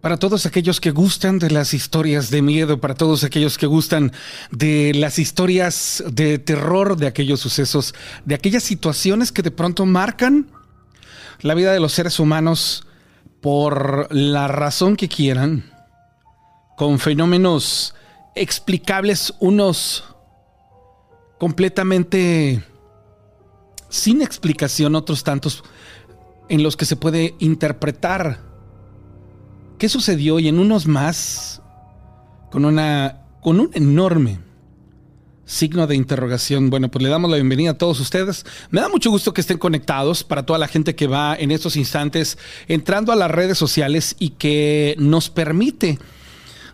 Para todos aquellos que gustan de las historias de miedo, para todos aquellos que gustan de las historias de terror, de aquellos sucesos, de aquellas situaciones que de pronto marcan la vida de los seres humanos por la razón que quieran, con fenómenos explicables, unos completamente sin explicación, otros tantos en los que se puede interpretar qué sucedió y en unos más con una con un enorme signo de interrogación. Bueno, pues le damos la bienvenida a todos ustedes. Me da mucho gusto que estén conectados para toda la gente que va en estos instantes entrando a las redes sociales y que nos permite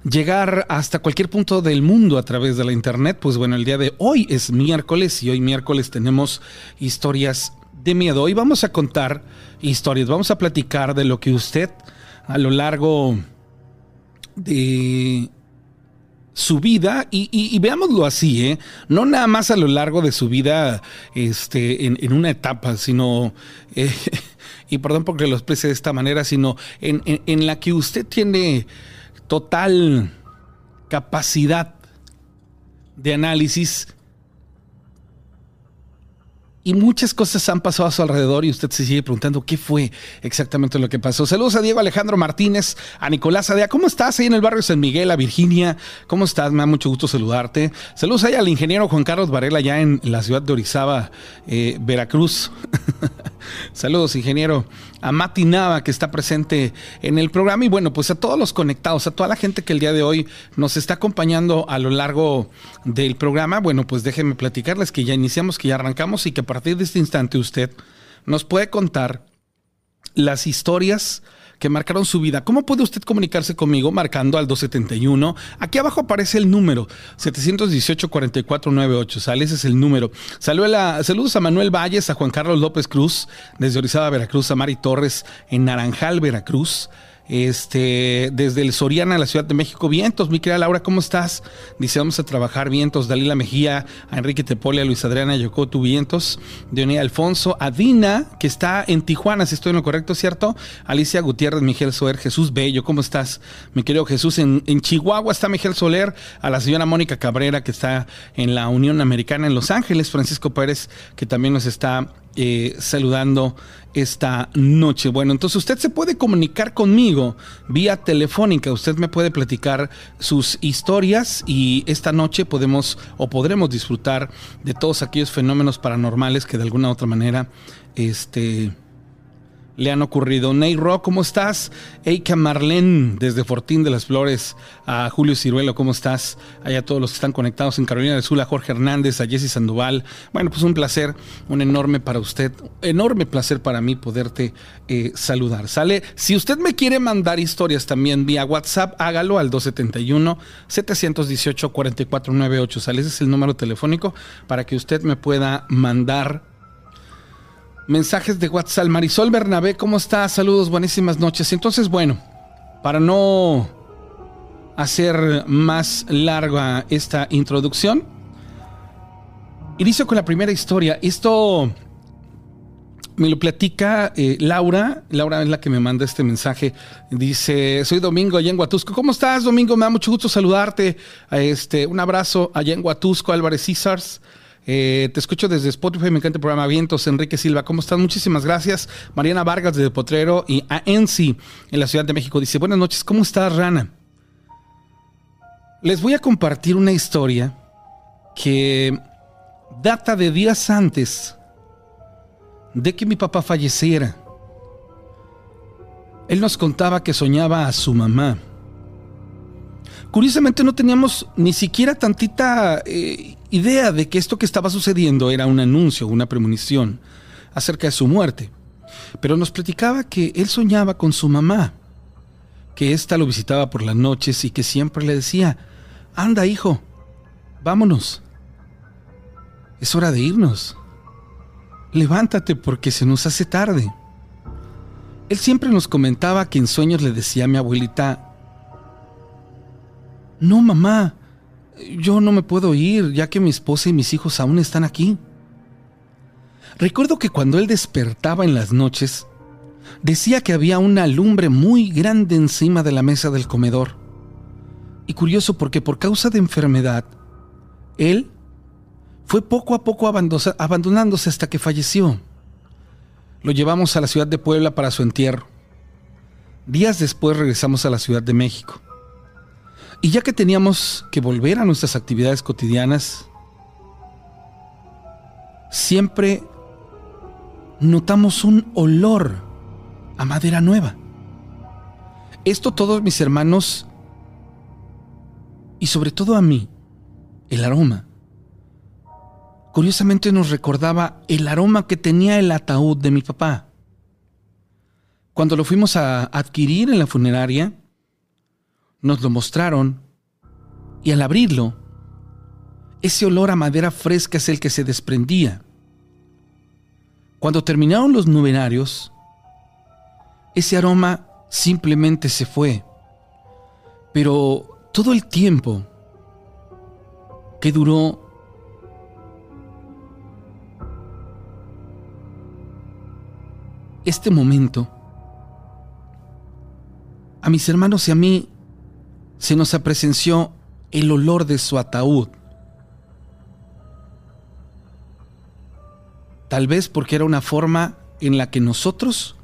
llegar hasta cualquier punto del mundo a través de la internet. Pues bueno, el día de hoy es miércoles y hoy miércoles tenemos historias de miedo. Hoy vamos a contar historias, vamos a platicar de lo que usted a lo largo de su vida y, veámoslo así, ¿eh? no nada más a lo largo de su vida este, en, una etapa, sino, eh, y perdón porque lo exprese de esta manera, sino en, en la que usted tiene total capacidad de análisis y muchas cosas han pasado a su alrededor y usted se sigue preguntando qué fue exactamente lo que pasó. Saludos a Diego Alejandro Martínez, a Nicolás Adea. ¿Cómo estás ahí en el barrio San Miguel, a Virginia? ¿Cómo estás? Me da mucho gusto saludarte. Saludos ahí al ingeniero Juan Carlos Varela, ya en la ciudad de Orizaba, eh, Veracruz. Saludos, ingeniero. A Mati Nava, que está presente en el programa. Y bueno, pues a todos los conectados, a toda la gente que el día de hoy nos está acompañando a lo largo del programa. Bueno, pues déjenme platicarles que ya iniciamos, que ya arrancamos y que a partir de este instante usted nos puede contar las historias que marcaron su vida. ¿Cómo puede usted comunicarse conmigo marcando al 271? Aquí abajo aparece el número 718-4498. Sale, ese es el número. Saludos a Manuel Valles, a Juan Carlos López Cruz, desde Orizaba, Veracruz, a Mari Torres en Naranjal, Veracruz. Este, desde el Soriana, la Ciudad de México. Vientos, mi querida Laura, ¿cómo estás? Dice, vamos a trabajar vientos. Dalila Mejía, a Enrique Tepole, a Luis Adriana Yocotu, vientos. Dionía Alfonso, a Dina, que está en Tijuana, si estoy en lo correcto, ¿cierto? Alicia Gutiérrez, Miguel Soler, Jesús Bello, ¿cómo estás? Mi querido Jesús, en, en Chihuahua está Miguel Soler, a la señora Mónica Cabrera, que está en la Unión Americana en Los Ángeles, Francisco Pérez, que también nos está eh, saludando esta noche. Bueno, entonces usted se puede comunicar conmigo vía telefónica, usted me puede platicar sus historias y esta noche podemos o podremos disfrutar de todos aquellos fenómenos paranormales que de alguna u otra manera este le han ocurrido. Ney Rock, ¿cómo estás? Eika Marlene, desde Fortín de las Flores. A Julio Ciruelo, ¿cómo estás? Allá todos los que están conectados en Carolina del Sur, a Jorge Hernández, a Jesse Sandoval. Bueno, pues un placer, un enorme para usted, enorme placer para mí poderte eh, saludar. ¿Sale? Si usted me quiere mandar historias también vía WhatsApp, hágalo al 271-718-4498. ¿Sale? Ese es el número telefónico para que usted me pueda mandar mensajes de WhatsApp. Marisol Bernabé, ¿cómo está? Saludos, buenísimas noches. Entonces, bueno, para no hacer más larga esta introducción, inicio con la primera historia. Esto me lo platica eh, Laura. Laura es la que me manda este mensaje. Dice, soy Domingo allá en Huatusco. ¿Cómo estás, Domingo? Me da mucho gusto saludarte. Este, un abrazo allá en Huatusco, Álvarez Césars. Eh, te escucho desde Spotify, me encanta el programa Vientos. Enrique Silva, ¿cómo estás? Muchísimas gracias. Mariana Vargas desde Potrero y a Ensi en la Ciudad de México dice, buenas noches, ¿cómo estás, Rana? Les voy a compartir una historia que data de días antes de que mi papá falleciera. Él nos contaba que soñaba a su mamá. Curiosamente no teníamos ni siquiera tantita eh, idea de que esto que estaba sucediendo era un anuncio, una premonición acerca de su muerte. Pero nos platicaba que él soñaba con su mamá, que ésta lo visitaba por las noches y que siempre le decía, anda hijo, vámonos, es hora de irnos, levántate porque se nos hace tarde. Él siempre nos comentaba que en sueños le decía a mi abuelita, no mamá, yo no me puedo ir, ya que mi esposa y mis hijos aún están aquí. Recuerdo que cuando él despertaba en las noches, decía que había una lumbre muy grande encima de la mesa del comedor. Y curioso porque por causa de enfermedad, él fue poco a poco abandonándose hasta que falleció. Lo llevamos a la ciudad de Puebla para su entierro. Días después regresamos a la Ciudad de México. Y ya que teníamos que volver a nuestras actividades cotidianas, siempre notamos un olor a madera nueva. Esto todos mis hermanos y sobre todo a mí, el aroma. Curiosamente nos recordaba el aroma que tenía el ataúd de mi papá. Cuando lo fuimos a adquirir en la funeraria, nos lo mostraron y al abrirlo, ese olor a madera fresca es el que se desprendía. Cuando terminaron los nubenarios, ese aroma simplemente se fue. Pero todo el tiempo que duró este momento, a mis hermanos y a mí se nos apresenció el olor de su ataúd. Tal vez porque era una forma en la que nosotros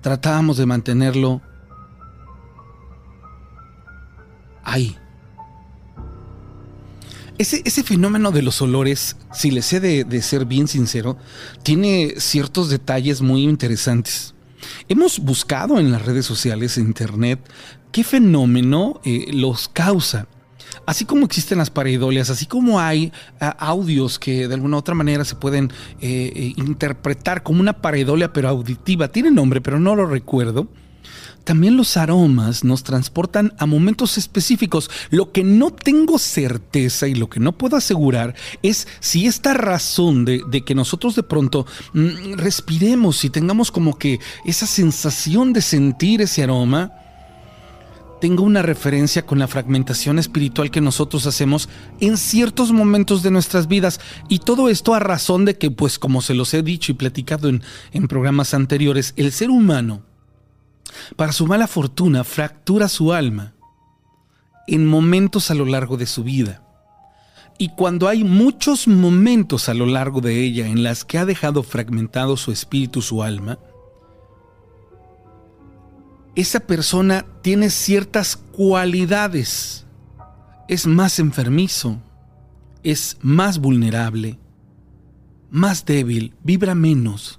tratábamos de mantenerlo ahí. Ese, ese, fenómeno de los olores, si les he de, de ser bien sincero, tiene ciertos detalles muy interesantes. Hemos buscado en las redes sociales, en internet, qué fenómeno eh, los causa. Así como existen las pareidolias, así como hay audios que de alguna u otra manera se pueden eh, eh, interpretar como una pareidolia pero auditiva, tiene nombre pero no lo recuerdo, también los aromas nos transportan a momentos específicos. Lo que no tengo certeza y lo que no puedo asegurar es si esta razón de, que nosotros de pronto mm, respiremos y tengamos como que esa sensación de sentir ese aroma, tenga una referencia con la fragmentación espiritual que nosotros hacemos en ciertos momentos de nuestras vidas. Y todo esto a razón de que, pues como se los he dicho y platicado en, en programas anteriores, el ser humano para su mala fortuna, fractura su alma en momentos a lo largo de su vida. Y cuando hay muchos momentos a lo largo de ella en las que ha dejado fragmentado su espíritu, su alma, esa persona tiene ciertas cualidades. Es más enfermizo, es más vulnerable, más débil, vibra menos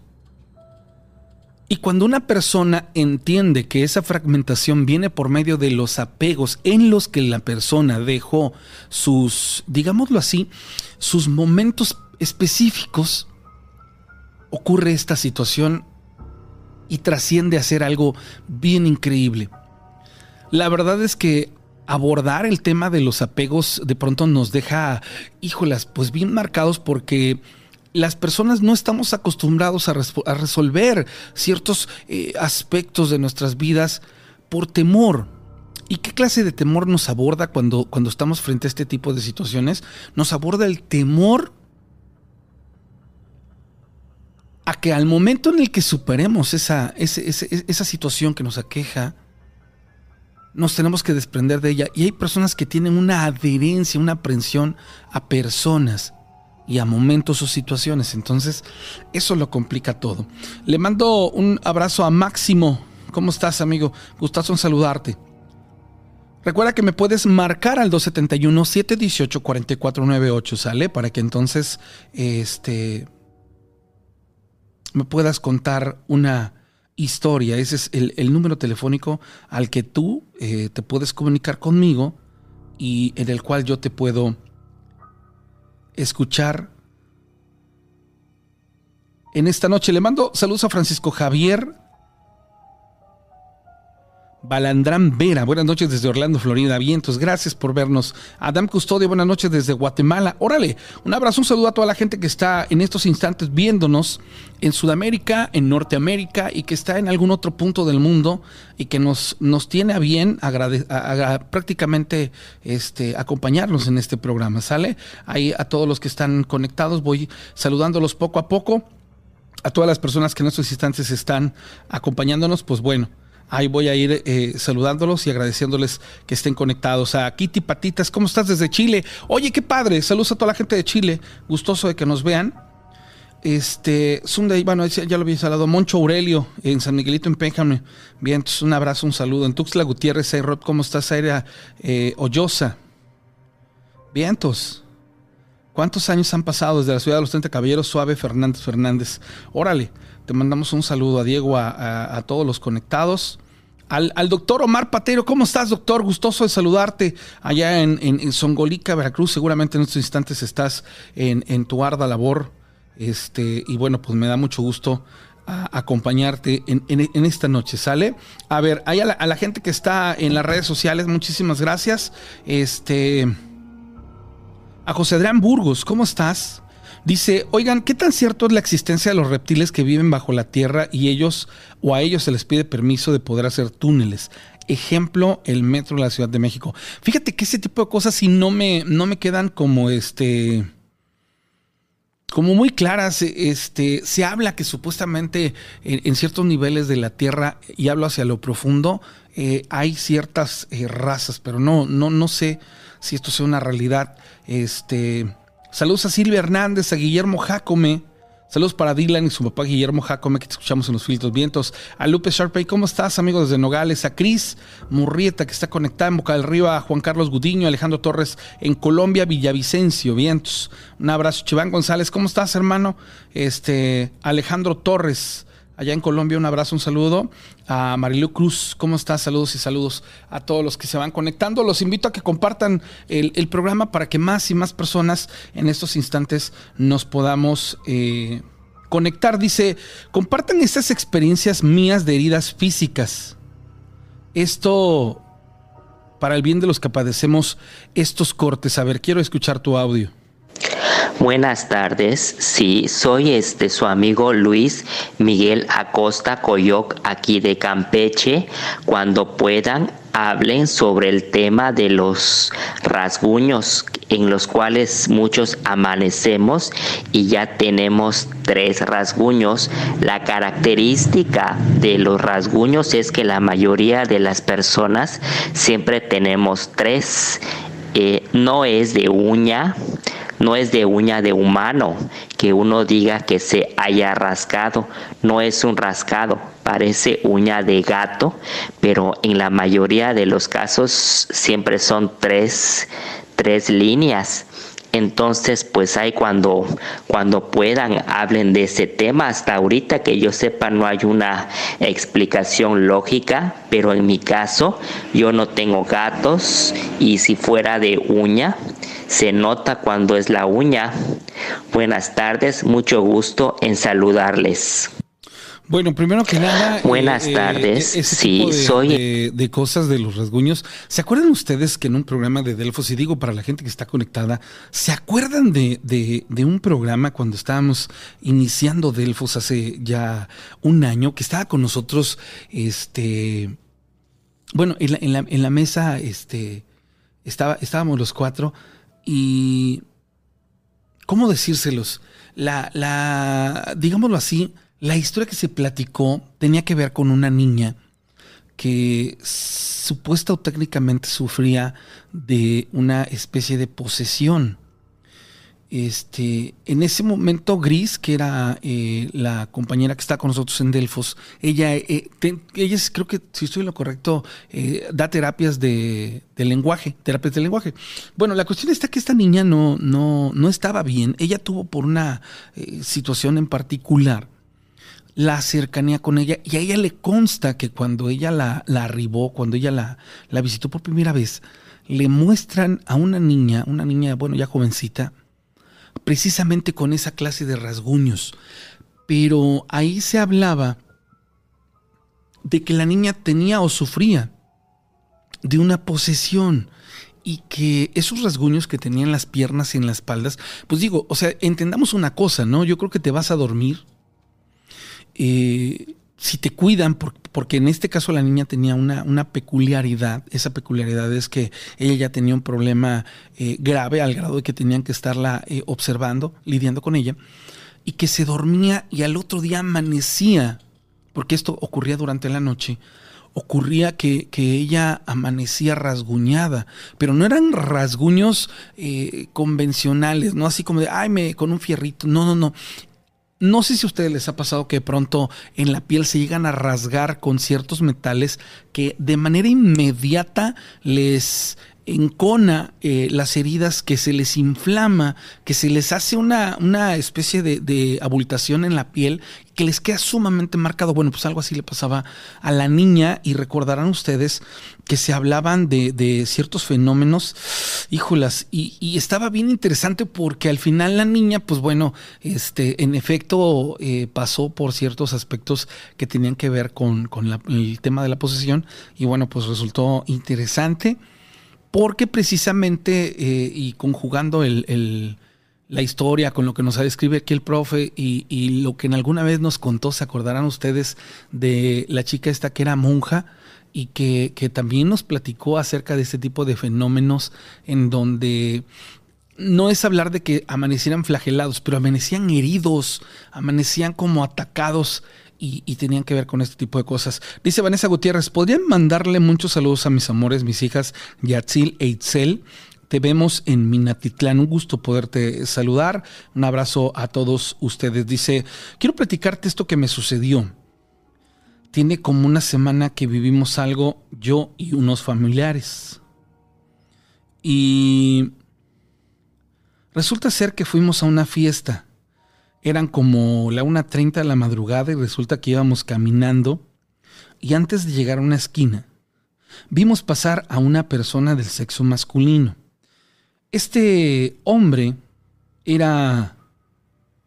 y cuando una persona entiende que esa fragmentación viene por medio de los apegos en los que la persona dejó sus, digámoslo así, sus momentos específicos, ocurre esta situación y trasciende a ser algo bien increíble. La verdad es que abordar el tema de los apegos de pronto nos deja, híjolas, pues bien marcados porque las personas no estamos acostumbrados a, resolver ciertos eh, aspectos de nuestras vidas por temor. ¿Y qué clase de temor nos aborda cuando, cuando estamos frente a este tipo de situaciones? Nos aborda el temor a que al momento en el que superemos esa, esa situación que nos aqueja, nos tenemos que desprender de ella. Y hay personas que tienen una adherencia, una aprensión a personas y a momentos o situaciones. Entonces, eso lo complica todo. Le mando un abrazo a Máximo. ¿Cómo estás, amigo? Gustazo en saludarte. Recuerda que me puedes marcar al 271-718-4498, ¿sale? Para que entonces este, me puedas contar una historia. Ese es el, número telefónico al que tú eh, te puedes comunicar conmigo y en el cual yo te puedo escuchar en esta noche. Le mando saludos a Francisco Javier Balandrán Vera, buenas noches desde Orlando, Florida. Vientos, gracias por vernos. Adam Custodio, buenas noches desde Guatemala. Órale, un abrazo, un saludo a toda la gente que está en estos instantes viéndonos en Sudamérica, en Norteamérica y que está en algún otro punto del mundo y que nos, nos tiene a bien prácticamente este, acompañarnos en este programa. ¿Sale? Ahí a todos los que están conectados voy saludándolos poco a poco. a todas las personas que en estos instantes están acompañándonos, pues bueno, ahí voy a ir eh, saludándolos y agradeciéndoles que estén conectados. A Kitty Patitas, ¿cómo estás desde Chile? Oye, qué padre, saludos a toda la gente de Chile, gustoso de que nos vean. Este, Sunday, bueno, ya lo había saludado. Moncho Aurelio en San Miguelito, en Pénjame. Bien, entonces un abrazo, un saludo. En Tuxtla Gutiérrez, Rob, ¿cómo estás? Aira eh, Ollosa. Vientos. ¿Cuántos años han pasado desde la ciudad de los 30 caballeros? Suave Fernández Fernández. Órale, te mandamos un saludo a Diego, a, todos los conectados. Al, doctor Omar Patero, ¿cómo estás, doctor? Gustoso de saludarte allá en, Songolica, Veracruz. Seguramente en estos instantes estás en, tu arda labor este, y bueno, pues me da mucho gusto acompañarte en, esta noche, ¿sale? A ver, a la, gente que está en las redes sociales, muchísimas gracias. Este. A José Adrián Burgos, ¿cómo estás? Dice, oigan, ¿qué tan cierto es la existencia de los reptiles que viven bajo la tierra y ellos o a ellos se les pide permiso de poder hacer túneles? Ejemplo, el metro de la Ciudad de México. Fíjate que ese tipo de cosas sí no me, no me quedan como este como muy claras, este, se habla que supuestamente en, ciertos niveles de la Tierra, y hablo hacia lo profundo, eh, hay ciertas eh, razas, pero no, no, no sé si esto sea una realidad. Este, saludos a Silvia Hernández, a Guillermo Jacome, Saludos para Dylan y su papá Guillermo Jacome, que te escuchamos en los filtros vientos. A Lupe Sharpay, ¿cómo estás, amigos desde Nogales? A Cris Murrieta, que está conectada en Boca del Río. A Juan Carlos Gudiño, Alejandro Torres en Colombia, Villavicencio, vientos. Un abrazo. Chiván González, ¿cómo estás, hermano? Este, Alejandro Torres allá en Colombia. Un abrazo, un saludo. A Marilu Cruz, ¿cómo estás? Saludos y saludos a todos los que se van conectando. Los invito a que compartan el, programa para que más y más personas en estos instantes nos podamos eh, conectar. Dice, compartan estas experiencias mías de heridas físicas. Esto para el bien de los que padecemos estos cortes. A ver, quiero escuchar tu audio. Buenas tardes, sí, soy este su amigo Luis Miguel Acosta Coyoc aquí de Campeche. Cuando puedan, hablen sobre el tema de los rasguños en los cuales muchos amanecemos y ya tenemos tres rasguños. La característica de los rasguños es que la mayoría de las personas siempre tenemos tres. Eh, no es de uña, no es de uña de humano que uno diga que se haya rascado, no es un rascado, parece uña de gato, pero en la mayoría de los casos siempre son tres, tres líneas. Entonces, pues hay cuando, cuando puedan, hablen de ese tema. Hasta ahorita que yo sepa, no hay una explicación lógica, pero en mi caso, yo no tengo gatos y si fuera de uña, se nota cuando es la uña. Buenas tardes, mucho gusto en saludarles. Bueno, primero que nada. Buenas eh, tardes. sí, soy. De, cosas de los rasguños. ¿Se acuerdan ustedes que en un programa de Delfos, y digo para la gente que está conectada, ¿se acuerdan de, de, un programa cuando estábamos iniciando Delfos hace ya un año, que estaba con nosotros, este. Bueno, en la, en la, en la mesa, este. Estaba, estábamos los cuatro y. ¿Cómo decírselos? La, la, digámoslo así, la historia que se platicó tenía que ver con una niña que supuesta o técnicamente sufría de una especie de posesión. Este, en ese momento, Gris, que era eh, la compañera que está con nosotros en Delfos, ella, eh, ella creo que, si estoy en lo correcto, eh, da terapias de, lenguaje, terapias de lenguaje. Bueno, la cuestión está que esta niña no, no, no estaba bien. Ella tuvo por una situación en particular la cercanía con ella y a ella le consta que cuando ella la, la arribó, cuando ella la, la visitó por primera vez, le muestran a una niña, una niña, bueno, ya jovencita, precisamente con esa clase de rasguños. Pero ahí se hablaba de que la niña tenía o sufría de una posesión y que esos rasguños que tenía en las piernas y en las espaldas, pues digo, o sea, entendamos una cosa, ¿no? Yo creo que te vas a dormir eh, si te cuidan, porque en este caso la niña tenía una, una, peculiaridad, esa peculiaridad es que ella ya tenía un problema eh, grave al grado de que tenían que estarla eh, observando, lidiando con ella. y que se dormía y al otro día amanecía, porque esto ocurría durante la noche, ocurría que, ella amanecía rasguñada, pero no eran rasguños convencionales, no así como de, ay, me, con un fierrito, no, no, no. No sé si a ustedes les ha pasado que de pronto en la piel se llegan a rasgar con ciertos metales que de manera inmediata les encona eh, las heridas, que se les inflama, que se les hace una, una especie de, abultación en la piel, que les queda sumamente marcado. Bueno, pues algo así le pasaba a la niña y recordarán ustedes que se hablaban de, ciertos fenómenos, híjolas, y, estaba bien interesante porque al final la niña, pues bueno, este, en efecto eh, pasó por ciertos aspectos que tenían que ver con, con el tema de la posesión y bueno, pues resultó interesante porque precisamente, eh, y conjugando la historia con lo que nos describe aquí el profe y, lo que en alguna vez nos contó, se acordarán ustedes de la chica esta que era monja y que, que también nos platicó acerca de este tipo de fenómenos en donde no es hablar de que amanecieran flagelados, pero amanecían heridos, amanecían como atacados y, tenían que ver con este tipo de cosas. Dice Vanessa Gutiérrez, ¿podrían mandarle muchos saludos a mis amores, mis hijas Yatzil e Itzel? Te vemos en Minatitlán. Un gusto poderte saludar. Un abrazo a todos ustedes. Dice, quiero platicarte esto que me sucedió. Tiene como una semana que vivimos algo yo y unos familiares. Y resulta ser que fuimos a una fiesta eran como la 1.30 de la madrugada y resulta que íbamos caminando y antes de llegar a una esquina vimos pasar a una persona del sexo masculino. Este hombre era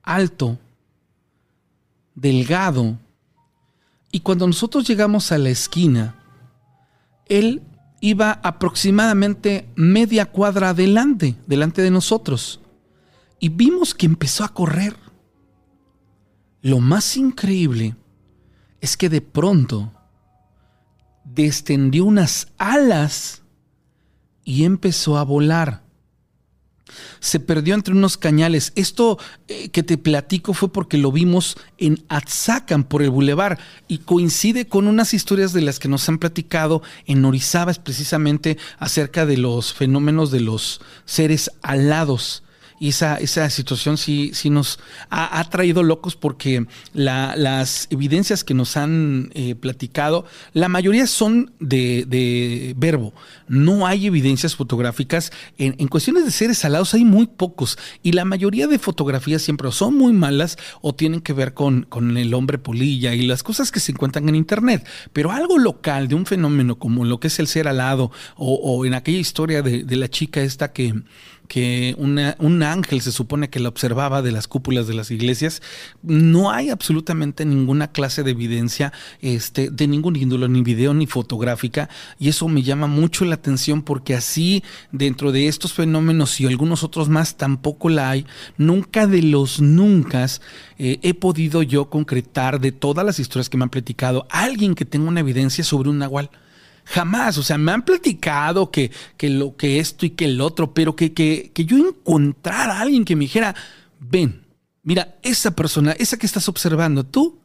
alto, delgado, y cuando nosotros llegamos a la esquina, él iba aproximadamente media cuadra adelante, delante de nosotros, y vimos que empezó a correr. Lo más increíble es que de pronto descendió unas alas y empezó a volar. Se perdió entre unos cañales. Esto eh, que te platico fue porque lo vimos en Atzacan por el bulevar y coincide con unas historias de las que nos han platicado en Orizaba, precisamente acerca de los fenómenos de los seres alados y esa, esa situación sí, sí nos ha, traído locos porque las evidencias que nos han eh, platicado, la mayoría son de, verbo. No hay evidencias fotográficas. En, cuestiones de seres alados hay muy pocos y la mayoría de fotografías siempre son muy malas o tienen que ver con, con el hombre polilla y las cosas que se encuentran en Internet. Pero algo local de un fenómeno como lo que es el ser alado o, en aquella historia de, de la chica esta que que un ángel se supone que la observaba de las cúpulas de las iglesias. No hay absolutamente ninguna clase de evidencia este, de ningún índole, ni video ni fotográfica. Y eso me llama mucho la atención porque así dentro de estos fenómenos y algunos otros más tampoco la hay. Nunca de los nunca eh, he podido yo concretar de todas las historias que me han platicado alguien que tenga una evidencia sobre un nahual. Jamás, o sea, me han platicado que, que lo que esto y que el otro, pero que, que, que yo encontrara a alguien que me dijera, ven, mira, esa persona, esa que estás observando, tú,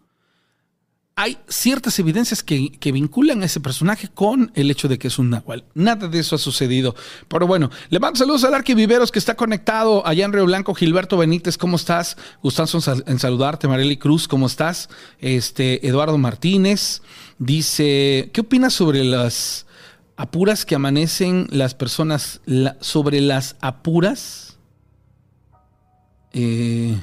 hay ciertas evidencias que, que, vinculan a ese personaje con el hecho de que es un nahual. Nada de eso ha sucedido. Pero bueno, le mando saludos al Arqui Viveros que está conectado allá en Río Blanco. Gilberto Benítez, ¿cómo estás? Gustoso en saludarte. Marely Cruz, ¿cómo estás? Este, Eduardo Martínez. Dice, ¿qué opinas sobre las apuras que amanecen las personas? sobre las apuras. Eh,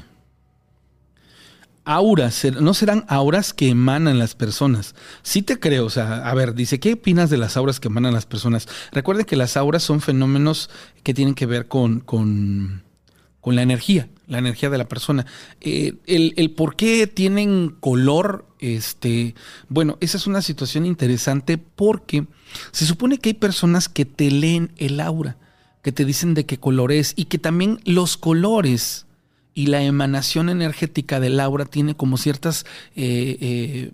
auras, no serán auras que emanan las personas. Sí te creo, o sea, a ver, dice, ¿qué opinas de las auras que emanan las personas? Recuerden que las auras son fenómenos que tienen que ver con, con, con la energía, la energía de la persona. Eh, el, por qué tienen color este, bueno, esa es una situación interesante porque se supone que hay personas que te leen el aura, que te dicen de qué color es y que también los colores y la emanación energética del aura tiene como ciertas eh, eh,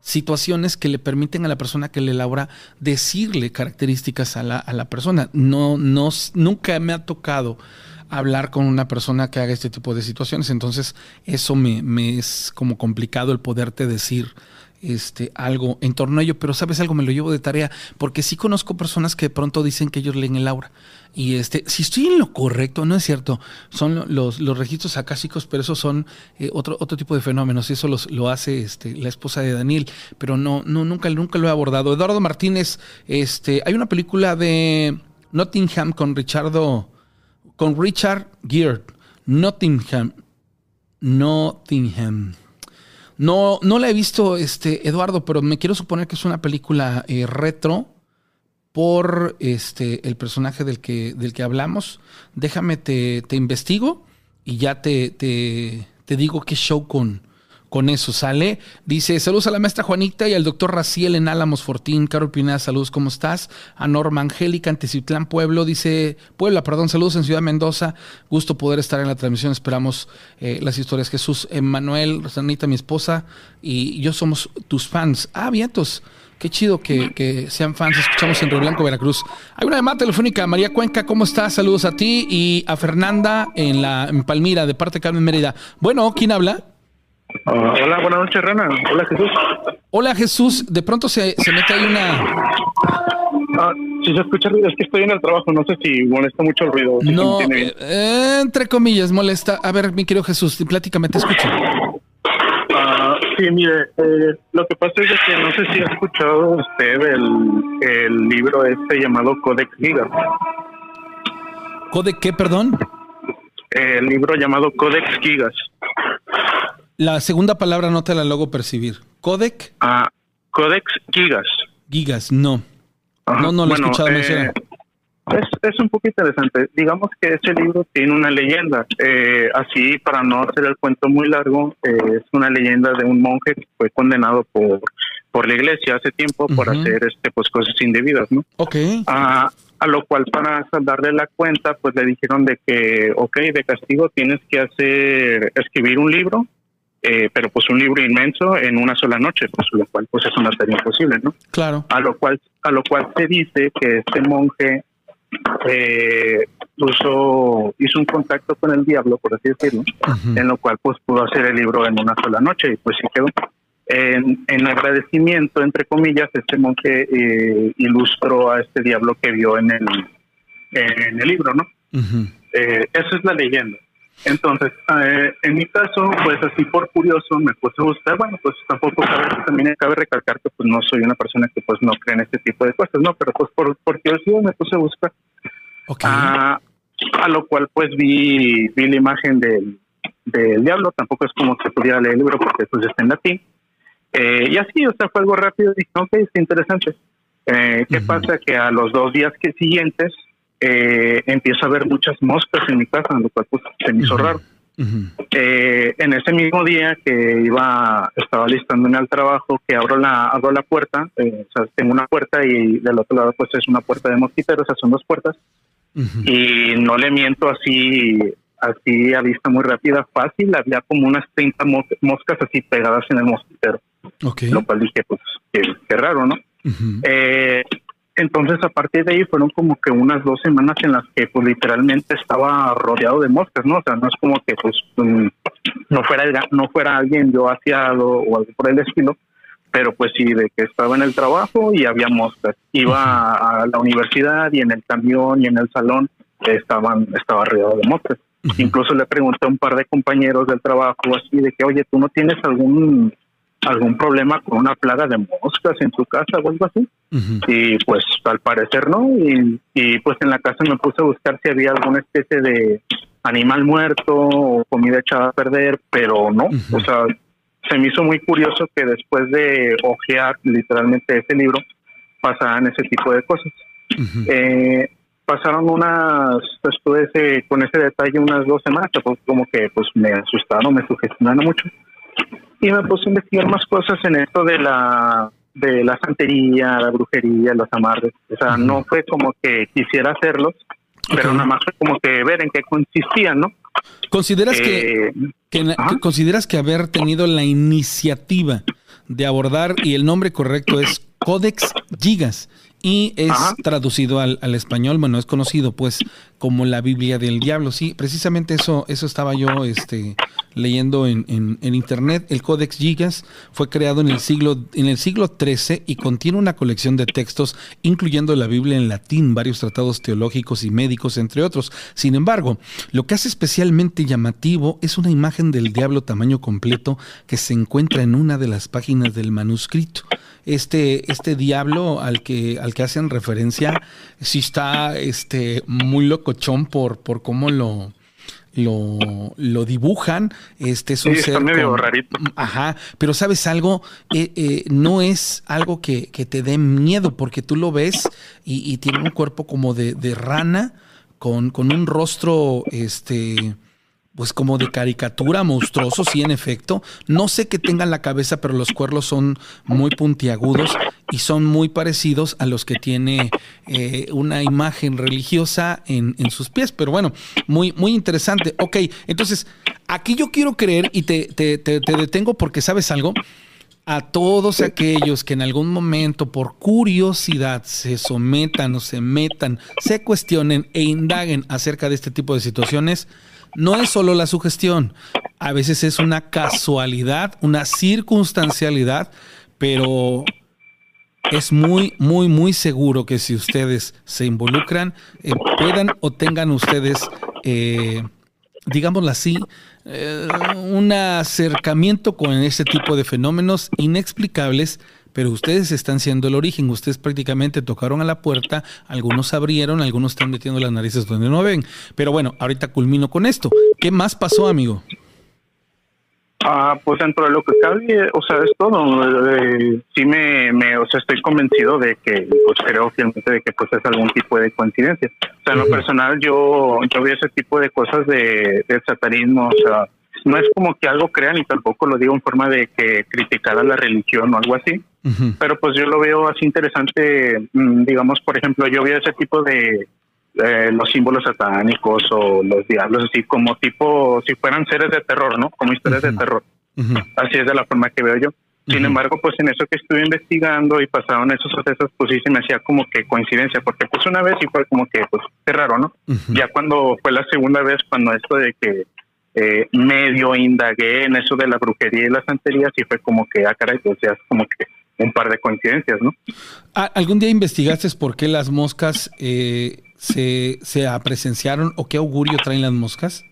situaciones que le permiten a la persona que le aura decirle características a la, a la persona. No, no, nunca me ha tocado hablar con una persona que haga este tipo de situaciones. Entonces, eso me, me es como complicado el poderte decir este, algo en torno a ello, pero sabes algo, me lo llevo de tarea, porque sí conozco personas que de pronto dicen que ellos leen el aura. Y este, si estoy en lo correcto, no es cierto, son los, los registros acásicos, pero esos son eh, otro, otro tipo de fenómenos, y eso lo hace este, la esposa de Daniel, pero no, no, nunca, nunca lo he abordado. Eduardo Martínez, este, hay una película de Nottingham con Richardo, con Richard Gere, Nottingham, Nottingham. No, no la he visto, este, Eduardo, pero me quiero suponer que es una película eh, retro por este, el personaje del que, del que hablamos. Déjame, te, te investigo y ya te, te, te digo qué show con, con eso sale. Dice, saludos a la maestra Juanita y al doctor Raciel en Álamos Fortín. Carol Pineda, saludos, ¿cómo estás? A Norma Angélica, Antecitlán, Pueblo, dice, Puebla, perdón, saludos en Ciudad Mendoza. Gusto poder estar en la transmisión, esperamos eh, las historias. Jesús, Emanuel, Sanita, mi esposa, y yo somos tus fans. Ah, vientos. Qué chido que, sean fans. Escuchamos en Río Blanco, Veracruz. Hay una llamada telefónica. María Cuenca, ¿cómo estás? Saludos a ti y a Fernanda en la en Palmira, de parte de Carmen Mérida. Bueno, ¿quién habla? Uh, hola, buenas noches, Rana. Hola, Jesús. Hola, Jesús. De pronto se, se mete ahí una... Ah, si se escucha ruido, es que estoy en el trabajo. No sé si molesta mucho el ruido. Si no, eh, entre comillas, molesta. A ver, mi querido Jesús, pláticame, te escucho. Uh, sí, mire, eh, lo que pasa es que no sé si ha escuchado usted el, el libro este llamado Codex Gigas. ¿Codex qué, perdón? El libro llamado Codex Gigas. La segunda palabra no te la logro percibir. ¿Codec? Ah, Codex Gigas. Gigas, no. No, no lo he escuchado eh. Es, es un poco interesante. Digamos que ese libro tiene una leyenda. Eh, así, para no hacer el cuento muy largo, eh, es una leyenda de un monje que fue condenado por, por la iglesia hace tiempo por hacer este pues cosas indebidas, ¿no? Ok. Ah, a lo cual para darle la cuenta, pues le dijeron de que, ok, de castigo tienes que hacer, escribir un libro, eh, pero pues un libro inmenso en una sola noche, pues lo cual pues eso no sería imposible, ¿no? Claro. A lo cual, a lo cual se dice que este monje eh, puso, hizo un contacto con el diablo, por así decirlo, en lo cual pues pudo hacer el libro en una sola noche y pues sí quedó. En, en agradecimiento, entre comillas, este monje eh, ilustró a este diablo que vio en el, en el libro, ¿no? Eh, esa es la leyenda. Entonces, eh, en mi caso, pues así por curioso me puse a buscar, bueno, pues tampoco cabe, también cabe recalcar que pues no soy una persona que pues no cree en este tipo de cosas, ¿no? Pero pues por, por curiosidad me puse a buscar. Ah, a lo cual pues vi, vi la imagen del, del diablo, tampoco es como que pudiera leer el libro porque pues está en latín. Eh, y así, o sea, fue algo rápido dije, ok, está interesante. Eh, ¿Qué pasa? Que a los dos días que siguientes eh, empiezo a ver muchas moscas en mi casa, lo cual pues se me hizo Ujú. raro. Ujú. Eh, en ese mismo día que iba, estaba listándome al trabajo, que abro la, abro la puerta, eh, o sea, tengo una puerta y del otro lado pues es una puerta de mosquiteros, o sea, son dos puertas Ujú. y no le miento así así a vista muy rápida, fácil, había como unas 30 mos- moscas así pegadas en el mosquitero, Ok. lo cual dije, pues, qué, qué raro, ¿no? Ujú. Eh, entonces, a partir de ahí fueron como que unas dos semanas en las que, pues, literalmente estaba rodeado de moscas, ¿no? O sea, no es como que, pues, mm, no fuera el no fuera alguien yo aseado o algo por el estilo, pero pues sí, de que estaba en el trabajo y había moscas. Iba a, la universidad y en el camión y en el salón estaban estaba rodeado de moscas. Incluso le pregunté a un par de compañeros del trabajo así de que, oye, ¿tú no tienes algún algún problema con una plaga de moscas en tu casa o algo así? Y pues al parecer no. Y, y pues en la casa me puse a buscar si había alguna especie de animal muerto o comida echada a perder, pero no. O sea, se me hizo muy curioso que después de ojear literalmente ese libro pasaran ese tipo de cosas. Eh, pasaron unas, después ese, con ese detalle, unas dos semanas, pues como que pues me asustaron, me sugestionaron mucho. Y me puse a investigar más cosas en esto de la de la santería, la brujería, los amarres. O sea, no fue como que quisiera hacerlos, pero nada más fue como que ver en qué consistían, ¿no? ¿Consideras que, Eh, que consideras que haber tenido la iniciativa de abordar, y el nombre correcto es Codex Gigas, y es Ajá. traducido al, al español, bueno, es conocido pues como la Biblia del diablo. Sí, precisamente eso, eso estaba yo este, leyendo en, en, internet. El Codex Gigas fue creado en el siglo en el siglo XIII y contiene una colección de textos, incluyendo la Biblia en latín, varios tratados teológicos y médicos, entre otros. Sin embargo, lo que hace especialmente llamativo es una imagen del diablo tamaño completo que se encuentra en una de las páginas del manuscrito. Este, este diablo al que, al que hacen referencia, sí está este, muy locochón por, por cómo lo, lo, lo dibujan. Este es un ser. medio rarito. Ajá. Pero sabes algo, eh, eh, no es algo que, que, te dé miedo, porque tú lo ves y, tiene un cuerpo como de, de rana, con, con, un rostro, este. Pues como de caricatura, monstruoso, sí, en efecto. No sé qué tenga en la cabeza, pero los cuernos son muy puntiagudos y son muy parecidos a los que tiene eh, una imagen religiosa en, sus pies. Pero bueno, muy, muy interesante. Ok, entonces, aquí yo quiero creer y te, te, te, detengo porque sabes algo. A todos aquellos que en algún momento por curiosidad se sometan o se metan, se cuestionen e indaguen acerca de este tipo de situaciones, no es solo la sugestión, a veces es una casualidad, una circunstancialidad, pero es muy, muy, muy seguro que si ustedes se involucran, eh, puedan o tengan ustedes, eh, digámoslo así, eh, un acercamiento con ese tipo de fenómenos inexplicables, pero ustedes están siendo el origen, ustedes prácticamente tocaron a la puerta, algunos abrieron, algunos están metiendo las narices donde no ven. Pero bueno, ahorita culmino con esto. ¿Qué más pasó, amigo? Ah, pues dentro de lo que cabe, o sea, es todo. Eh, sí me, me, o sea, estoy convencido de que, pues creo fielmente de que pues es algún tipo de coincidencia. O sea, en lo personal yo, yo vi ese tipo de cosas de, satanismo, o sea, no es como que algo crean y tampoco lo digo en forma de que criticara la religión o algo así, pero pues yo lo veo así interesante, mm, digamos, por ejemplo, yo vi ese tipo de, los símbolos satánicos o los diablos, así como tipo, si fueran seres de terror, ¿no? Como historias de terror. Así es de la forma que veo yo. Sin embargo, pues en eso que estuve investigando y pasaron esos sucesos, pues sí se me hacía como que coincidencia, porque pues una vez sí fue como que, pues, qué raro, ¿no? Ya cuando fue la segunda vez, cuando esto de que eh, medio indagué en eso de la brujería y la santería, sí fue como que, ah, caray, pues ya es como que un par de coincidencias, ¿no? ¿Algún día investigaste por qué las moscas eh, se, se presenciaron o qué augurio traen las moscas?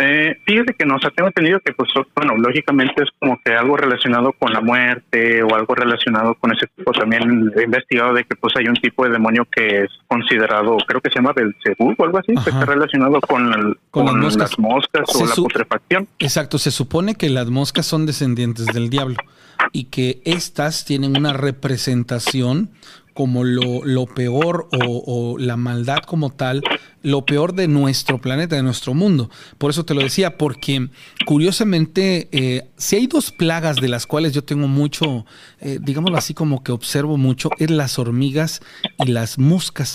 Eh, fíjese que no, o sea, tengo entendido que, pues, bueno, lógicamente es como que algo relacionado con la muerte o algo relacionado con ese tipo. También he investigado de que, pues, hay un tipo de demonio que es considerado, creo que se llama Belcebú o algo así, que está relacionado con, con, las moscas, o la putrefacción. Exacto, se supone que las moscas son descendientes del diablo y que estas tienen una representación como lo, lo peor o, la maldad como tal, lo peor de nuestro planeta, de nuestro mundo. Por eso te lo decía, porque curiosamente, eh, si hay dos plagas de las cuales yo tengo mucho, eh, digámoslo así como que observo mucho, es las hormigas y las moscas.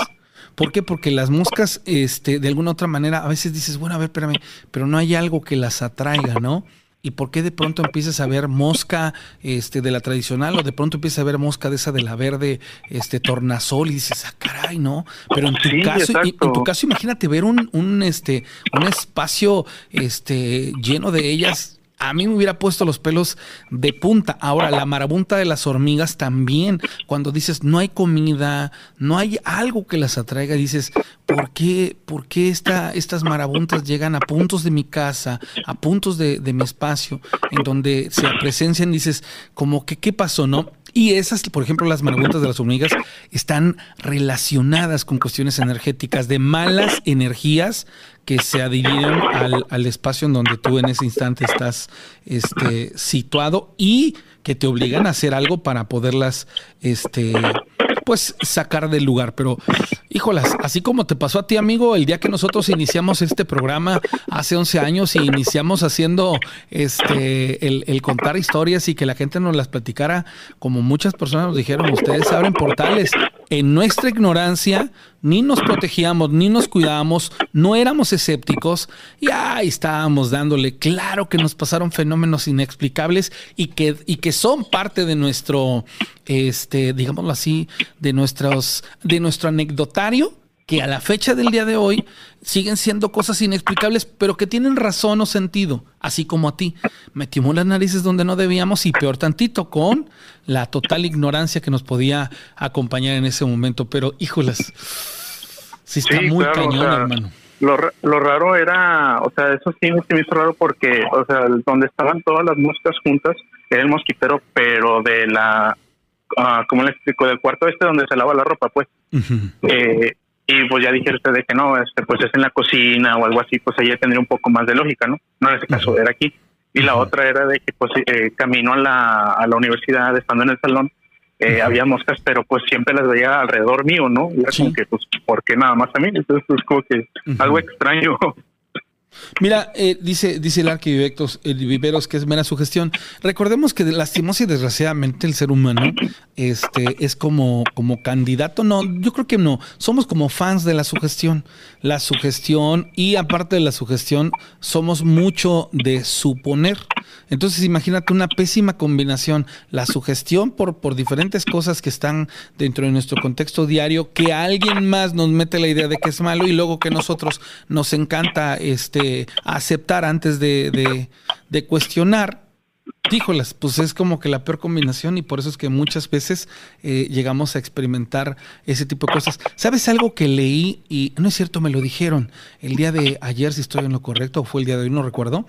¿Por qué? Porque las moscas, este, de alguna otra manera, a veces dices, bueno, a ver, espérame, pero no hay algo que las atraiga, ¿no? ¿Y por qué de pronto empiezas a ver mosca este, de la tradicional o de pronto empiezas a ver mosca de esa de la verde este, tornasol y dices, ah, caray, ¿no? Pero en tu caso, en tu caso, imagínate ver un, un, este, un espacio este, lleno de ellas a mí me hubiera puesto los pelos de punta. Ahora, la marabunta de las hormigas también, cuando dices no hay comida, no hay algo que las atraiga, dices, ¿por qué, por qué estas marabuntas llegan a puntos de mi casa, a puntos de, de mi espacio, en donde se presencian, dices, como que, ¿qué pasó, no? Y esas, por ejemplo, las marabuntas de las hormigas están relacionadas con cuestiones energéticas de malas energías que se adhieren al, al, espacio en donde tú en ese instante estás este, situado y que te obligan a hacer algo para poderlas este, pues sacar del lugar. Pero, híjolas, así como te pasó a ti, amigo, el día que nosotros iniciamos este programa hace 11 años y iniciamos haciendo este el, el contar historias y que la gente nos las platicara, como muchas personas nos dijeron, ustedes abren portales. En nuestra ignorancia, ni nos protegíamos, ni nos cuidábamos, no éramos escépticos y ahí estábamos dándole. Claro que nos pasaron fenómenos inexplicables y que, y que son parte de nuestro, este, digámoslo así, de nuestros, de nuestro anecdotario que a la fecha del día de hoy siguen siendo cosas inexplicables, pero que tienen razón o sentido, así como a ti. Metimos las narices donde no debíamos y peor tantito, con la total ignorancia que nos podía acompañar en ese momento. Pero, híjolas, sí está muy cañón, hermano. Lo, lo, raro era, o sea, eso sí, me hizo raro porque, o sea, donde estaban todas las moscas juntas era el mosquitero, pero de la, uh, ¿cómo le explico? Del cuarto este donde se lava la ropa, pues. eh, y pues ya dije usted de que no, este, pues es en la cocina o algo así, pues ahí tendría un poco más de lógica, ¿no? No en ese caso, era aquí. Y la otra era de que pues eh, camino a la, a la universidad, estando en el salón, eh, había moscas, pero pues siempre las veía alrededor mío, ¿no? Y era como que, pues, ¿por qué nada más a mí? Entonces, pues como que algo extraño. Mira, eh, dice, dice el arquiviveros Viveros que es mera sugestión. Recordemos que lastimos y desgraciadamente el ser humano este, es como, como candidato. No, yo creo que no. Somos como fans de la sugestión. La sugestión y aparte de la sugestión, somos mucho de suponer. Entonces imagínate una pésima combinación. La sugestión por, por diferentes cosas que están dentro de nuestro contexto diario, que alguien más nos mete la idea de que es malo y luego que nosotros nos encanta este aceptar antes de, cuestionar, híjolas, pues es como que la peor combinación y por eso es que muchas veces eh, llegamos a experimentar ese tipo de cosas. ¿Sabes algo que leí y no es cierto, me lo dijeron el día de ayer, si estoy en lo correcto, o fue el día de hoy, no recuerdo,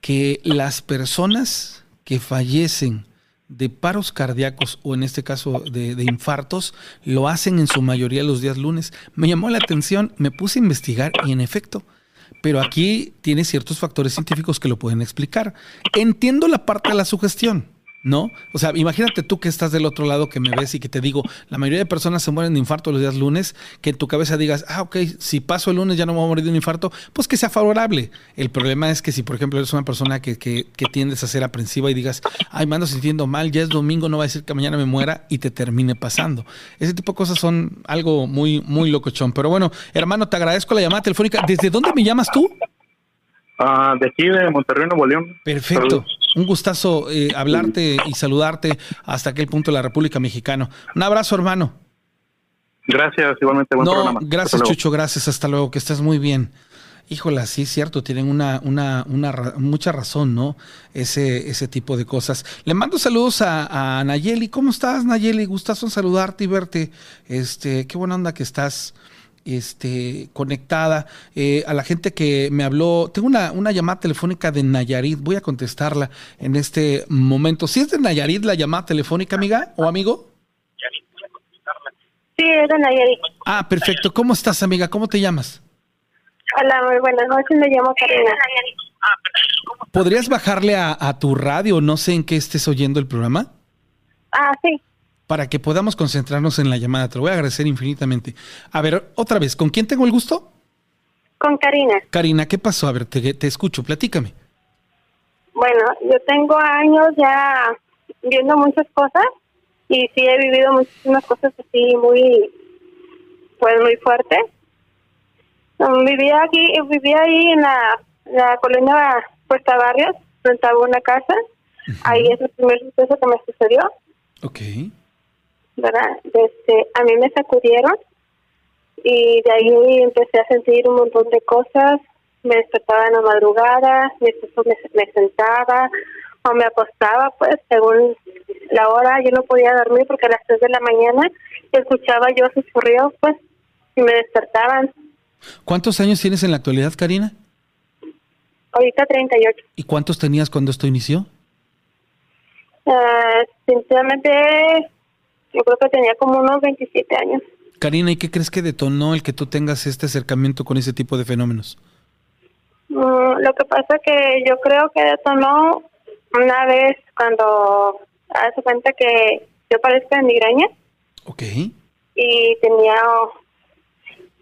que las personas que fallecen de paros cardíacos o en este caso de, de, infartos lo hacen en su mayoría los días lunes. Me llamó la atención, me puse a investigar y en efecto pero aquí tiene ciertos factores científicos que lo pueden explicar. Entiendo la parte de la sugestión. ¿No? O sea, imagínate tú que estás del otro lado que me ves y que te digo, la mayoría de personas se mueren de infarto los días lunes, que en tu cabeza digas, ah, ok, si paso el lunes ya no me voy a morir de un infarto, pues que sea favorable. El problema es que si, por ejemplo, eres una persona que, que, que tiendes a ser aprensiva y digas, ay, me ando sintiendo mal, ya es domingo, no va a decir que mañana me muera y te termine pasando. Ese tipo de cosas son algo muy, muy locochón. Pero bueno, hermano, te agradezco la llamada telefónica. ¿Desde dónde me llamas tú? Ah, de aquí, de Monterrey, Nuevo León. Perfecto. Un gustazo eh, hablarte y saludarte hasta aquel punto de la República Mexicana. Un abrazo, hermano. Gracias, igualmente. Buen no, gracias, Chucho, gracias. Hasta luego, que estés muy bien. Híjola, sí, cierto, tienen una, una, una mucha razón, ¿no? Ese, ese tipo de cosas. Le mando saludos a, a Nayeli. ¿Cómo estás, Nayeli? Gustazo en saludarte y verte. Este, qué buena onda que estás este, conectada. Eh, a la gente que me habló, tengo una, una, llamada telefónica de Nayarit, voy a contestarla en este momento. ¿Si es de Nayarit la llamada telefónica, amiga o amigo? Sí, es de Nayarit. Ah, perfecto. ¿Cómo estás, amiga? ¿Cómo te llamas? Hola, muy buenas noches, me llamo Karina. ¿Podrías bajarle a, a tu radio? No sé en qué estés oyendo el programa. Ah, sí para que podamos concentrarnos en la llamada. Te lo voy a agradecer infinitamente. A ver, otra vez, ¿con quién tengo el gusto? Con Karina. Karina, ¿qué pasó? A ver, te, escucho, platícame. Bueno, yo tengo años ya viendo muchas cosas y sí he vivido muchísimas cosas así muy, pues muy fuertes. Um, vivía aquí, vivía ahí en la, la colonia Puerta Barrios, rentaba una casa. Ahí es el primer suceso que me sucedió. Ok. ¿Verdad? Este, a mí me sacudieron y de ahí empecé a sentir un montón de cosas. Me despertaba en la madrugada, me, me sentaba o me acostaba, pues según la hora, yo no podía dormir porque a las 3 de la mañana escuchaba yo susurridos, pues, y me despertaban. ¿Cuántos años tienes en la actualidad, Karina? Ahorita 38. ¿Y cuántos tenías cuando esto inició? Uh, sinceramente, yo creo que tenía como unos 27 años. Karina, ¿y qué crees que detonó el que tú tengas este acercamiento con ese tipo de fenómenos? Mm, lo que pasa que yo creo que detonó una vez cuando hace cuenta que yo padezco de migraña. Ok. Y tenía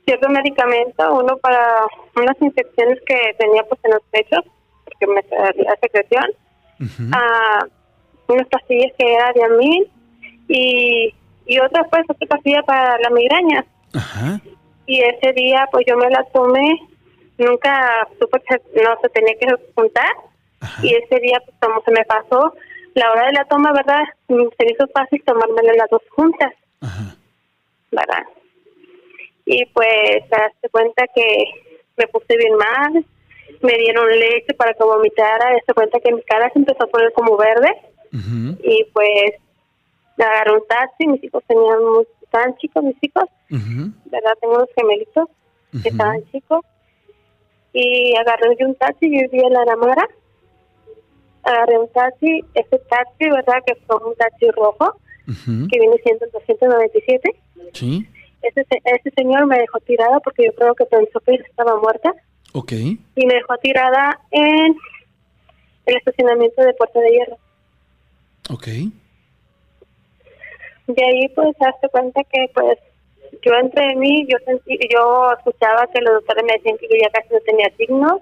cierto medicamento, uno para unas infecciones que tenía pues en los pechos, porque me salía secreción. Uh unas pastillas que era de mí y, y otra pues otra pastilla para la migraña. Y ese día pues yo me la tomé, nunca supe que no se tenía que juntar y ese día pues como se me pasó la hora de la toma, ¿verdad? Se me hizo fácil tomármela las dos juntas. ¿Verdad? Y pues, se cuenta que me puse bien mal, me dieron leche para que vomitara, se cuenta que mi cara se empezó a poner como verde. Y pues, me agarré un taxi, mis hijos tenían, muy, estaban chicos mis hijos, ¿verdad? Tengo unos gemelitos que estaban chicos. Y agarré un taxi, yo vivía en la Aramara agarré un taxi, ese taxi, ¿verdad? Que fue un taxi rojo, que viene siendo el 297. Sí. Ese, ese señor me dejó tirada porque yo creo que pensó que estaba muerta. Ok. Y me dejó tirada en el estacionamiento de Puerta de Hierro. Ok. De ahí, pues, hazte cuenta que, pues, yo entre mí, yo sentí, yo escuchaba que los doctores me decían que yo ya casi no tenía signos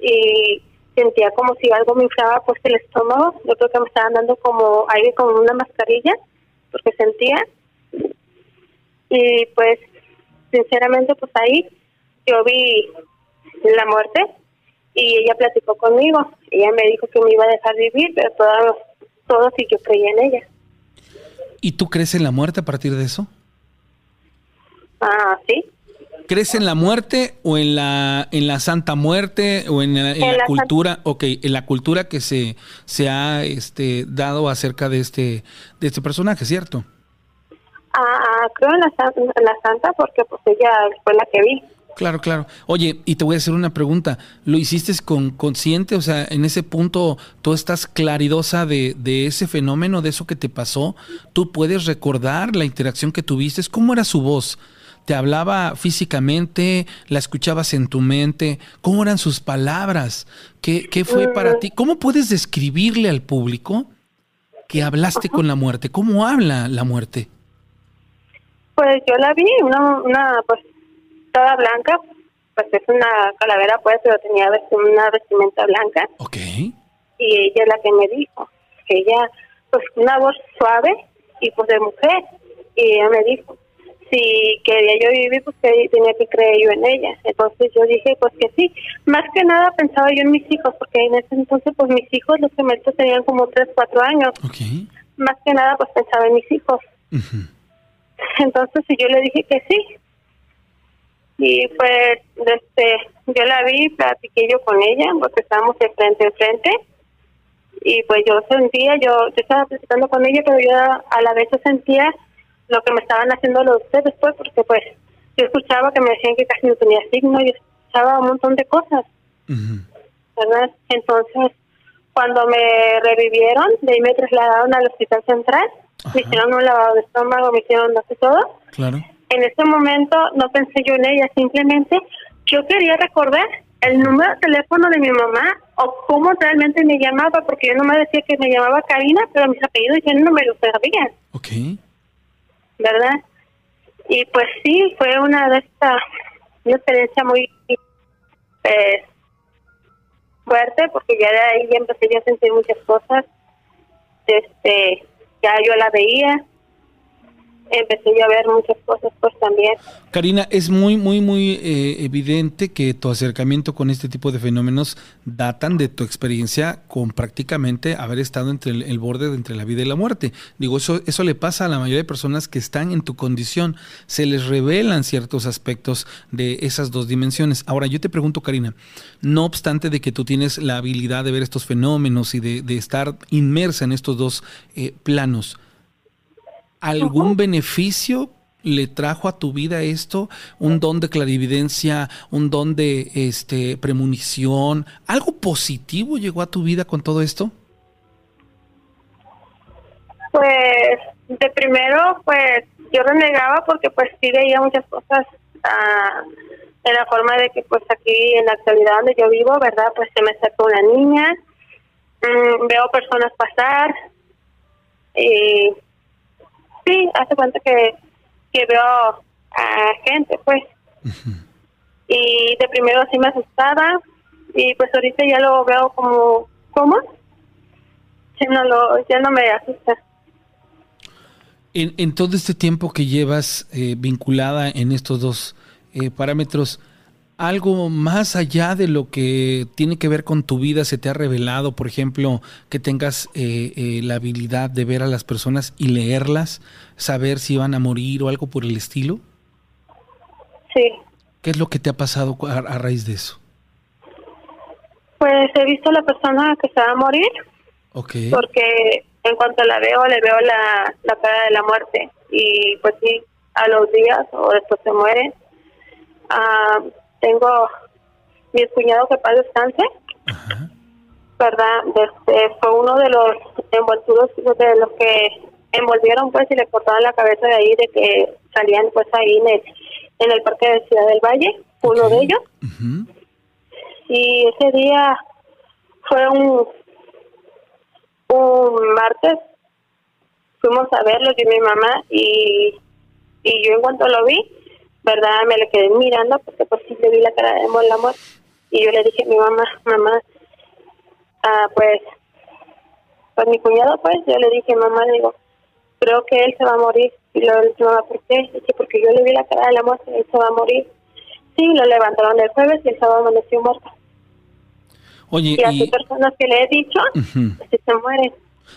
y sentía como si algo me inflaba pues el estómago. Yo creo que me estaban dando como aire con una mascarilla, porque sentía. Y pues, sinceramente, pues ahí yo vi la muerte y ella platicó conmigo. Ella me dijo que me iba a dejar vivir, pero todo, todo sí yo creía en ella. ¿Y tú crees en la muerte a partir de eso? Ah, sí. ¿Crees en la muerte o en la en la santa muerte o en la, cultura? Ok, en la cultura que se, se ha este, dado acerca de este de este personaje, ¿cierto? Ah, ah creo en la, en la santa porque pues ella fue la que vi. Claro, claro. Oye, y te voy a hacer una pregunta. ¿Lo hiciste con consciente? O sea, en ese punto tú estás claridosa de, de ese fenómeno, de eso que te pasó. ¿Tú puedes recordar la interacción que tuviste? ¿Cómo era su voz? ¿Te hablaba físicamente? ¿La escuchabas en tu mente? ¿Cómo eran sus palabras? ¿Qué, qué fue para ti? ¿Cómo puedes describirle al público que hablaste con la muerte? ¿Cómo habla la muerte? Pues yo la vi, una, una pues toda blanca, pues es una calavera pues, pero tenía una vestimenta blanca. Ok. Y ella es la que me dijo, que ella, pues una voz suave y pues de mujer. Y ella me dijo, si quería yo vivir, pues que tenía que creer yo en ella. Entonces yo dije, pues que sí. Más que nada pensaba yo en mis hijos, porque en ese entonces, pues mis hijos, los gemelos tenían como 3, 4 años. Más que nada, pues pensaba en mis hijos. Entonces yo le dije que sí. Y pues, este, yo la vi, platiqué yo con ella, porque estábamos de frente en frente. Y pues yo sentía, yo, yo estaba platicando con ella, pero yo a la vez yo sentía lo que me estaban haciendo los ustedes pues porque pues yo escuchaba que me decían que casi no tenía signo y escuchaba un montón de cosas. Verdad entonces cuando me revivieron de ahí me trasladaron al hospital central me hicieron un lavado de estómago me hicieron todo. Claro en ese momento no pensé yo en ella simplemente yo quería recordar el número de teléfono de mi mamá o cómo realmente me llamaba, porque yo no me decía que me llamaba Karina, pero mis apellidos yo no me los sabía. Okay. ¿verdad? Y pues sí, fue una de estas, una experiencia muy eh, fuerte, porque ya de ahí ya empecé a sentir muchas cosas. Este, ya yo la veía, empecé a ver muchas cosas pues también. Karina, es muy, muy, muy eh, evidente que tu acercamiento con este tipo de fenómenos datan de tu experiencia con prácticamente haber estado entre el, borde de entre la vida y la muerte. Digo, eso, eso le pasa a la mayoría de personas que están en tu condición. Se les revelan ciertos aspectos de esas dos dimensiones. Ahora, yo te pregunto, Karina, no obstante de que tú tienes la habilidad de ver estos fenómenos y de, estar inmersa en estos dos eh, planos, ¿Algún beneficio le trajo a tu vida esto? ¿Un don de clarividencia, un don de este premonición? ¿Algo positivo llegó a tu vida con todo esto? Pues de primero, pues yo renegaba porque pues sí veía muchas cosas ah, en la forma de que pues aquí en la actualidad donde yo vivo, ¿verdad? Pues se me sacó una niña, mm, veo personas pasar y sí, hace cuenta que, que veo a gente, pues. Y de primero sí me asustaba y pues ahorita ya lo veo como, ¿cómo? Ya no, lo, ya no me asusta. En, en todo este tiempo que llevas eh, vinculada en estos dos eh, parámetros, algo más allá de lo que tiene que ver con tu vida se te ha revelado, por ejemplo, que tengas eh, eh, la habilidad de ver a las personas y leerlas, saber si van a morir o algo por el estilo? Sí. ¿Qué es lo que te ha pasado a, raíz de eso? Pues he visto a la persona que se va a morir. Ok. Porque en cuanto la veo, le veo la, la cara de la muerte. Y pues sí, a los días o después se muere. Ah, tengo mi cuñado que para descanse. ¿Verdad? Este, fue uno de los envolturos de los que envolvieron pues y le cortaron la cabeza de ahí de que salían pues ahí en el, en el parque de Ciudad del Valle, uno de ellos. Y ese día fue un, un martes, fuimos a verlo yo y mi mamá y, y yo en cuanto lo vi, verdad me le quedé mirando porque pues sí le vi la cara de muerte y yo le dije a mi mamá, mamá, ah, pues, pues mi cuñado pues, yo le dije, mamá, digo, creo que él se va a morir. Y lo le mamá, ¿por qué? Dice, porque yo le vi la cara de la muerte, él se va a morir. Sí, lo levantaron el jueves y el sábado amaneció muerto. Oye, y a personas que le he dicho, pues, se mueren.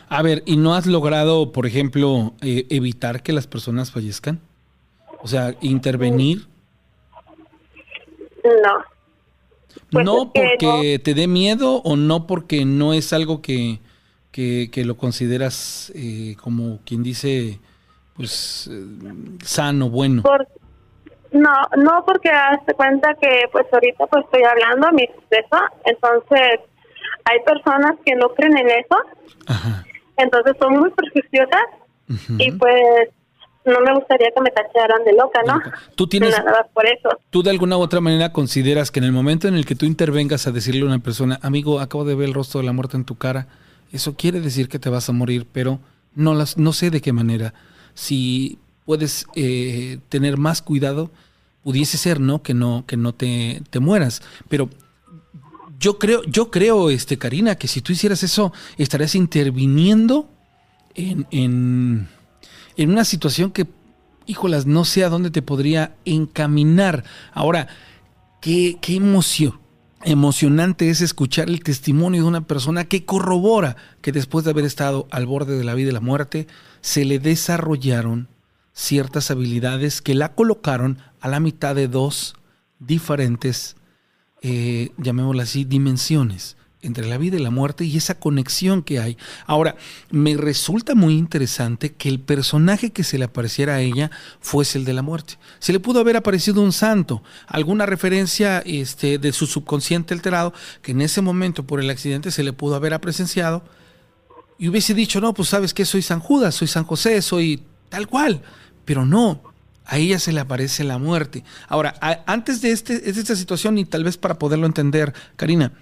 A ver, ¿y no has logrado, por ejemplo, eh, evitar que las personas fallezcan? O sea, intervenir. No. Pues ¿No porque te dé miedo o no porque no es algo que, que, lo consideras eh, como quien dice, pues eh, sano, bueno? no, no porque hazte cuenta que pues ahorita pues estoy hablando a mi eso, entonces hay personas que no creen en eso, entonces son muy prejuiciosas y pues no me gustaría que me tacharan de loca, ¿no? Tú tienes, nada por eso. ¿Tú de alguna u otra manera consideras que en el momento en el que tú intervengas a decirle a una persona, amigo, acabo de ver el rostro de la muerte en tu cara, eso quiere decir que te vas a morir, pero no, las, no sé de qué manera. Si puedes eh, tener más cuidado, pudiese ser, ¿no? Que no, que no te, te mueras. Pero yo creo, yo creo, este, Karina, que si tú hicieras eso, estarías interviniendo en, en, en una situación que, híjolas, no sé a dónde te podría encaminar. Ahora, qué, qué emoción emocionante es escuchar el testimonio de una persona que corrobora que después de haber estado al borde de la vida y la muerte, se le desarrollaron ciertas habilidades que la colocaron a la mitad de dos diferentes, eh, llamémoslo así, dimensiones entre la vida y la muerte y esa conexión que hay. Ahora, me resulta muy interesante que el personaje que se le apareciera a ella fuese el de la muerte. Se le pudo haber aparecido un santo, alguna referencia este, de su subconsciente alterado, que en ese momento por el accidente se le pudo haber presenciado y hubiese dicho, no, pues sabes que soy San Judas, soy San José, soy tal cual. Pero no, a ella se le aparece la muerte. Ahora, antes de, este, de esta situación, y tal vez para poderlo entender, Karina,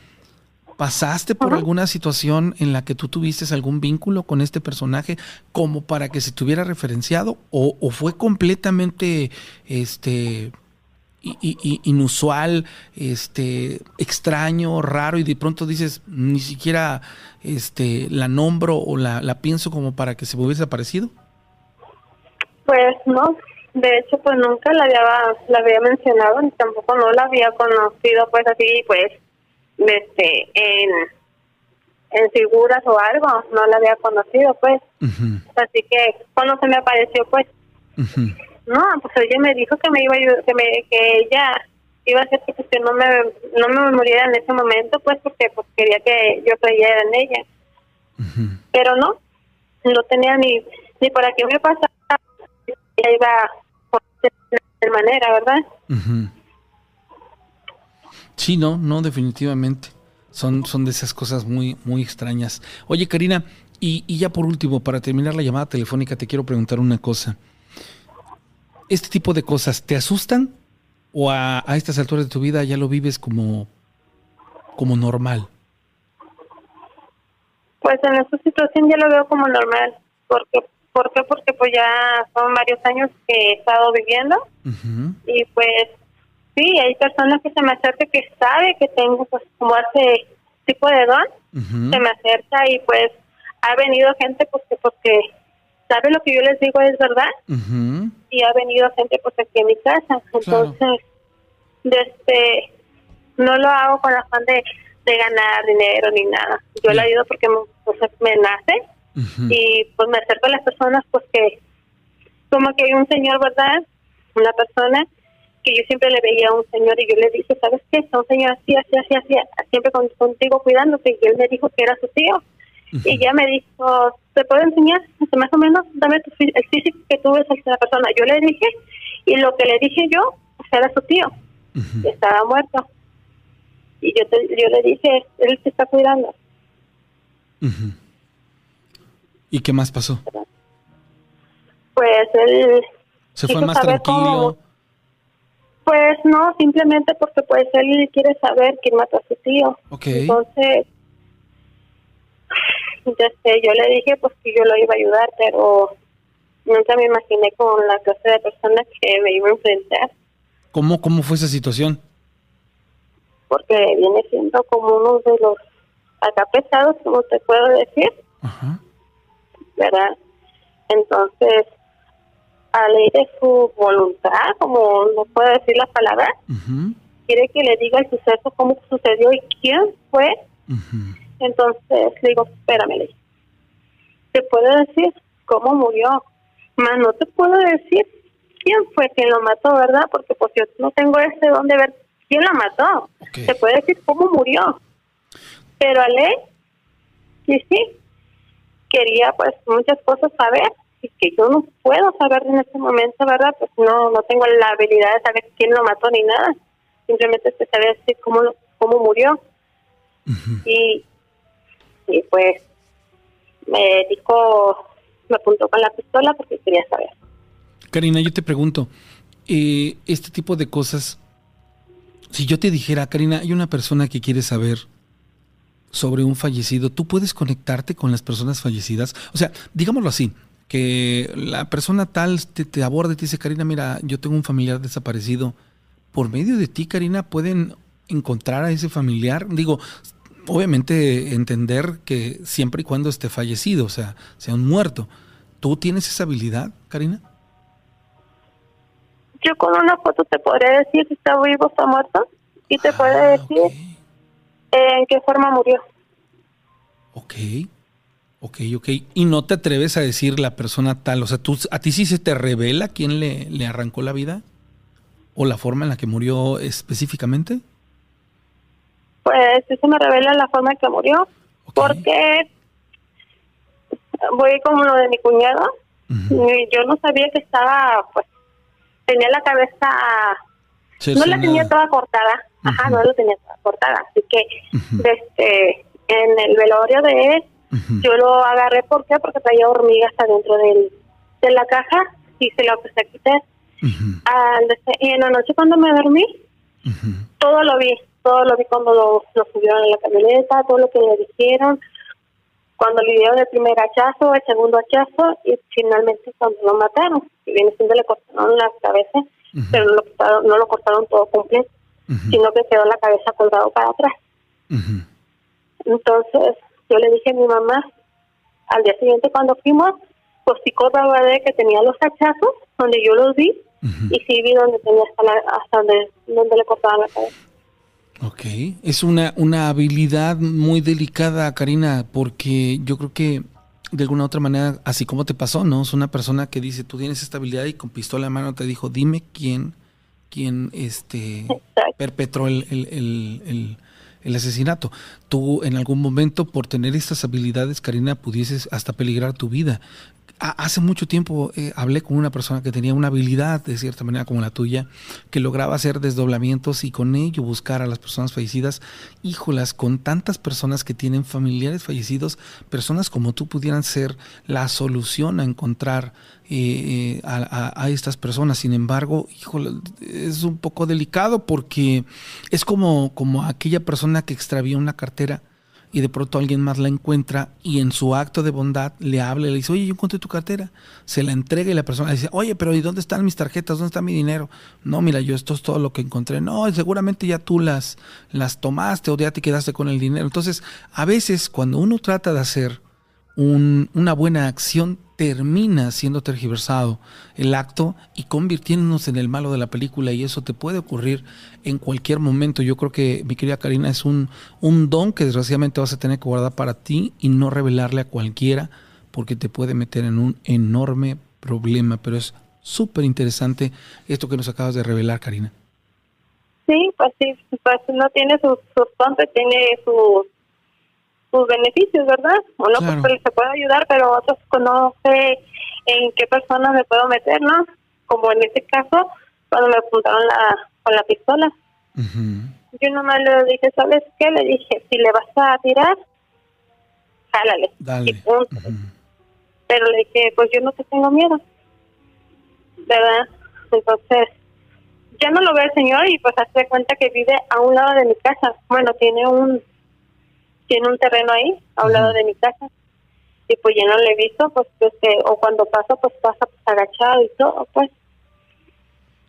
¿Pasaste por alguna situación en la que tú tuviste algún vínculo con este personaje como para que se tuviera referenciado? ¿O, fue completamente este, inusual, este, extraño, raro y de pronto dices, ni siquiera este, la nombro o la, la pienso como para que se me hubiese aparecido? Pues no, de hecho pues nunca la había, la había mencionado ni tampoco no la había conocido pues así pues este en en figuras o algo no la había conocido pues. Así que cuando se me apareció pues no pues ella me dijo que me iba a que me que ella iba a hacer que no me no me muriera en ese momento pues porque pues quería que yo creyera en ella. Pero no no tenía ni ni para qué me pasara ella iba de manera verdad Sí, no, no, definitivamente. Son, son de esas cosas muy, muy extrañas. Oye, Karina, y, y, ya por último, para terminar la llamada telefónica, te quiero preguntar una cosa. ¿Este tipo de cosas te asustan o a, a estas alturas de tu vida ya lo vives como, como normal? Pues en esta situación ya lo veo como normal. porque ¿Por qué? Porque pues ya son varios años que he estado viviendo y pues sí, hay personas que se me acercan que sabe que tengo pues como ese tipo de don, se me acerca y pues ha venido gente pues que porque sabe lo que yo les digo es verdad. Y ha venido gente pues aquí en mi casa, entonces desde no lo hago con afán de, de ganar dinero ni nada, yo lo ayudo porque me, pues, me nace. Y pues me acerco a las personas pues que como que hay un señor, ¿verdad? Una persona que yo siempre le veía a un señor y yo le dije, ¿sabes qué? A un señor así, así, así, así, siempre contigo cuidándote y él me dijo que era su tío. Y ya me dijo, ¿te puedo enseñar? Más o menos, dame tu, el físico que tú ves a la persona. Yo le dije, y lo que le dije yo, pues, era su tío, estaba muerto. Y yo, yo le dije, él te está cuidando. ¿Y qué más pasó? Pues él... ¿Se fue más tranquilo? Pues no, simplemente porque pues él quiere saber quién mató a su tío. Entonces, este, yo le dije pues que yo lo iba a ayudar, pero nunca me imaginé con la clase de personas que me iba a enfrentar. ¿Cómo, cómo fue esa situación? Porque viene siendo como uno de los acá pesados, como te puedo decir. Ajá. ¿Verdad? Entonces, a ley de su voluntad, como no puedo decir la palabra, quiere que le diga el suceso, cómo sucedió y quién fue. Entonces le digo, espérame, te puedo decir cómo murió, más no te puedo decir quién fue quien lo mató, ¿verdad? Porque pues yo no tengo ese donde ver quién lo mató. Te puede decir cómo murió. Pero Ale, sí, sí, quería pues muchas cosas saber que yo no puedo saber en este momento, ¿verdad? Pues no no tengo la habilidad de saber quién lo mató ni nada. Simplemente se sabe decir cómo, cómo murió. Y y pues me dijo, me apuntó con la pistola porque quería saber. Karina, yo te pregunto, eh, este tipo de cosas, si yo te dijera, Karina, hay una persona que quiere saber sobre un fallecido, ¿tú puedes conectarte con las personas fallecidas? O sea, digámoslo así, que la persona tal te, te aborda y te dice, Karina, mira, yo tengo un familiar desaparecido. Por medio de ti, Karina, pueden encontrar a ese familiar. Digo, obviamente entender que siempre y cuando esté fallecido, o sea, sea un muerto. ¿Tú tienes esa habilidad, Karina? Yo con una foto te podría decir si está vivo o está muerto y te puede ah, decir en qué forma murió. Ok, ok, ok. ¿Y no te atreves a decir la persona tal? O sea, ¿tú, ¿a ti sí se te revela quién le, le arrancó la vida? ¿O la forma en la que murió específicamente? pues sí se me revela la forma en que murió, porque voy como lo de mi cuñado, y yo no sabía que estaba, pues, tenía la cabeza, no la tenía toda cortada, ajá, no la tenía toda cortada, así que, este, en el velorio de él, yo lo agarré, ¿por qué? Porque traía hormigas adentro del, de la caja, y se lo empecé a quitar. y en la noche cuando me dormí, todo lo vi, todo lo vi cuando lo, subieron en la camioneta, todo lo que le dijeron, cuando le dieron el primer hachazo, el segundo hachazo y finalmente cuando lo mataron, que viene siendo le cortaron la cabeza, pero no lo, cortaron, no lo cortaron todo completo, sino que quedó la cabeza colgado para atrás. Entonces yo le dije a mi mamá, al día siguiente cuando fuimos, pues picó de que tenía los hachazos, donde yo los vi, y sí vi donde tenía hasta, hasta donde, donde le cortaban la cabeza. Ok, es una, una habilidad muy delicada, Karina, porque yo creo que de alguna otra manera, así como te pasó, ¿no? Es una persona que dice, tú tienes esta habilidad y con pistola en mano te dijo, dime quién, quién este, perpetró el, el, el, asesinato. Tú en algún momento, por tener estas habilidades, Karina, pudieses hasta peligrar tu vida hace mucho tiempo eh, hablé con una persona que tenía una habilidad, de cierta manera como la tuya, que lograba hacer desdoblamientos y con ello buscar a las personas fallecidas. Híjolas, con tantas personas que tienen familiares fallecidos, personas como tú pudieran ser la solución a encontrar eh, eh, a, estas personas. Sin embargo, híjole, es un poco delicado porque es como, como aquella persona que extravió una cartera y de pronto alguien más la encuentra y en su acto de bondad le habla y le dice, oye, yo encontré tu cartera. Se la entrega y la persona dice, oye, pero ¿y dónde están mis tarjetas? ¿Dónde está mi dinero? No, mira, yo esto es todo lo que encontré. No, seguramente ya tú las, las tomaste o ya te quedaste con el dinero. Entonces, a veces cuando uno trata de hacer una buena acción, termina siendo tergiversado el acto y convirtiéndonos en el malo de la película y eso te puede ocurrir en cualquier momento. Yo creo que mi querida Karina es un, un don que desgraciadamente vas a tener que guardar para ti y no revelarle a cualquiera porque te puede meter en un enorme problema, pero es Súper interesante esto que nos acabas de revelar, Karina. Sí, pues sí, pues no tiene sus, sus tiene sus, sus beneficios, ¿verdad? Uno pues, se puede ayudar, pero otros no sé en qué persona me puedo meter, ¿no? Como en este caso, cuando me apuntaron la, con la pistola. Yo nomás le dije, ¿sabes qué? Le dije, si le vas a tirar, jálale. Dale. Pero le dije, pues yo no te tengo miedo. ¿Verdad? Entonces, ya no lo ve el señor y pues hace cuenta que vive a un lado de mi casa. Bueno, tiene un tiene un terreno ahí, a un lado de mi casa. Y pues yo no le he visto, pues, este, o cuando pasa, pues pasa pues, agachado y todo, pues.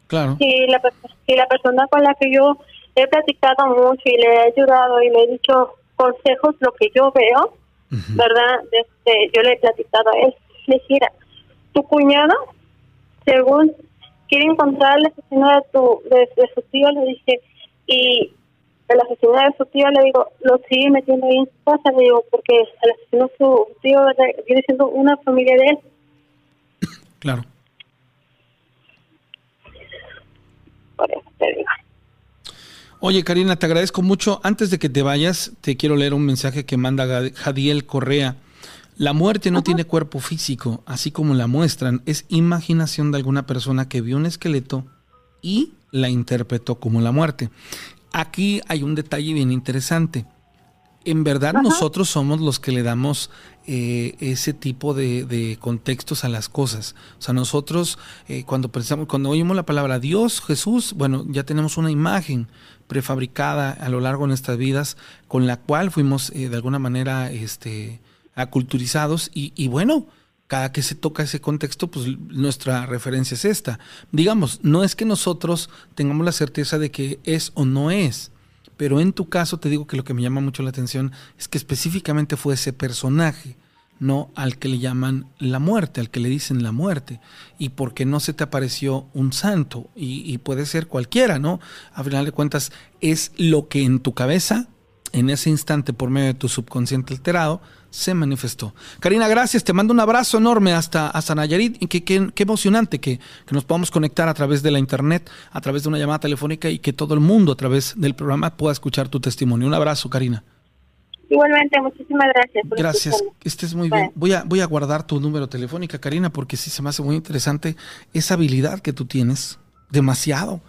Claro. Y la, y la persona con la que yo he platicado mucho y le he ayudado y le he dicho consejos, lo que yo veo, ¿verdad? Este, yo le he platicado a él. Le dije, tu cuñado, según quiere encontrar al asesino de, tu, de, su tío, le dije, y el asesino de su tío, le digo, lo sigue metiendo ahí en su casa, le digo, porque el asesino de su tío viene siendo una familia de él. Claro. Por eso te digo. Oye, Karina, te agradezco mucho. Antes de que te vayas, te quiero leer un mensaje que manda Jadiel Correa. La muerte no tiene cuerpo físico, así como la muestran, es imaginación de alguna persona que vio un esqueleto y la interpretó como la muerte. Aquí hay un detalle bien interesante. En verdad nosotros somos los que le damos eh, ese tipo de, contextos a las cosas. O sea, nosotros eh, cuando pensamos, cuando oímos la palabra Dios, Jesús, bueno, ya tenemos una imagen prefabricada a lo largo de nuestras vidas con la cual fuimos eh, de alguna manera este, aculturizados y, y bueno, cada que se toca ese contexto, pues nuestra referencia es esta. Digamos, no es que nosotros tengamos la certeza de que es o no es, pero en tu caso te digo que lo que me llama mucho la atención es que específicamente fue ese personaje, no al que le llaman la muerte, al que le dicen la muerte, y porque no se te apareció un santo, y, y puede ser cualquiera, ¿no? A final de cuentas, es lo que en tu cabeza, en ese instante, por medio de tu subconsciente alterado, se manifestó. Karina, gracias. Te mando un abrazo enorme hasta, hasta Nayarit. Y qué, qué, emocionante que, que, nos podamos conectar a través de la internet, a través de una llamada telefónica y que todo el mundo a través del programa pueda escuchar tu testimonio. Un abrazo, Karina. Igualmente, muchísimas gracias. gracias, que estés muy bien. Voy a, voy a guardar tu número telefónica, Karina, porque sí se me hace muy interesante esa habilidad que tú tienes. Demasiado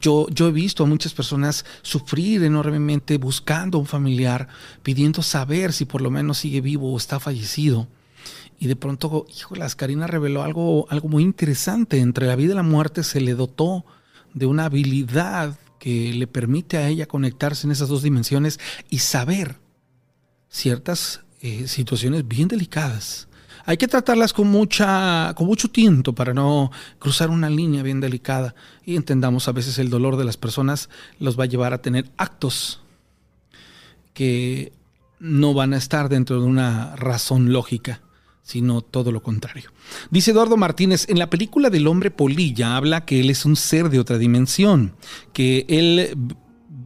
yo, yo he visto a muchas personas sufrir enormemente buscando un familiar, pidiendo saber si por lo menos sigue vivo o está fallecido. Y de pronto, híjolas, Karina reveló algo, algo muy interesante. Entre la vida y la muerte se le dotó de una habilidad que le permite a ella conectarse en esas dos dimensiones y saber ciertas eh, situaciones bien delicadas hay que tratarlas con, mucha, con mucho tiento para no cruzar una línea bien delicada. Y entendamos, a veces el dolor de las personas los va a llevar a tener actos que no van a estar dentro de una razón lógica sino todo lo contrario. Dice Eduardo Martínez, en la película del hombre polilla habla que él es un ser de otra dimensión, que él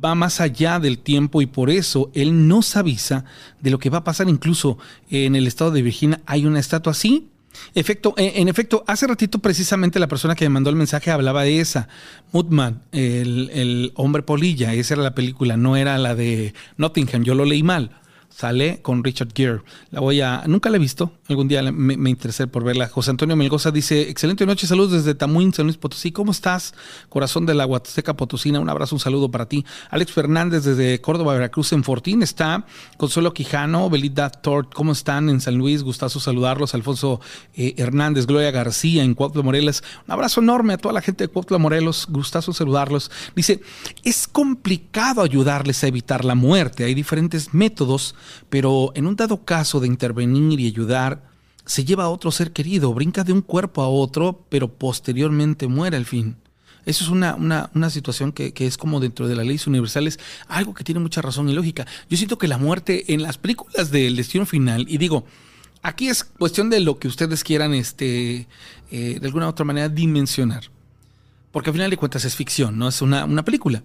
va más allá del tiempo y por eso él nos avisa de lo que va a pasar. Incluso en el estado de Virginia hay una estatua así. Efecto, eh, en efecto, hace ratito precisamente la persona que me mandó el mensaje hablaba de esa. Mutman, el, el hombre polilla, esa era la película, no era la de Nottingham, yo lo leí mal sale con Richard Gere. La voy a, nunca la he visto, algún día me, interesé por verla. José Antonio Melgoza dice, excelente noche, saludos desde Tamuín, San Luis Potosí. ¿Cómo estás? Corazón de la Huasteca Potosina, un abrazo, un saludo para ti. Alex Fernández desde Córdoba, Veracruz, en Fortín está. Consuelo Quijano, Belida Tort, ¿cómo están? En San Luis, gustazo saludarlos. Alfonso eh, Hernández, Gloria García en Cuautla Morelos. Un abrazo enorme a toda la gente de Cuautla Morelos, gustazo saludarlos. Dice, es complicado ayudarles a evitar la muerte. Hay diferentes métodos pero en un dado caso de intervenir y ayudar, se lleva a otro ser querido, brinca de un cuerpo a otro, pero posteriormente muere al fin. Eso es una, una, situación que, es como dentro de las leyes universales, algo que tiene mucha razón y lógica. Yo siento que la muerte en las películas del destino final, y digo, aquí es cuestión de lo que ustedes quieran, este, eh, de alguna u otra manera, dimensionar. Porque al final de cuentas es ficción, no es una, película.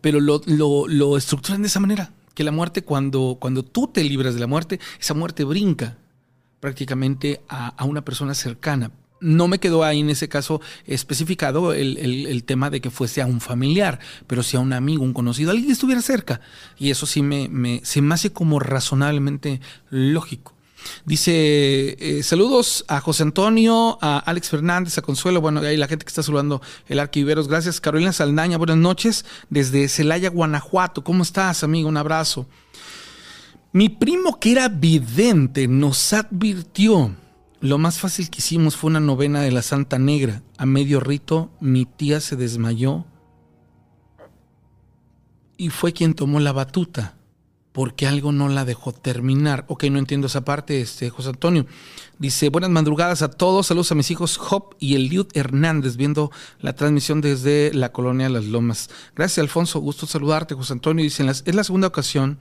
Pero lo, lo, lo estructuran de esa manera que la muerte, cuando, cuando tú te libras de la muerte, esa muerte brinca prácticamente a, una persona cercana. no me quedó ahí en ese caso especificado el, tema de que fuese a un familiar, pero si a un amigo, un conocido, alguien que estuviera cerca. Y eso sí me, me, se me hace como razonablemente lógico. Dice, eh, saludos a José Antonio, a Alex Fernández, a Consuelo, bueno, ahí la gente que está saludando el Arquiveros, gracias. Carolina Saldaña, buenas noches, desde Celaya, Guanajuato. ¿Cómo estás, amigo? Un abrazo. Mi primo, que era vidente, nos advirtió. Lo más fácil que hicimos fue una novena de la Santa Negra. A medio rito, mi tía se desmayó y fue quien tomó la batuta porque algo no la dejó terminar. Ok, no entiendo esa parte, este, José Antonio. Dice, buenas madrugadas a todos, saludos a mis hijos Job y Eliud Hernández, viendo la transmisión desde la colonia Las Lomas. Gracias, Alfonso, gusto saludarte, José Antonio. Dice, es la segunda ocasión.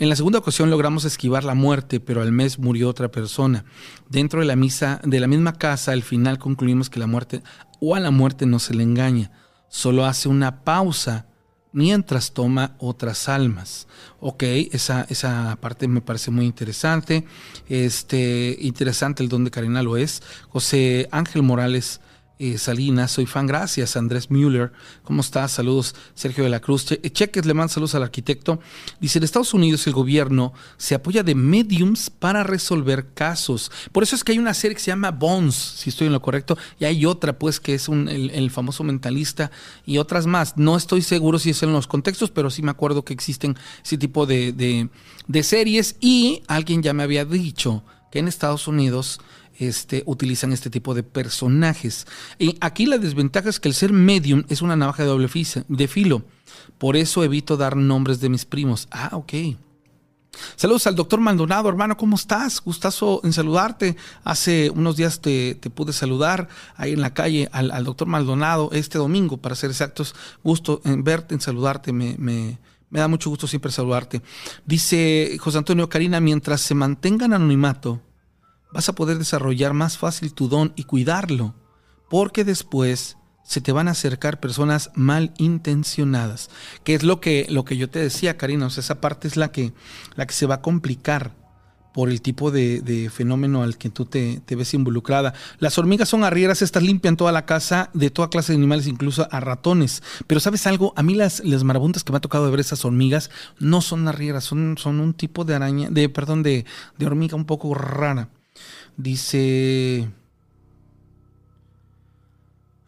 En la segunda ocasión logramos esquivar la muerte, pero al mes murió otra persona. Dentro de la misa, de la misma casa, al final concluimos que la muerte o a la muerte no se le engaña. Solo hace una pausa mientras toma otras almas. Ok, esa, esa parte me parece muy interesante. Este, interesante el don de Karina lo es. José Ángel Morales eh, Salinas, soy fan, gracias. Andrés Müller, ¿cómo estás? Saludos Sergio de la Cruz, eh, Cheques le manda saludos al arquitecto, dice en Estados Unidos el gobierno se apoya de mediums para resolver casos, por eso es que hay una serie que se llama Bones, si estoy en lo correcto, y hay otra pues que es un, el, famoso mentalista y otras más, no estoy seguro si es en los contextos, pero sí me acuerdo que existen ese tipo de, de series. Y alguien ya me había dicho que en Estados Unidos este, utilizan este tipo de personajes. Y aquí la desventaja es que el ser medium es una navaja de doble filo. Por eso evito dar nombres de mis primos. Ah, ok. Saludos al doctor Maldonado, hermano, ¿cómo estás? Gustazo en saludarte. Hace unos días te, pude saludar ahí en la calle al, doctor Maldonado este domingo, para ser exactos. Gusto en verte, en saludarte, me, me, me da mucho gusto siempre saludarte. Dice José Antonio Karina, mientras se mantengan anonimato, vas a poder desarrollar más fácil tu don y cuidarlo, porque después se te van a acercar personas malintencionadas, que es lo que, lo que yo te decía, Karina, o sea, esa parte es la que, la que se va a complicar por el tipo de, fenómeno al que tú te, ves involucrada. Las hormigas son arrieras, estas limpian toda la casa de toda clase de animales, incluso a ratones. Pero ¿sabes algo? A mí las, las marabuntas que me ha tocado ver esas hormigas no son arrieras, son, son un tipo de araña, de, perdón, de, de hormiga un poco rara. Dice...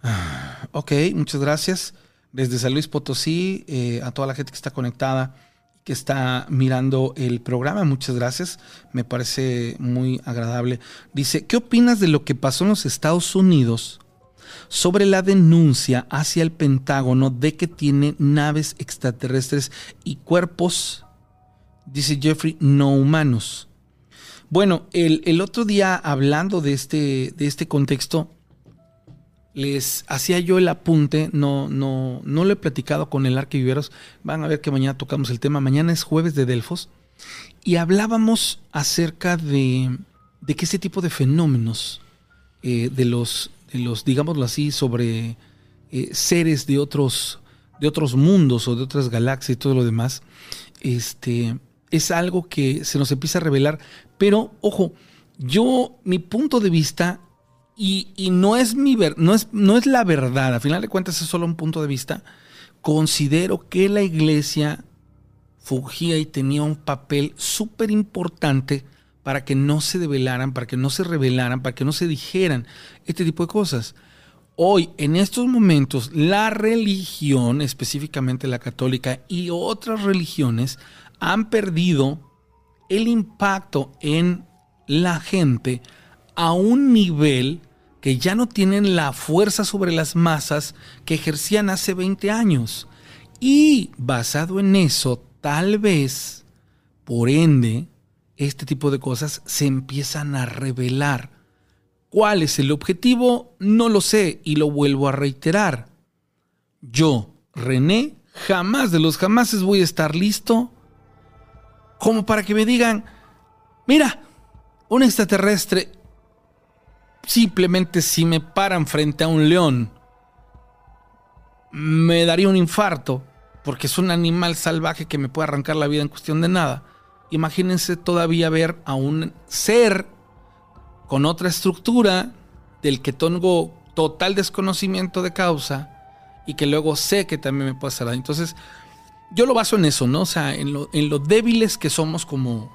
Ah, ok, muchas gracias. Desde San Luis Potosí, eh, a toda la gente que está conectada, que está mirando el programa, muchas gracias. Me parece muy agradable. Dice, ¿qué opinas de lo que pasó en los Estados Unidos sobre la denuncia hacia el Pentágono de que tiene naves extraterrestres y cuerpos, dice Jeffrey, no humanos? Bueno, el, otro día hablando de este, de este contexto, les hacía yo el apunte, no, no, no lo he platicado con el Arquiviveros, van a ver que mañana tocamos el tema, mañana es jueves de Delfos, y hablábamos acerca de, de que este tipo de fenómenos, eh, de, los, de los, digámoslo así, sobre eh, seres de otros, de otros mundos o de otras galaxias y todo lo demás, este, es algo que se nos empieza a revelar pero, ojo, yo, mi punto de vista, y, no, es mi ver, no, es, no es la verdad, a final de cuentas es solo un punto de vista, considero que la iglesia fugía y tenía un papel súper importante para que no se develaran, para que no se revelaran, para que no se dijeran este tipo de cosas. Hoy, en estos momentos, la religión, específicamente la católica y otras religiones, han perdido el impacto en la gente a un nivel que ya no tienen la fuerza sobre las masas que ejercían hace 20 años. Y basado en eso, tal vez, por ende, este tipo de cosas se empiezan a revelar. ¿Cuál es el objetivo? No lo sé y lo vuelvo a reiterar. Yo, René, jamás de los jamases voy a estar listo como para que me digan, mira, un extraterrestre, simplemente si me paran frente a un león, me daría un infarto, porque es un animal salvaje que me puede arrancar la vida en cuestión de nada. Imagínense todavía ver a un ser con otra estructura, del que tengo total desconocimiento de causa y que luego sé que también me puede hacer. Entonces, yo lo baso en eso, ¿no? O sea, en lo, en lo débiles que somos como,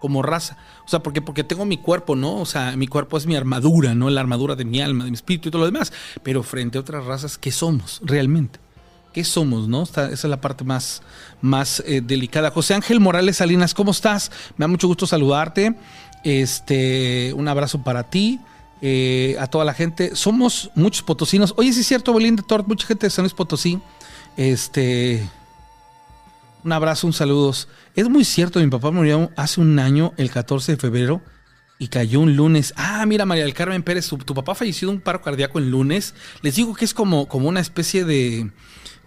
como raza. O sea, porque, porque tengo mi cuerpo, ¿no? O sea, mi cuerpo es mi armadura, ¿no? La armadura de mi alma, de mi espíritu y todo lo demás. Pero frente a otras razas, ¿qué somos realmente? ¿Qué somos, no? esa es la parte más, más eh, delicada. José Ángel Morales Salinas, ¿cómo estás? Me da mucho gusto saludarte. Este, un abrazo para ti. Eh, a toda la gente. Somos muchos potosinos. Oye, sí es cierto, Belinda Tort, mucha gente de San Luis Potosí. Este. Un abrazo, un saludo. Es muy cierto, mi papá murió hace un año, el 14 de febrero, y cayó un lunes. Ah, mira, María del Carmen Pérez, tu, papá falleció de un paro cardíaco el lunes. Les digo que es como, como una especie de.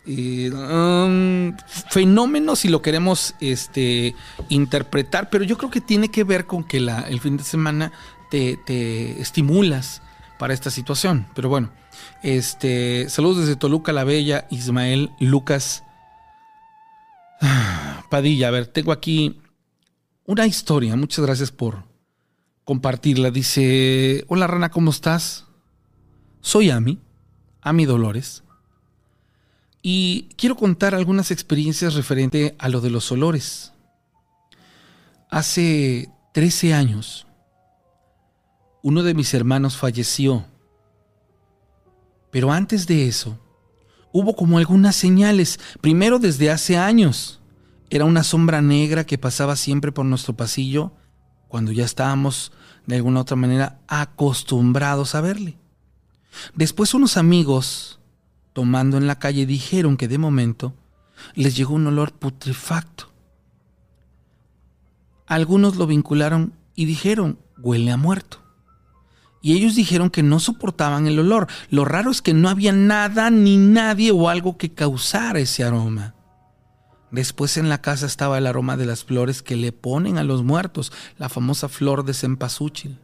Eh, um, fenómeno si lo queremos este, interpretar, pero yo creo que tiene que ver con que la, el fin de semana te, estimulas para esta situación. Pero bueno, este, saludos desde Toluca la Bella, Ismael Lucas Padilla. A ver, tengo aquí una historia. Muchas gracias por compartirla. Dice, hola Rana, ¿cómo estás? Soy Ami, Ami Dolores. Y quiero contar algunas experiencias referente a lo de los olores. Hace 13 años uno de mis hermanos falleció. Pero antes de eso, hubo como algunas señales, primero desde hace años. Era una sombra negra que pasaba siempre por nuestro pasillo cuando ya estábamos de alguna otra manera acostumbrados a verle. Después unos amigos, tomando en la calle, dijeron que de momento les llegó un olor putrefacto. Algunos lo vincularon y dijeron, huele a muerto y ellos dijeron que no soportaban el olor. Lo raro es que no había nada ni nadie o algo que causara ese aroma. Después en la casa estaba el aroma de las flores que le ponen a los muertos, la famosa flor de cempasúchil.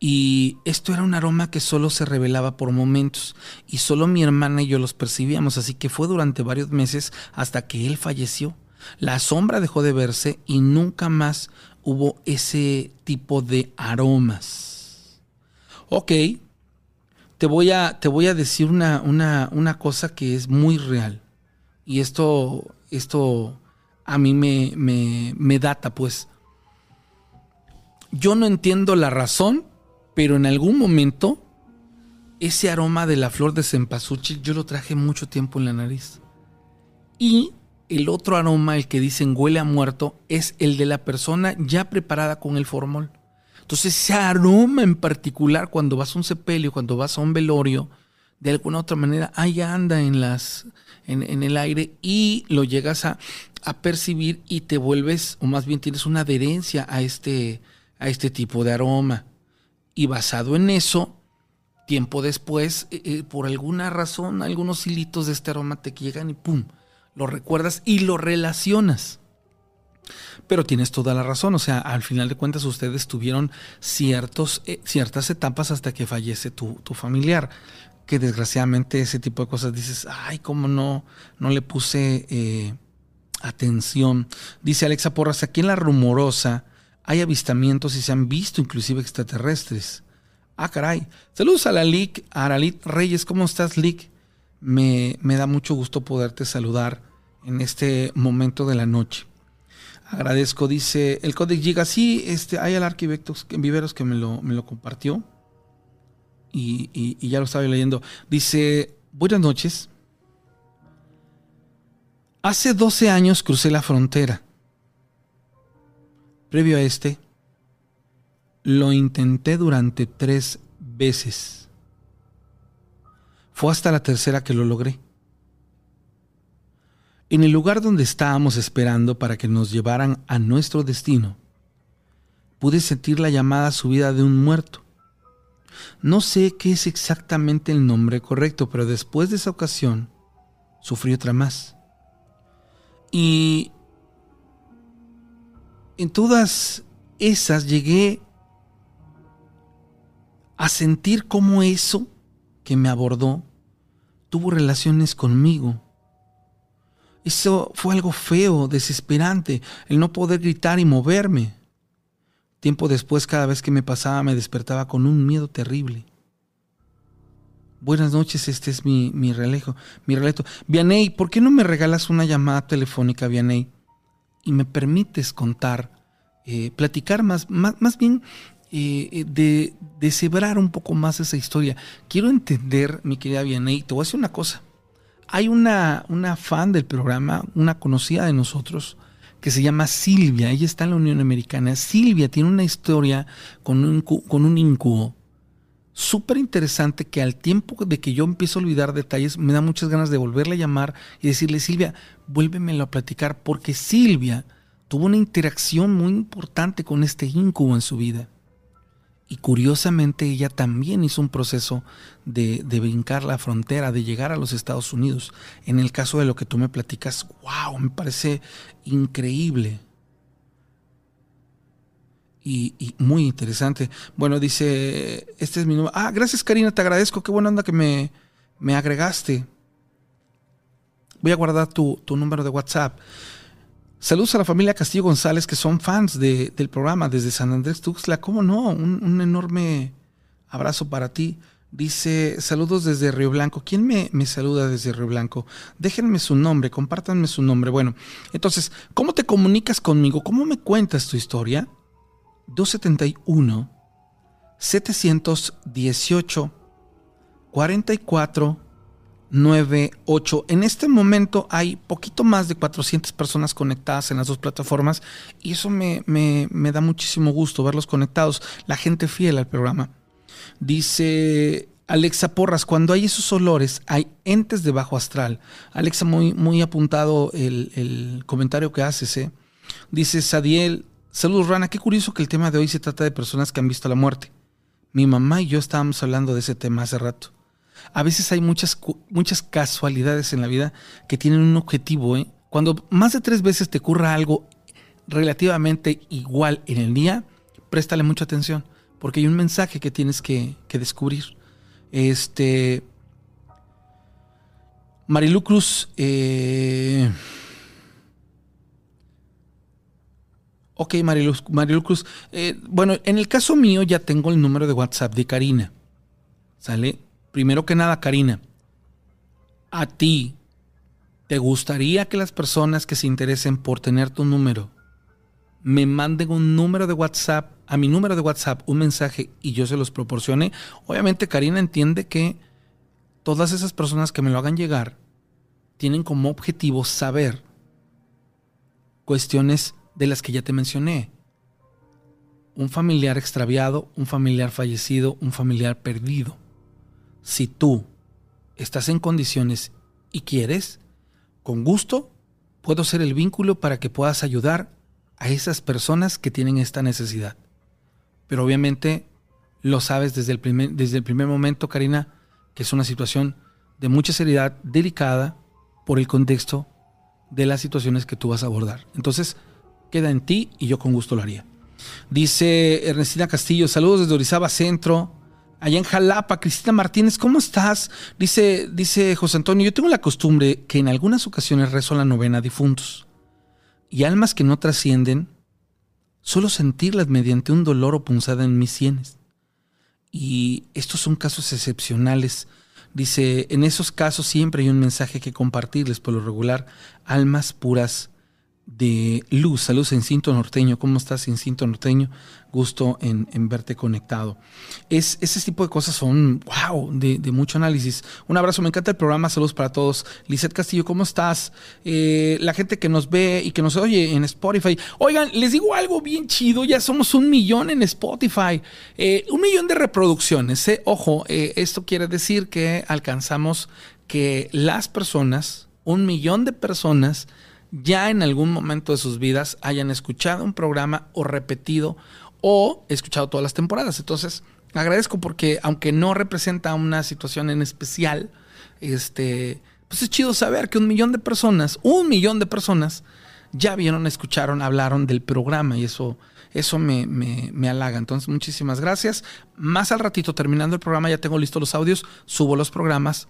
Y esto era un aroma que solo se revelaba por momentos y solo mi hermana y yo los percibíamos, así que fue durante varios meses hasta que él falleció. La sombra dejó de verse y nunca más hubo ese tipo de aromas. Ok, te voy a, te voy a decir una, una, una cosa que es muy real. Y esto, esto a mí me, me, me data, pues. Yo no entiendo la razón, pero en algún momento ese aroma de la flor de cempasúchil yo lo traje mucho tiempo en la nariz. Y el otro aroma, el que dicen huele a muerto, es el de la persona ya preparada con el formol. Entonces, ese aroma en particular, cuando vas a un sepelio, cuando vas a un velorio, de alguna otra manera, ahí anda en, las, en, el aire y lo llegas a, percibir y te vuelves, o más bien tienes una adherencia a este, a este tipo de aroma. Y basado en eso, tiempo después, eh, eh, por alguna razón, algunos hilitos de este aroma te llegan y ¡pum! Lo recuerdas y lo relacionas. Pero tienes toda la razón, o sea, al final de cuentas ustedes tuvieron eh, ciertas etapas hasta que fallece tu, familiar, que desgraciadamente ese tipo de cosas dices, ay, cómo no, no le puse eh, atención. Dice Alexa Porras, aquí en La Rumorosa hay avistamientos y se han visto inclusive extraterrestres. Ah, caray. Saludos a la LIC, a Aralit Reyes, ¿cómo estás, LIC? Me, da mucho gusto poderte saludar en este momento de la noche. Agradezco, dice el Códex Giga. Sí, este, hay al arquivecto Viveros que me lo, me lo compartió y, y, ya lo estaba leyendo. Dice: Buenas noches. Hace 12 años crucé la frontera. Previo a este, lo intenté durante tres veces. Fue hasta la tercera que lo logré. En el lugar donde estábamos esperando para que nos llevaran a nuestro destino, pude sentir la llamada subida de un muerto. No sé qué es exactamente el nombre correcto, pero después de esa ocasión sufrí otra más. Y en todas esas llegué a sentir cómo eso que me abordó tuvo relaciones conmigo eso fue algo feo, desesperante, el no poder gritar y moverme. Tiempo después, cada vez que me pasaba, me despertaba con un miedo terrible. Buenas noches, este es mi, mi relejo, mi relato. Vianey, ¿por qué no me regalas una llamada telefónica, Vianey? Y me permites contar, eh, platicar más, más, más bien eh, de, de un poco más esa historia. Quiero entender, mi querida Vianey, te voy a decir una cosa. Hay una, una fan del programa, una conocida de nosotros, que se llama Silvia. Ella está en la Unión Americana. Silvia tiene una historia con un, con un incubo súper interesante que al tiempo de que yo empiezo a olvidar detalles, me da muchas ganas de volverle a llamar y decirle, Silvia, vuélvemelo a platicar, porque Silvia tuvo una interacción muy importante con este incubo en su vida. Y curiosamente ella también hizo un proceso de, de, brincar la frontera, de llegar a los Estados Unidos. En el caso de lo que tú me platicas, wow, me parece increíble y, muy interesante. Bueno, dice, este es mi número. Ah, gracias Karina, te agradezco, qué buena onda que me, me agregaste. Voy a guardar tu, número de WhatsApp. Saludos a la familia Castillo González, que son fans de, del programa desde San Andrés Tuxtla. ¿Cómo no? Un, un, enorme abrazo para ti. Dice, saludos desde Río Blanco. ¿Quién me, me, saluda desde Río Blanco? Déjenme su nombre, compártanme su nombre. Bueno, entonces, ¿cómo te comunicas conmigo? ¿Cómo me cuentas tu historia? 271 718 44 98. En este momento hay poquito más de 400 personas conectadas en las dos plataformas y eso me, me, me, da muchísimo gusto verlos conectados, la gente fiel al programa. Dice Alexa Porras, cuando hay esos olores hay entes de bajo astral. Alexa, muy, muy apuntado el, el comentario que haces. ¿eh? Dice Sadiel Saludos, Rana. Qué curioso que el tema de hoy se trata de personas que han visto la muerte. Mi mamá y yo estábamos hablando de ese tema hace rato. A veces hay muchas, muchas casualidades en la vida que tienen un objetivo. ¿eh? Cuando más de tres veces te ocurra algo relativamente igual en el día, préstale mucha atención, porque hay un mensaje que tienes que, descubrir. Este. Marilu Cruz. Eh, Ok, Mariluz, Cruz. Eh, bueno, en el caso mío ya tengo el número de WhatsApp de Karina. ¿Sale? Primero que nada, Karina, a ti, ¿te gustaría que las personas que se interesen por tener tu número me manden un número de WhatsApp, a mi número de WhatsApp, un mensaje y yo se los proporcione? Obviamente, Karina entiende que todas esas personas que me lo hagan llegar tienen como objetivo saber cuestiones de las que ya te mencioné. Un familiar extraviado, un familiar fallecido, un familiar perdido. Si tú estás en condiciones y quieres, con gusto puedo ser el vínculo para que puedas ayudar a esas personas que tienen esta necesidad. Pero obviamente lo sabes desde el primer, desde el primer momento, Karina, que es una situación de mucha seriedad, delicada, por el contexto de las situaciones que tú vas a abordar. Entonces, queda en ti y yo con gusto lo haría. Dice Ernestina Castillo, saludos desde Orizaba Centro. Allá en Jalapa, Cristina Martínez, ¿cómo estás? Dice, dice José Antonio, yo tengo la costumbre que en algunas ocasiones rezo la novena a difuntos. Y almas que no trascienden, solo sentirlas mediante un dolor o punzada en mis sienes. Y estos son casos excepcionales. Dice, en esos casos siempre hay un mensaje que compartirles por lo regular, almas puras de Luz. Saludos en Cinto Norteño. ¿Cómo estás, Cinto Norteño? Gusto en, verte conectado. Es, ese tipo de cosas son, wow, de, mucho análisis. Un abrazo, me encanta el programa. Saludos para todos. Lizeth Castillo, ¿cómo estás? Eh, la gente que nos ve y que nos oye en Spotify. Oigan, les digo algo bien chido. Ya somos un millón en Spotify. Eh, un millón de reproducciones. Eh. Ojo, esto quiere decir que alcanzamos que las personas, un millón de personas, ya en algún momento de sus vidas hayan escuchado un programa o repetido o escuchado todas las temporadas. Entonces, agradezco porque aunque no representa una situación en especial, este, pues es chido saber que un millón de personas, un millón de personas, ya vieron, escucharon, hablaron del programa y eso, eso me, me, me, halaga. Entonces, muchísimas gracias. Más al ratito, terminando el programa, ya tengo listos los audios, subo los programas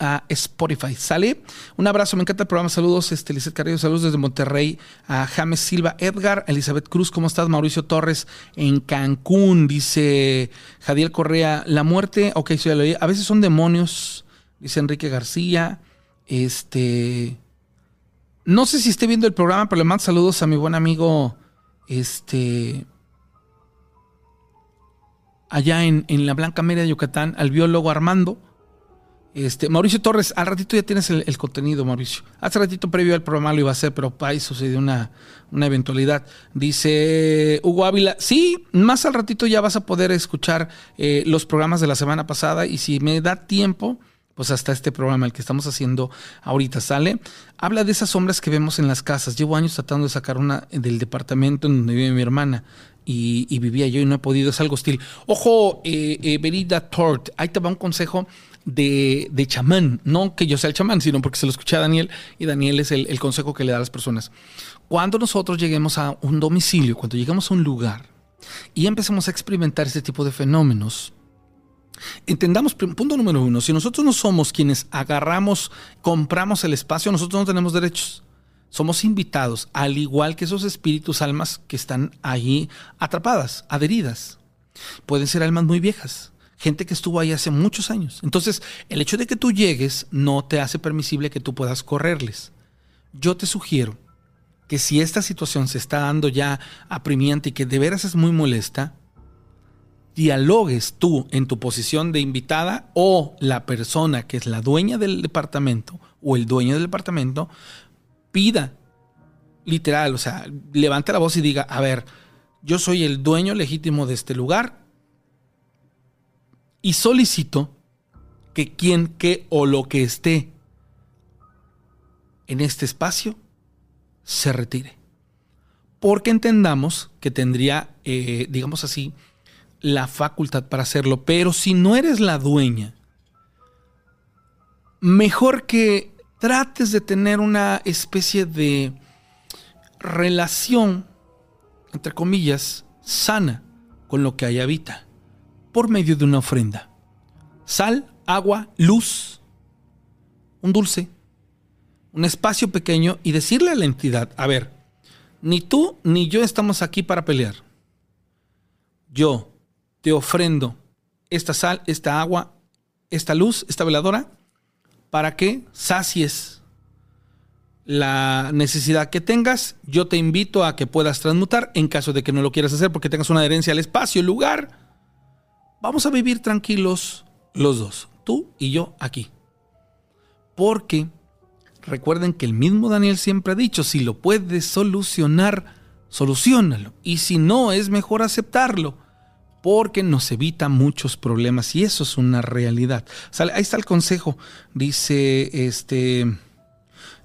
a Spotify. ¿Sale? Un abrazo, me encanta el programa. Saludos, este, Lizeth Carrillo, saludos desde Monterrey a James Silva, Edgar, Elizabeth Cruz, ¿cómo estás? Mauricio Torres en Cancún, dice Jadiel Correa, la muerte, ok, a veces son demonios, dice Enrique García, este... No sé si esté viendo el programa, pero le mando saludos a mi buen amigo, este, allá en, la Blanca Media de Yucatán, al biólogo Armando. Este, Mauricio Torres, al ratito ya tienes el, contenido, Mauricio. Hace ratito previo al programa lo iba a hacer, pero ahí sucedió una, una eventualidad. Dice Hugo Ávila, sí, más al ratito ya vas a poder escuchar eh, los programas de la semana pasada y si me da tiempo, pues hasta este programa, el que estamos haciendo ahorita, sale. Habla de esas sombras que vemos en las casas. Llevo años tratando de sacar una del departamento en donde vive mi hermana y, vivía yo y no he podido, es algo hostil. Ojo, eh, eh, Tort, ahí te va un consejo de, chamán, no que yo sea el chamán, sino porque se lo escuché a Daniel y Daniel es el, el consejo que le da a las personas. Cuando nosotros lleguemos a un domicilio, cuando llegamos a un lugar y empecemos a experimentar este tipo de fenómenos, Entendamos, punto número uno, si nosotros no somos quienes agarramos, compramos el espacio, nosotros no tenemos derechos. Somos invitados, al igual que esos espíritus, almas que están ahí atrapadas, adheridas. Pueden ser almas muy viejas, gente que estuvo ahí hace muchos años. Entonces, el hecho de que tú llegues no te hace permisible que tú puedas correrles. Yo te sugiero que si esta situación se está dando ya apremiante y que de veras es muy molesta, dialogues tú en tu posición de invitada o la persona que es la dueña del departamento o el dueño del departamento pida, literal, o sea, levante la voz y diga, a ver, yo soy el dueño legítimo de este lugar y solicito que quien, que o lo que esté en este espacio se retire. Porque entendamos que tendría, eh, digamos así, la facultad para hacerlo, pero si no eres la dueña, mejor que trates de tener una especie de relación, entre comillas, sana con lo que ahí habita, por medio de una ofrenda. Sal, agua, luz, un dulce, un espacio pequeño y decirle a la entidad, a ver, ni tú ni yo estamos aquí para pelear. Yo te ofrendo esta sal, esta agua, esta luz, esta veladora, para que sacies la necesidad que tengas. Yo te invito a que puedas transmutar en caso de que no lo quieras hacer porque tengas una adherencia al espacio, lugar. Vamos a vivir tranquilos los dos, tú y yo aquí. Porque recuerden que el mismo Daniel siempre ha dicho, si lo puedes solucionar, solucionalo. Y si no, es mejor aceptarlo porque nos evita muchos problemas y eso es una realidad. ahí está el consejo. Dice, este,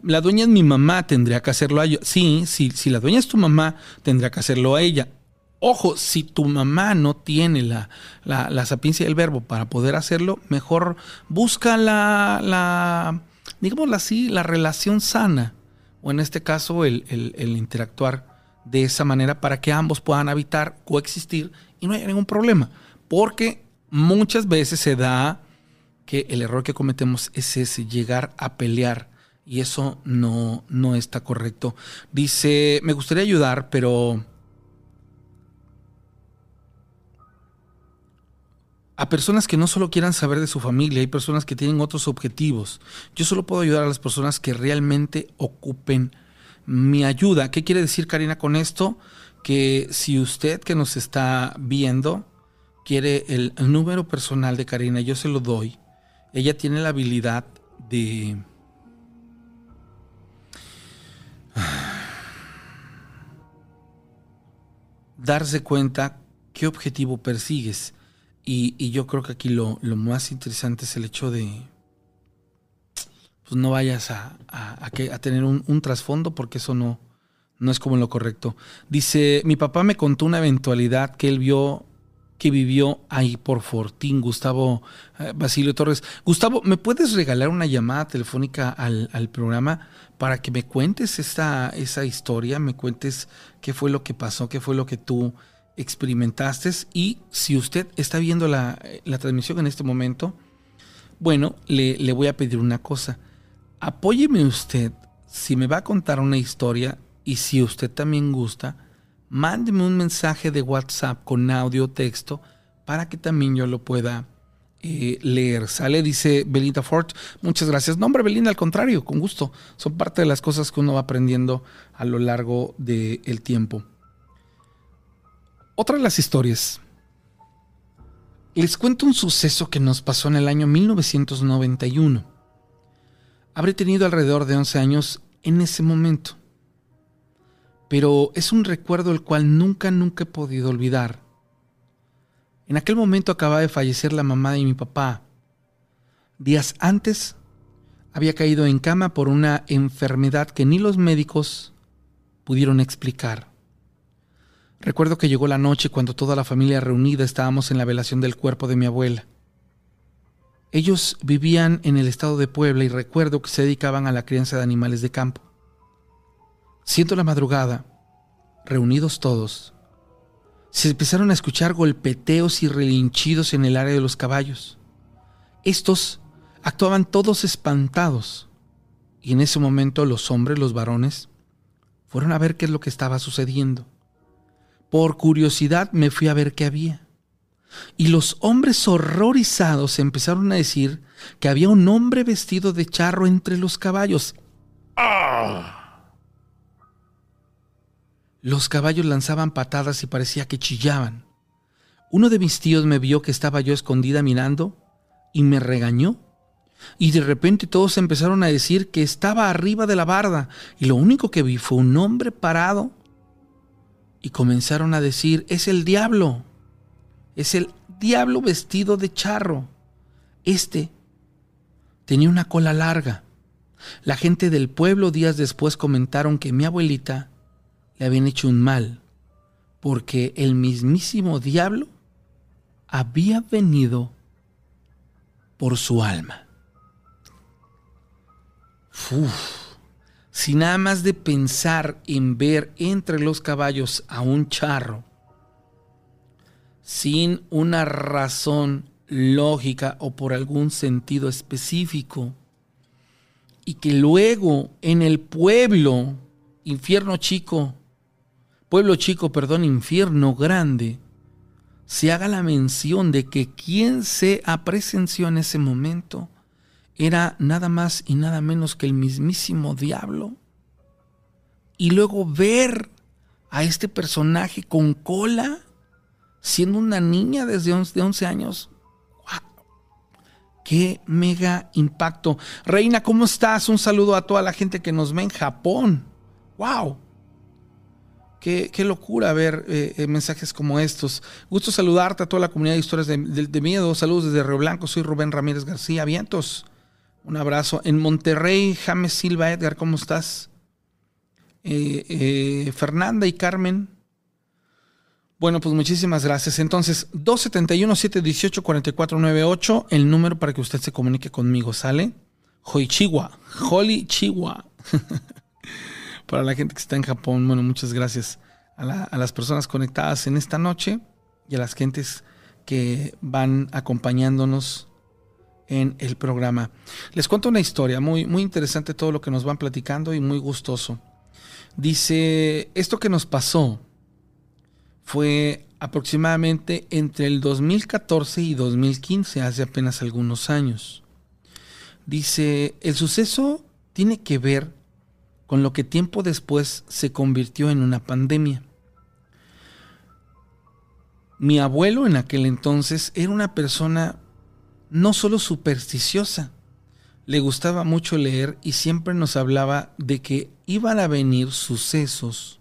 la dueña es mi mamá, tendría que hacerlo a ella. Sí, sí, si la dueña es tu mamá, tendría que hacerlo a ella. Ojo, si tu mamá no tiene la, la, sapiencia del verbo para poder hacerlo, mejor busca la, la digámoslo así, la relación sana. O en este caso, el, el interactuar de esa manera para que ambos puedan habitar, coexistir y no hay ningún problema. Porque muchas veces se da que el error que cometemos es ese, llegar a pelear. Y eso no, no está correcto. Dice, me gustaría ayudar, pero a personas que no solo quieran saber de su familia, hay personas que tienen otros objetivos. Yo solo puedo ayudar a las personas que realmente ocupen mi ayuda. ¿Qué quiere decir Karina con esto? que si usted que nos está viendo quiere el, número personal de Karina, yo se lo doy. Ella tiene la habilidad de... darse cuenta qué objetivo persigues. Y, yo creo que aquí lo, más interesante es el hecho de, pues no vayas a, a, tener un trasfondo porque eso no, no es como lo correcto. Dice, mi papá me contó una eventualidad que él vio que vivió ahí por Fortín, Gustavo eh, Basilio Torres. Gustavo, ¿me puedes regalar una llamada telefónica al, programa para que me cuentes esta, esa historia, me cuentes qué fue lo que pasó, qué fue lo que tú experimentaste y si usted está viendo la, la transmisión en este momento, Bueno, le, le voy a pedir una cosa. Apóyeme usted si me va a contar una historia y si usted también gusta, mándeme un mensaje de WhatsApp con audio texto para que también yo lo pueda eh, leer. Sale, dice Belinda Ford. Muchas gracias. No, hombre, Belinda, al contrario, con gusto. Son parte de las cosas que uno va aprendiendo a lo largo del tiempo. Otra de las historias. Les cuento un suceso que nos pasó en el año 1991. Habré tenido alrededor de 11 años en ese momento. Pero es un recuerdo el cual nunca, nunca he podido olvidar. En aquel momento acababa de fallecer la mamá de mi papá. Días antes había caído en cama por una enfermedad que ni los médicos pudieron explicar. Recuerdo que llegó la noche cuando toda la familia reunida estábamos en la velación del cuerpo de mi abuela. Ellos vivían en el estado de Puebla y recuerdo que se dedicaban a la crianza de animales de campo. Siento la madrugada, reunidos todos, se empezaron a escuchar golpeteos y relinchidos en el área de los caballos. Estos actuaban todos espantados, y en ese momento los hombres, los varones, fueron a ver qué es lo que estaba sucediendo. Por curiosidad me fui a ver qué había. Y los hombres horrorizados empezaron a decir que había un hombre vestido de charro entre los caballos. ¡Ah! Los caballos lanzaban patadas y parecía que chillaban. Uno de mis tíos me vio que estaba yo escondida mirando y me regañó. Y de repente todos empezaron a decir que estaba arriba de la barda y lo único que vi fue un hombre parado. Y comenzaron a decir, es el diablo, es el diablo vestido de charro. Este tenía una cola larga. La gente del pueblo días después comentaron que mi abuelita le habían hecho un mal, porque el mismísimo diablo había venido por su alma. Si nada más de pensar en ver entre los caballos a un charro, sin una razón lógica o por algún sentido específico, y que luego en el pueblo, infierno chico, pueblo chico, perdón, infierno grande, se haga la mención de que quien se presenció en ese momento era nada más y nada menos que el mismísimo diablo. Y luego ver a este personaje con cola, siendo una niña desde 11, años. ¡Qué mega impacto! Reina, ¿cómo estás? Un saludo a toda la gente que nos ve en Japón. ¡Wow! Qué, locura ver eh, eh, mensajes como estos. Gusto saludarte a toda la comunidad de historias de, miedo. Saludos desde Río Blanco. Soy Rubén Ramírez García. Vientos. Un abrazo. En Monterrey, James Silva Edgar, ¿cómo estás? Eh, Fernanda y Carmen. Bueno, pues muchísimas gracias. Entonces, 271-718-4498, el número para que usted se comunique conmigo, ¿sale? Hoichiwa, Holy Chihuahua. para la gente que está en Japón. Bueno, muchas gracias a, las personas conectadas en esta noche y a las gentes que van acompañándonos en el programa. Les cuento una historia muy, muy interesante todo lo que nos van platicando y muy gustoso. Dice, esto que nos pasó fue aproximadamente entre el 2014 y 2015, hace apenas algunos años. Dice, el suceso tiene que ver con lo que tiempo después se convirtió en una pandemia. Mi abuelo en aquel entonces era una persona no solo supersticiosa, le gustaba mucho leer y siempre nos hablaba de que iban a venir sucesos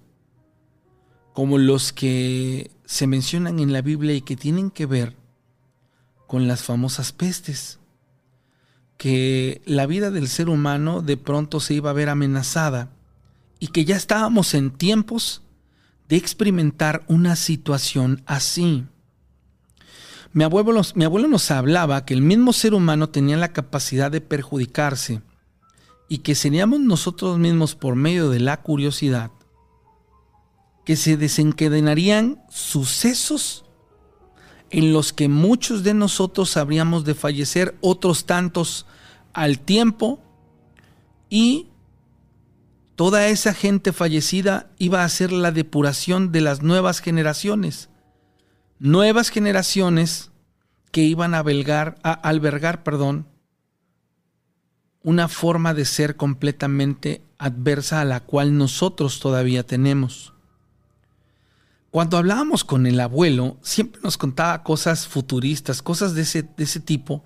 como los que se mencionan en la Biblia y que tienen que ver con las famosas pestes que la vida del ser humano de pronto se iba a ver amenazada y que ya estábamos en tiempos de experimentar una situación así. Mi abuelo, nos hablaba que el mismo ser humano tenía la capacidad de perjudicarse y que seríamos nosotros mismos por medio de la curiosidad que se desencadenarían sucesos en los que muchos de nosotros habríamos de fallecer, otros tantos al tiempo, y toda esa gente fallecida iba a ser la depuración de las nuevas generaciones. Nuevas generaciones que iban a albergar, perdón, una forma de ser completamente adversa a la cual nosotros todavía tenemos. Cuando hablábamos con el abuelo, siempre nos contaba cosas futuristas, cosas de ese, de ese tipo,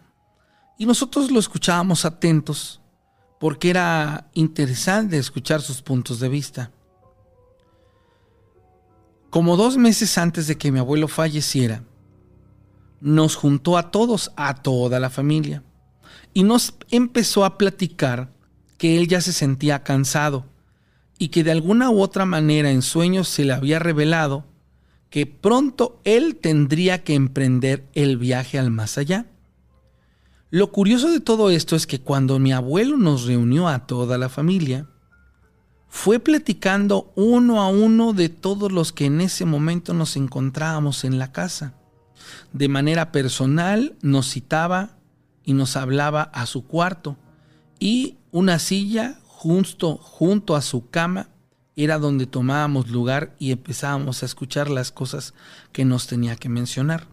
y nosotros lo escuchábamos atentos porque era interesante escuchar sus puntos de vista. Como dos meses antes de que mi abuelo falleciera, nos juntó a todos, a toda la familia y nos empezó a platicar que él ya se sentía cansado y que de alguna u otra manera en sueños se le había revelado que pronto él tendría que emprender el viaje al más allá. Lo curioso de todo esto es que cuando mi abuelo nos reunió a toda la familia, fue platicando uno a uno de todos los que en ese momento nos encontrábamos en la casa. De manera personal nos citaba y nos hablaba a su cuarto y una silla justo junto a su cama era donde tomábamos lugar y empezábamos a escuchar las cosas que nos tenía que mencionar.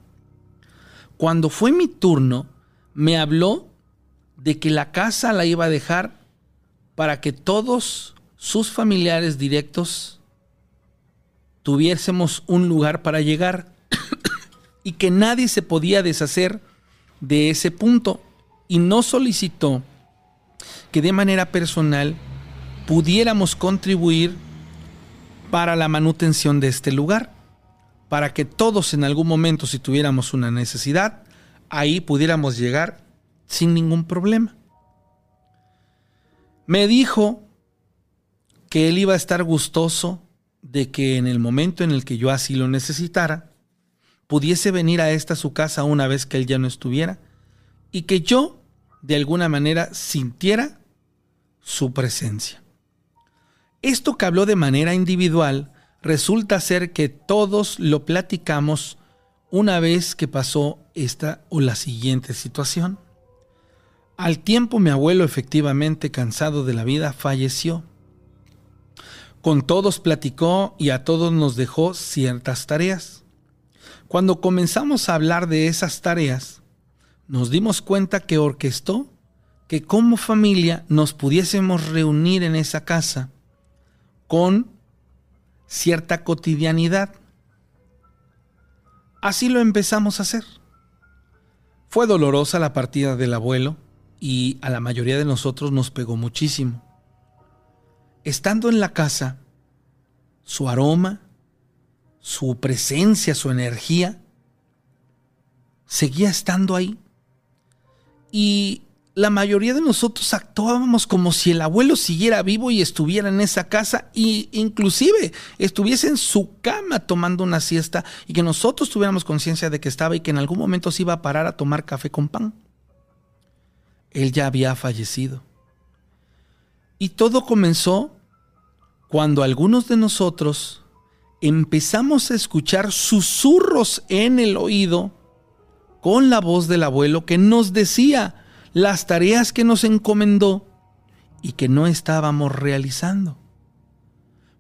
Cuando fue mi turno, me habló de que la casa la iba a dejar para que todos sus familiares directos tuviésemos un lugar para llegar y que nadie se podía deshacer de ese punto y no solicitó que de manera personal pudiéramos contribuir para la manutención de este lugar, para que todos en algún momento, si tuviéramos una necesidad, ahí pudiéramos llegar sin ningún problema. Me dijo que él iba a estar gustoso de que en el momento en el que yo así lo necesitara, pudiese venir a esta su casa una vez que él ya no estuviera y que yo de alguna manera sintiera su presencia. Esto que habló de manera individual resulta ser que todos lo platicamos una vez que pasó esta o la siguiente situación. Al tiempo mi abuelo efectivamente cansado de la vida falleció. Con todos platicó y a todos nos dejó ciertas tareas. Cuando comenzamos a hablar de esas tareas, nos dimos cuenta que orquestó que como familia nos pudiésemos reunir en esa casa con cierta cotidianidad. Así lo empezamos a hacer. Fue dolorosa la partida del abuelo y a la mayoría de nosotros nos pegó muchísimo. Estando en la casa, su aroma, su presencia, su energía, seguía estando ahí. Y la mayoría de nosotros actuábamos como si el abuelo siguiera vivo y estuviera en esa casa e inclusive estuviese en su cama tomando una siesta y que nosotros tuviéramos conciencia de que estaba y que en algún momento se iba a parar a tomar café con pan. Él ya había fallecido. Y todo comenzó cuando algunos de nosotros empezamos a escuchar susurros en el oído con la voz del abuelo que nos decía las tareas que nos encomendó y que no estábamos realizando.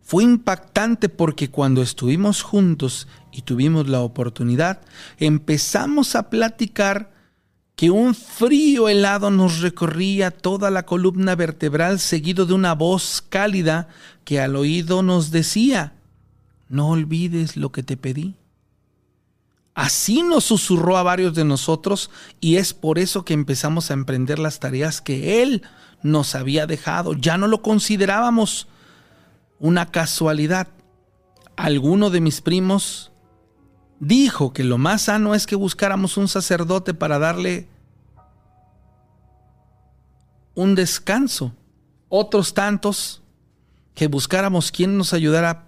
Fue impactante porque cuando estuvimos juntos y tuvimos la oportunidad, empezamos a platicar que un frío helado nos recorría toda la columna vertebral seguido de una voz cálida que al oído nos decía, no olvides lo que te pedí. Así nos susurró a varios de nosotros y es por eso que empezamos a emprender las tareas que Él nos había dejado. Ya no lo considerábamos una casualidad. Alguno de mis primos dijo que lo más sano es que buscáramos un sacerdote para darle un descanso. Otros tantos que buscáramos quien nos ayudara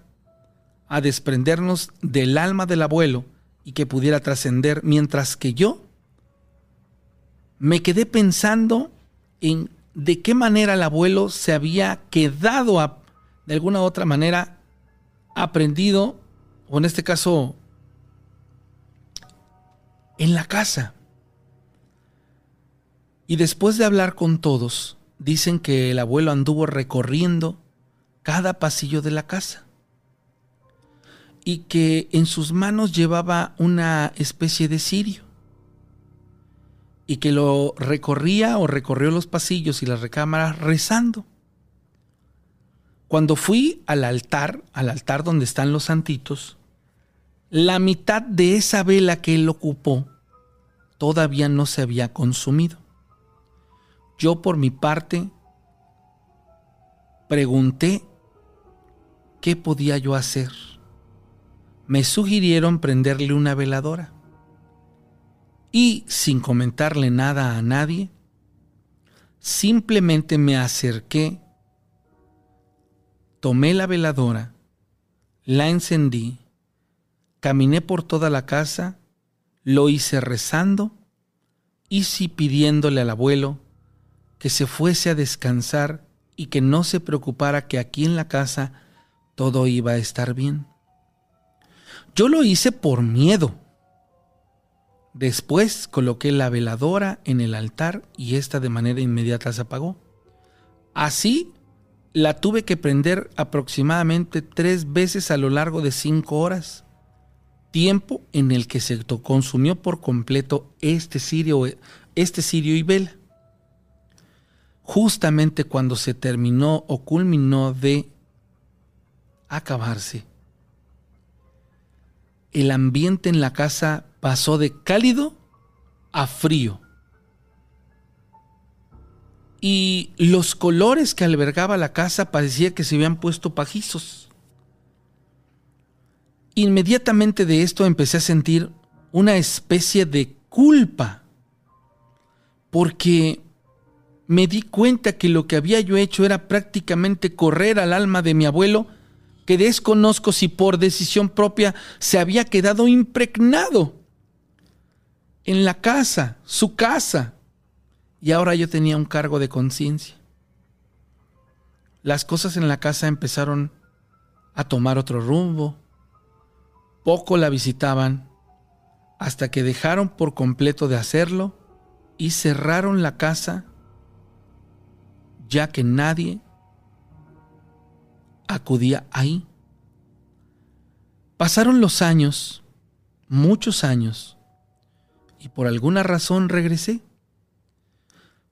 a desprendernos del alma del abuelo y que pudiera trascender, mientras que yo me quedé pensando en de qué manera el abuelo se había quedado de alguna u otra manera aprendido, o en este caso en la casa. Y después de hablar con todos, dicen que el abuelo anduvo recorriendo cada pasillo de la casa y que en sus manos llevaba una especie de cirio y que lo recorría o recorrió los pasillos y las recámaras rezando. Cuando fui al altar, al altar donde están los santitos, la mitad de esa vela que él ocupó todavía no se había consumido. Yo por mi parte pregunté qué podía yo hacer. Me sugirieron prenderle una veladora y sin comentarle nada a nadie, simplemente me acerqué, tomé la veladora, la encendí, caminé por toda la casa, lo hice rezando y sí pidiéndole al abuelo que se fuese a descansar y que no se preocupara que aquí en la casa todo iba a estar bien. Yo lo hice por miedo. Después coloqué la veladora en el altar y esta de manera inmediata se apagó. Así la tuve que prender aproximadamente tres veces a lo largo de cinco horas, tiempo en el que se consumió por completo este cirio, este cirio y vela justamente cuando se terminó o culminó de acabarse. El ambiente en la casa pasó de cálido a frío. Y los colores que albergaba la casa parecía que se habían puesto pajizos. Inmediatamente de esto empecé a sentir una especie de culpa, porque me di cuenta que lo que había yo hecho era prácticamente correr al alma de mi abuelo, que desconozco si por decisión propia se había quedado impregnado en la casa, su casa, y ahora yo tenía un cargo de conciencia. Las cosas en la casa empezaron a tomar otro rumbo, poco la visitaban, hasta que dejaron por completo de hacerlo y cerraron la casa ya que nadie acudía ahí. Pasaron los años, muchos años, y por alguna razón regresé.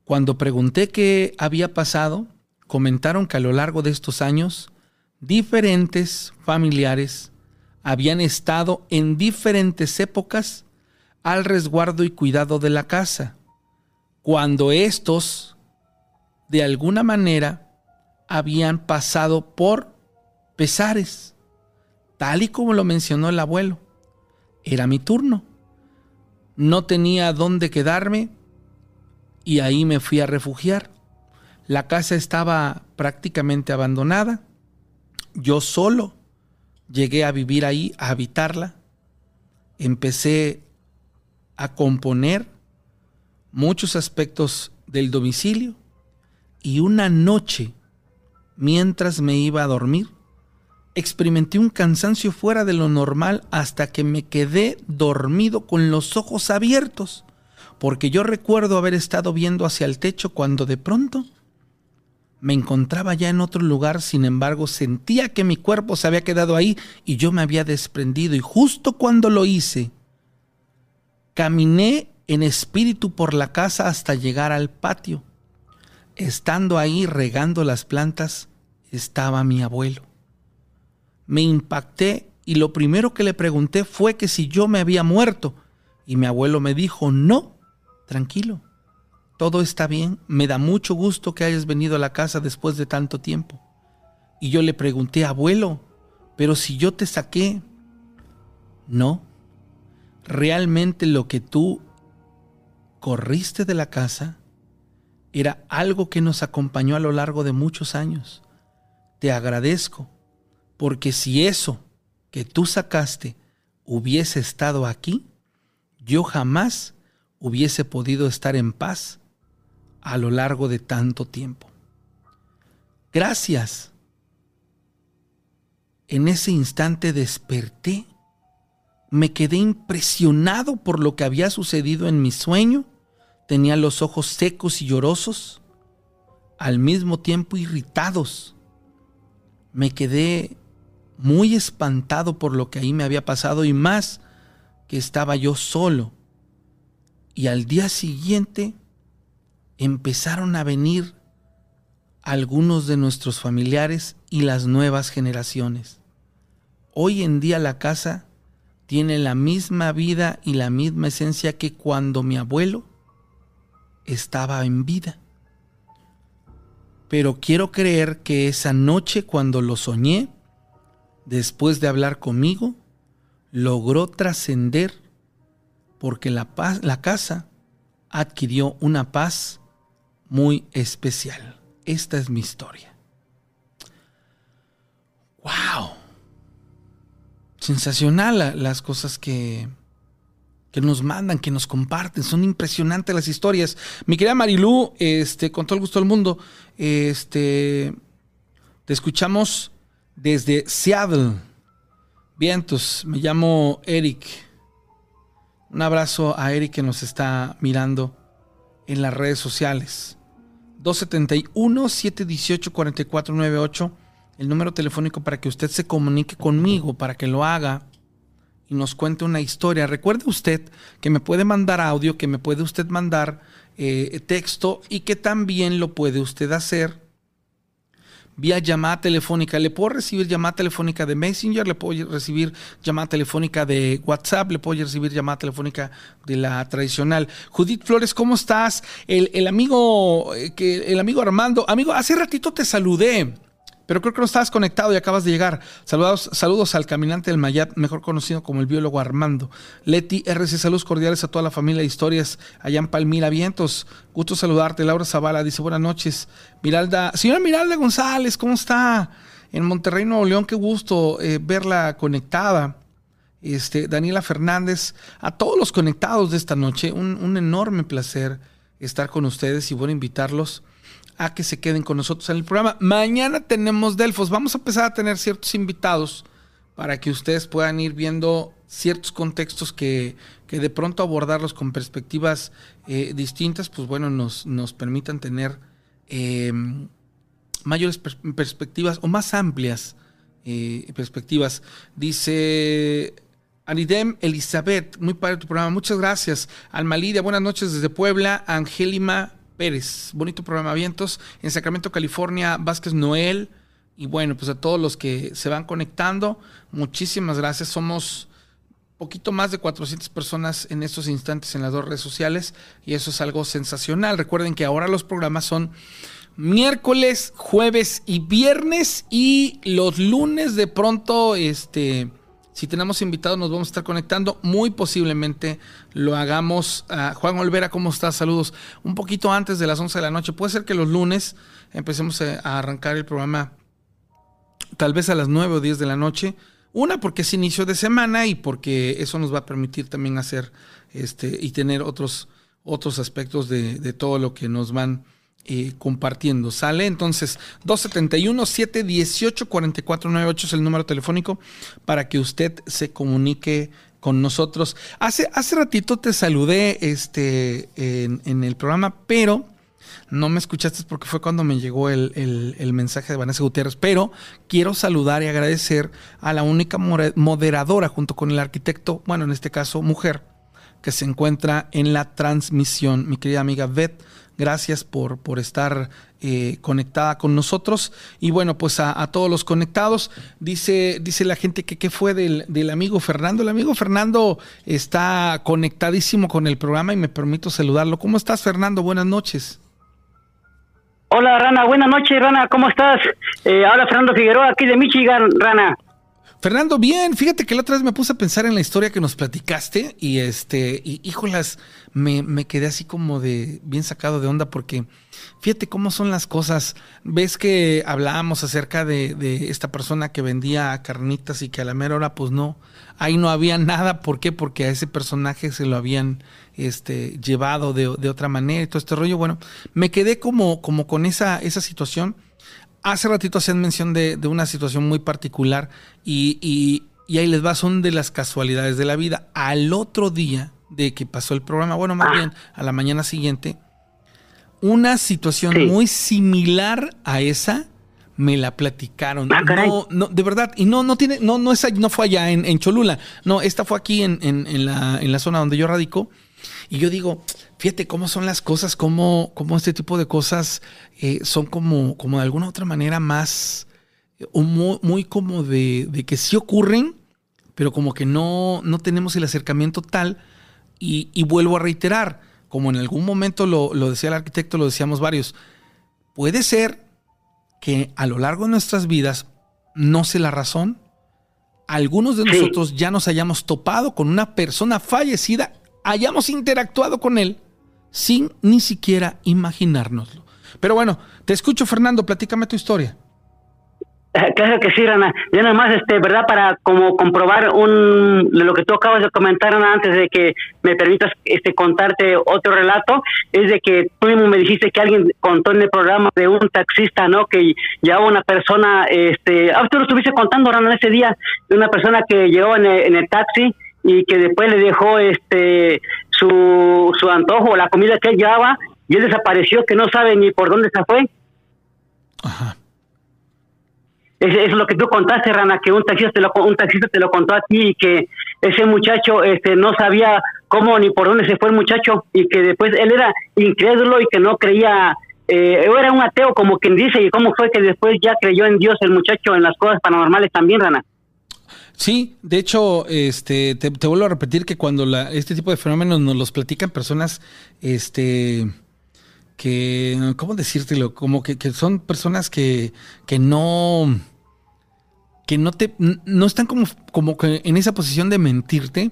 Cuando pregunté qué había pasado, comentaron que a lo largo de estos años, diferentes familiares habían estado en diferentes épocas al resguardo y cuidado de la casa, cuando estos de alguna manera habían pasado por pesares, tal y como lo mencionó el abuelo. Era mi turno. No tenía dónde quedarme y ahí me fui a refugiar. La casa estaba prácticamente abandonada. Yo solo llegué a vivir ahí, a habitarla. Empecé a componer muchos aspectos del domicilio y una noche, mientras me iba a dormir, experimenté un cansancio fuera de lo normal hasta que me quedé dormido con los ojos abiertos, porque yo recuerdo haber estado viendo hacia el techo cuando de pronto me encontraba ya en otro lugar, sin embargo sentía que mi cuerpo se había quedado ahí y yo me había desprendido y justo cuando lo hice, caminé en espíritu por la casa hasta llegar al patio Estando ahí regando las plantas, estaba mi abuelo. Me impacté y lo primero que le pregunté fue que si yo me había muerto. Y mi abuelo me dijo, no, tranquilo, todo está bien, me da mucho gusto que hayas venido a la casa después de tanto tiempo. Y yo le pregunté, abuelo, pero si yo te saqué, no, realmente lo que tú corriste de la casa era algo que nos acompañó a lo largo de muchos años. Te agradezco, porque si eso que tú sacaste hubiese estado aquí, yo jamás hubiese podido estar en paz a lo largo de tanto tiempo. Gracias. En ese instante desperté me quedé impresionado por lo que había sucedido en mi sueño. Tenía los ojos secos y llorosos, al mismo tiempo irritados. Me quedé muy espantado por lo que ahí me había pasado y más que estaba yo solo. Y al día siguiente empezaron a venir algunos de nuestros familiares y las nuevas generaciones. Hoy en día la casa tiene la misma vida y la misma esencia que cuando mi abuelo estaba en vida. Pero quiero creer que esa noche cuando lo soñé, después de hablar conmigo, logró trascender porque la, paz, la casa adquirió una paz muy especial. Esta es mi historia. ¡Wow! Sensacional las cosas que, que nos mandan, que nos comparten. Son impresionantes las historias. Mi querida Marilú, este, con todo el gusto del mundo, este, te escuchamos desde Seattle. Vientos, me llamo Eric. Un abrazo a Eric que nos está mirando en las redes sociales. 271-718-4498, el número telefónico para que usted se comunique conmigo, para que lo haga y nos cuente una historia. Recuerde usted que me puede mandar audio, que me puede usted mandar eh, texto y que también lo puede usted hacer vía llamada telefónica. Le puedo recibir llamada telefónica de Messenger, le puedo recibir llamada telefónica de WhatsApp, le puedo recibir llamada telefónica de la tradicional. Judith Flores, ¿cómo estás? El, el amigo, eh, que, el amigo Armando, amigo, hace ratito te saludé pero creo que no estabas conectado y acabas de llegar. Saludos, saludos al caminante del Mayat, mejor conocido como el biólogo Armando. Leti, RC, saludos cordiales a toda la familia de historias allá en Palmira Vientos. Gusto saludarte. Laura Zavala dice buenas noches. Miralda, señora Miralda González, ¿cómo está? En Monterrey, Nuevo León, qué gusto eh, verla conectada. Este, Daniela Fernández, a todos los conectados de esta noche, un, un enorme placer estar con ustedes y bueno, invitarlos a que se queden con nosotros en el programa. Mañana tenemos Delfos. Vamos a empezar a tener ciertos invitados para que ustedes puedan ir viendo ciertos contextos que, que de pronto abordarlos con perspectivas eh, distintas, pues bueno, nos, nos permitan tener em, mayores perspectivas o más amplias eh, perspectivas. Dice Anidem Elizabeth, muy padre tu programa, muchas gracias. Alma Lidia, buenas noches desde Puebla. Angélima Pérez, bonito programa Vientos. En Sacramento, California, Vázquez Noel. Y bueno, pues a todos los que se van conectando, muchísimas gracias. Somos poquito más de 400 personas en estos instantes en las dos redes sociales y eso es algo sensacional. Recuerden que ahora los programas son miércoles, jueves y viernes y los lunes de pronto este si tenemos invitados, nos vamos a estar conectando. Muy posiblemente lo hagamos. Uh, Juan Olvera, ¿cómo estás? Saludos. Un poquito antes de las 11 de la noche. Puede ser que los lunes empecemos a arrancar el programa tal vez a las 9 o 10 de la noche. Una, porque es inicio de semana y porque eso nos va a permitir también hacer este y tener otros, otros aspectos de, de todo lo que nos van compartiendo. ¿Sale? Entonces, 271-718-4498 es el número telefónico para que usted se comunique con nosotros. Hace, hace ratito te saludé este, en, el programa, pero no me escuchaste porque fue cuando me llegó el, el, mensaje de Vanessa Gutiérrez. Pero quiero saludar y agradecer a la única moderadora junto con el arquitecto, bueno, en este caso, mujer, que se encuentra en la transmisión, mi querida amiga Beth Gracias por, por estar eh, conectada con nosotros. Y bueno, pues a, todos los conectados, dice, dice la gente que qué fue del, del, amigo Fernando. El amigo Fernando está conectadísimo con el programa y me permito saludarlo. ¿Cómo estás, Fernando? Buenas noches. Hola, Rana. Buenas noches, Rana. ¿Cómo estás? Eh, ahora Fernando Figueroa, aquí de Michigan, Rana. Fernando, bien, fíjate que la otra vez me puse a pensar en la historia que nos platicaste y este, y híjolas, me, me quedé así como de bien sacado de onda porque fíjate cómo son las cosas. Ves que hablábamos acerca de, de, esta persona que vendía carnitas y que a la mera hora, pues no, ahí no había nada. ¿Por qué? Porque a ese personaje se lo habían este, llevado de, de otra manera y todo este rollo. Bueno, me quedé como, como con esa, esa situación Hace ratito hacían mención de, una situación muy particular y, Y ahí les va, son de las casualidades de la vida. Al otro día de que pasó el programa, bueno, más bien a la mañana siguiente, una situación muy similar a esa me la platicaron. Ah, no, no, de verdad, y no, no tiene, no, no, es, no fue allá en, Cholula. No, esta fue aquí en, en, la, en la zona donde yo radico. Y yo digo, fíjate cómo son las cosas, cómo, cómo este tipo de cosas eh, son como, como de alguna otra manera más, muy, muy como de, de, que sí ocurren, pero como que no, no tenemos el acercamiento tal. Y, y vuelvo a reiterar, como en algún momento lo, lo decía el arquitecto, lo decíamos varios, puede ser que a lo largo de nuestras vidas, no sé la razón, algunos de nosotros ya nos hayamos topado con una persona fallecida, hayamos interactuado con él sin ni siquiera imaginárnoslo. Pero bueno, te escucho Fernando, platícame tu historia. Claro que sí, Rana. Ya nada más, este, ¿verdad? Para como comprobar un, lo que tú acabas de comentar, Rana, antes de que me permitas este, contarte otro relato, es de que tú mismo me dijiste que alguien contó en el programa de un taxista, ¿no? Que ya una persona, este, ah, tú lo estuviste contando, Rana, ese día, de una persona que llegó en el, taxi y que después le dejó este su, su antojo, la comida que él llevaba, y él desapareció, que no sabe ni por dónde se fue. Ajá. Es, es, lo que tú contaste, Rana, que un taxista, te lo, un taxista te lo contó a ti y que ese muchacho este, no sabía cómo ni por dónde se fue el muchacho y que después él era incrédulo y que no creía, eh, era un ateo como quien dice y cómo fue que después ya creyó en Dios el muchacho en las cosas paranormales también, Rana. Sí, de hecho, este, te, te vuelvo a repetir que cuando la, este tipo de fenómenos nos los platican personas, este, que, ¿cómo decírtelo? Como que, son personas que, que no, que no te, no están como, como que en esa posición de mentirte,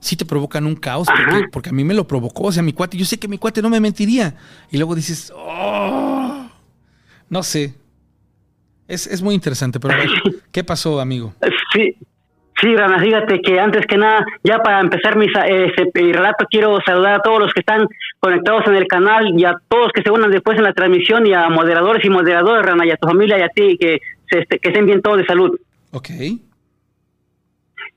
sí te provocan un caos, porque, a mí me lo provocó, o sea, mi cuate, yo sé que mi cuate no me mentiría, y luego dices, oh, no sé, es, es muy interesante, pero ¿qué pasó, amigo? Sí, Sí, Rana, fíjate que antes que nada, ya para empezar mi, este, relato, quiero saludar a todos los que están conectados en el canal y a todos que se unan después en la transmisión y a moderadores y moderadoras, Rana, y a tu familia y a ti, que, se, este, que estén bien todos de salud. Ok.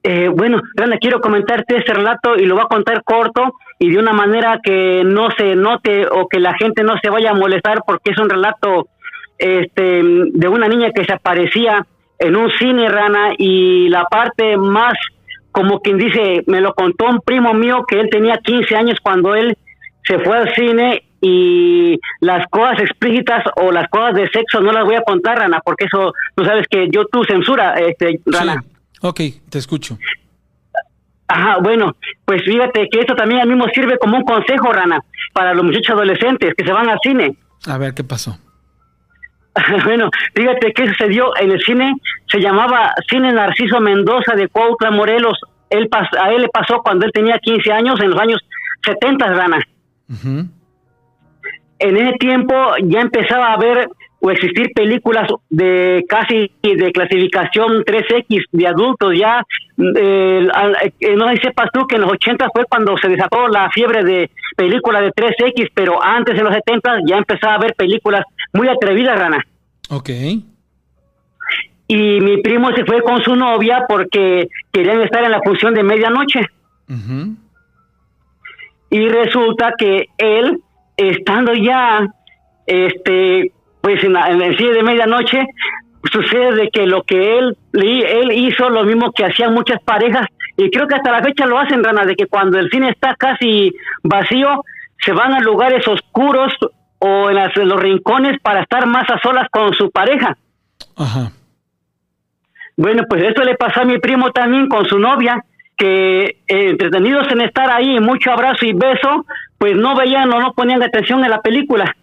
Eh, bueno, Rana, quiero comentarte este relato y lo voy a contar corto y de una manera que no se note o que la gente no se vaya a molestar porque es un relato este, de una niña que se aparecía en un cine, Rana, y la parte más, como quien dice, me lo contó un primo mío que él tenía 15 años cuando él se fue al cine y las cosas explícitas o las cosas de sexo no las voy a contar, Rana, porque eso, tú sabes que yo tú censura, este, Rana. Ok, te escucho. Ajá, bueno, pues fíjate que esto también al mismo sirve como un consejo, Rana, para los muchachos adolescentes que se van al cine. A ver, ¿qué pasó? bueno, fíjate qué sucedió en el cine, se llamaba Cine Narciso Mendoza de Cuautla, Morelos. Él a él le pasó cuando él tenía 15 años, en los años 70, Rana. En ese tiempo ya empezaba a haber o existir películas de casi de clasificación 3X de adultos ya. Eh, no sé si sepas tú que en los 80 fue cuando se desató la fiebre de películas de 3X, pero antes en los 70 ya empezaba a haber películas muy atrevidas, Rana. Ok. Y mi primo se fue con su novia porque querían estar en la función de medianoche. Y resulta que él, estando ya este pues en, el cine de medianoche sucede de que lo que él él hizo lo mismo que hacían muchas parejas y creo que hasta la fecha lo hacen Rana de que cuando el cine está casi vacío se van a lugares oscuros o en, los rincones para estar más a solas con su pareja. Ajá. Bueno, pues esto le pasó a mi primo también con su novia, que eh, entretenidos en estar ahí, mucho abrazo y beso, pues no veían o no ponían atención en la película.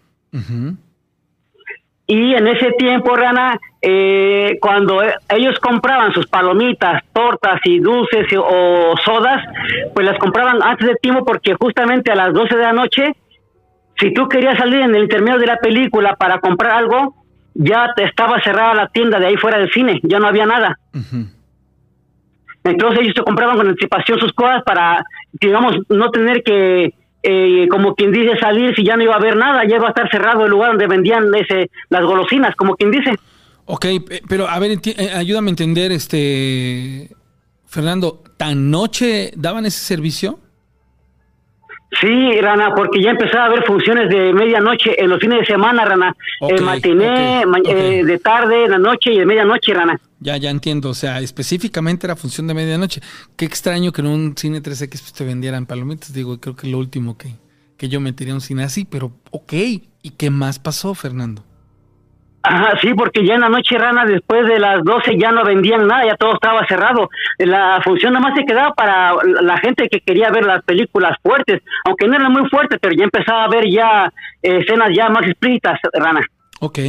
Y en ese tiempo, Rana, eh, cuando ellos compraban sus palomitas, tortas y dulces o sodas, pues las compraban antes de tiempo porque justamente a las 12 de la noche, si tú querías salir en el intermedio de la película para comprar algo, ya te estaba cerrada la tienda de ahí fuera del cine, ya no había nada. Entonces ellos se compraban con anticipación sus cosas para, digamos, no tener que eh, como quien dice, salir si ya no iba a haber nada, ya iba a estar cerrado el lugar donde vendían ese, las golosinas, como quien dice. Ok, pero a ver, eh, ayúdame a entender, este, Fernando, ¿tan noche daban ese servicio? Sí, Rana, porque ya empezaba a haber funciones de medianoche en los fines de semana, Rana. el matiné, eh, de tarde, la noche y de medianoche, Rana. Ya, ya entiendo. O sea, específicamente era función de medianoche. Qué extraño que en un cine 3X pues, te vendieran palomitas. Digo, creo que lo último que, que yo metería un cine así, pero ok. ¿Y qué más pasó, Fernando? Ajá, sí, porque ya en la noche rana, después de las 12 ya no vendían nada, ya todo estaba cerrado. La función nada más se quedaba para la gente que quería ver las películas fuertes, aunque no eran muy fuertes, pero ya empezaba a ver ya eh, escenas ya más explícitas, rana. Ok.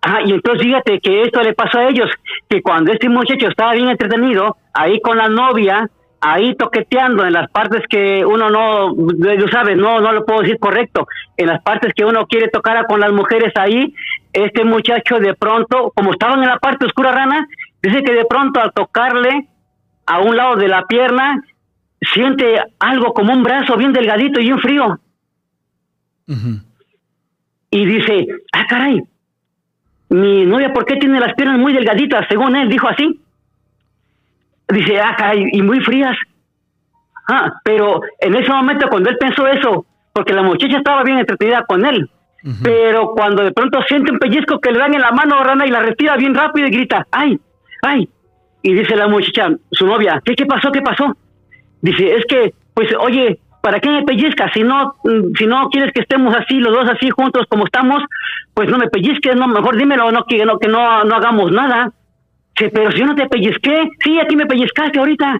Ajá, y entonces fíjate que esto le pasó a ellos, que cuando este muchacho estaba bien entretenido, ahí con la novia, ahí toqueteando en las partes que uno no, tú sabes, no, no lo puedo decir correcto, en las partes que uno quiere tocar con las mujeres ahí, este muchacho de pronto, como estaban en la parte oscura rana, dice que de pronto al tocarle a un lado de la pierna, siente algo como un brazo bien delgadito y un frío. Y dice, ah, caray, mi novia, ¿por qué tiene las piernas muy delgaditas? Según él, dijo así dice, ah, y muy frías. Ah, pero en ese momento cuando él pensó eso, porque la muchacha estaba bien entretenida con él, pero cuando de pronto siente un pellizco que le dan en la mano rana y la respira bien rápido y grita, ay, ay, y dice la muchacha, su novia, ¿qué, qué pasó, qué pasó? Dice, es que, pues, oye, ¿para qué me pellizcas? Si no, mm, si no quieres que estemos así, los dos así juntos como estamos, pues no me pellizques, no, mejor dímelo, no, que, no, que no, no hagamos nada pero si yo no te pellizqué, sí, aquí me pellizcaste ahorita.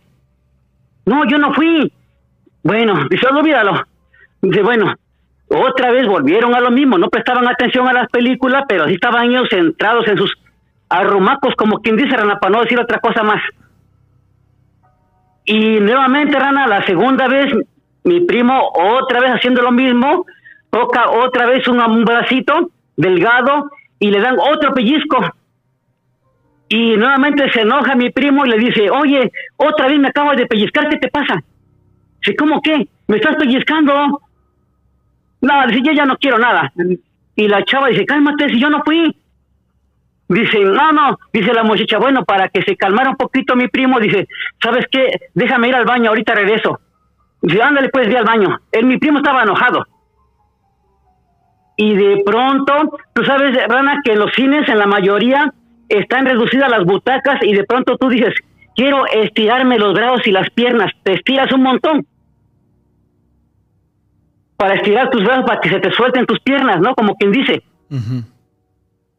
No, yo no fui. Bueno, dice, olvídalo. Dice, bueno, otra vez volvieron a lo mismo, no prestaban atención a las películas, pero sí estaban ellos centrados en sus arrumacos, como quien dice Rana, para no decir otra cosa más. Y nuevamente, Rana, la segunda vez, mi primo otra vez haciendo lo mismo, toca otra vez un, un bracito delgado y le dan otro pellizco. Y nuevamente se enoja mi primo y le dice, oye, otra vez me acabas de pellizcar, ¿qué te pasa? Dice, ¿cómo qué? ¿Me estás pellizcando? No, dice, yo ya no quiero nada. Y la chava dice, cálmate, si yo no fui. Dice, no, no, dice la muchacha, bueno, para que se calmara un poquito mi primo, dice, ¿sabes qué? Déjame ir al baño, ahorita regreso. Dice, ándale, pues, ve al baño. Él, mi primo estaba enojado. Y de pronto, tú sabes, Rana, que los cines en la mayoría están reducidas las butacas y de pronto tú dices, quiero estirarme los brazos y las piernas, te estiras un montón para estirar tus brazos para que se te suelten tus piernas, ¿no? Como quien dice.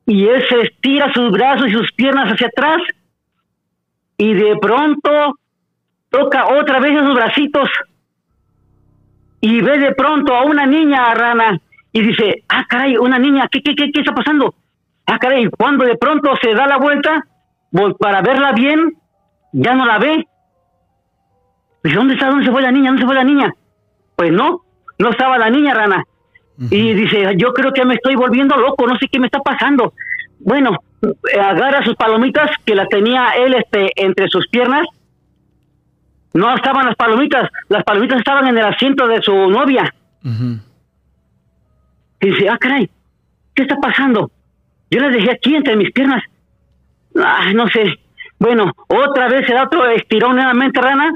Y él se estira sus brazos y sus piernas hacia atrás y de pronto toca otra vez esos bracitos y ve de pronto a una niña rana y dice, ah, caray, una niña, ¿qué, qué, qué, qué está pasando? Ah, caray, cuando de pronto se da la vuelta para verla bien, ya no la ve. Dice, ¿dónde está? ¿Dónde se fue la niña? ¿Dónde se fue la niña? Pues no, no estaba la niña, rana. Y dice, yo creo que me estoy volviendo loco, no sé qué me está pasando. Bueno, agarra sus palomitas que las tenía él este, entre sus piernas. No estaban las palomitas, las palomitas estaban en el asiento de su novia. Y dice, ah, caray, ¿qué está pasando? Yo las dejé aquí entre mis piernas. Ah, no sé. Bueno, otra vez el otro estiró nuevamente rana.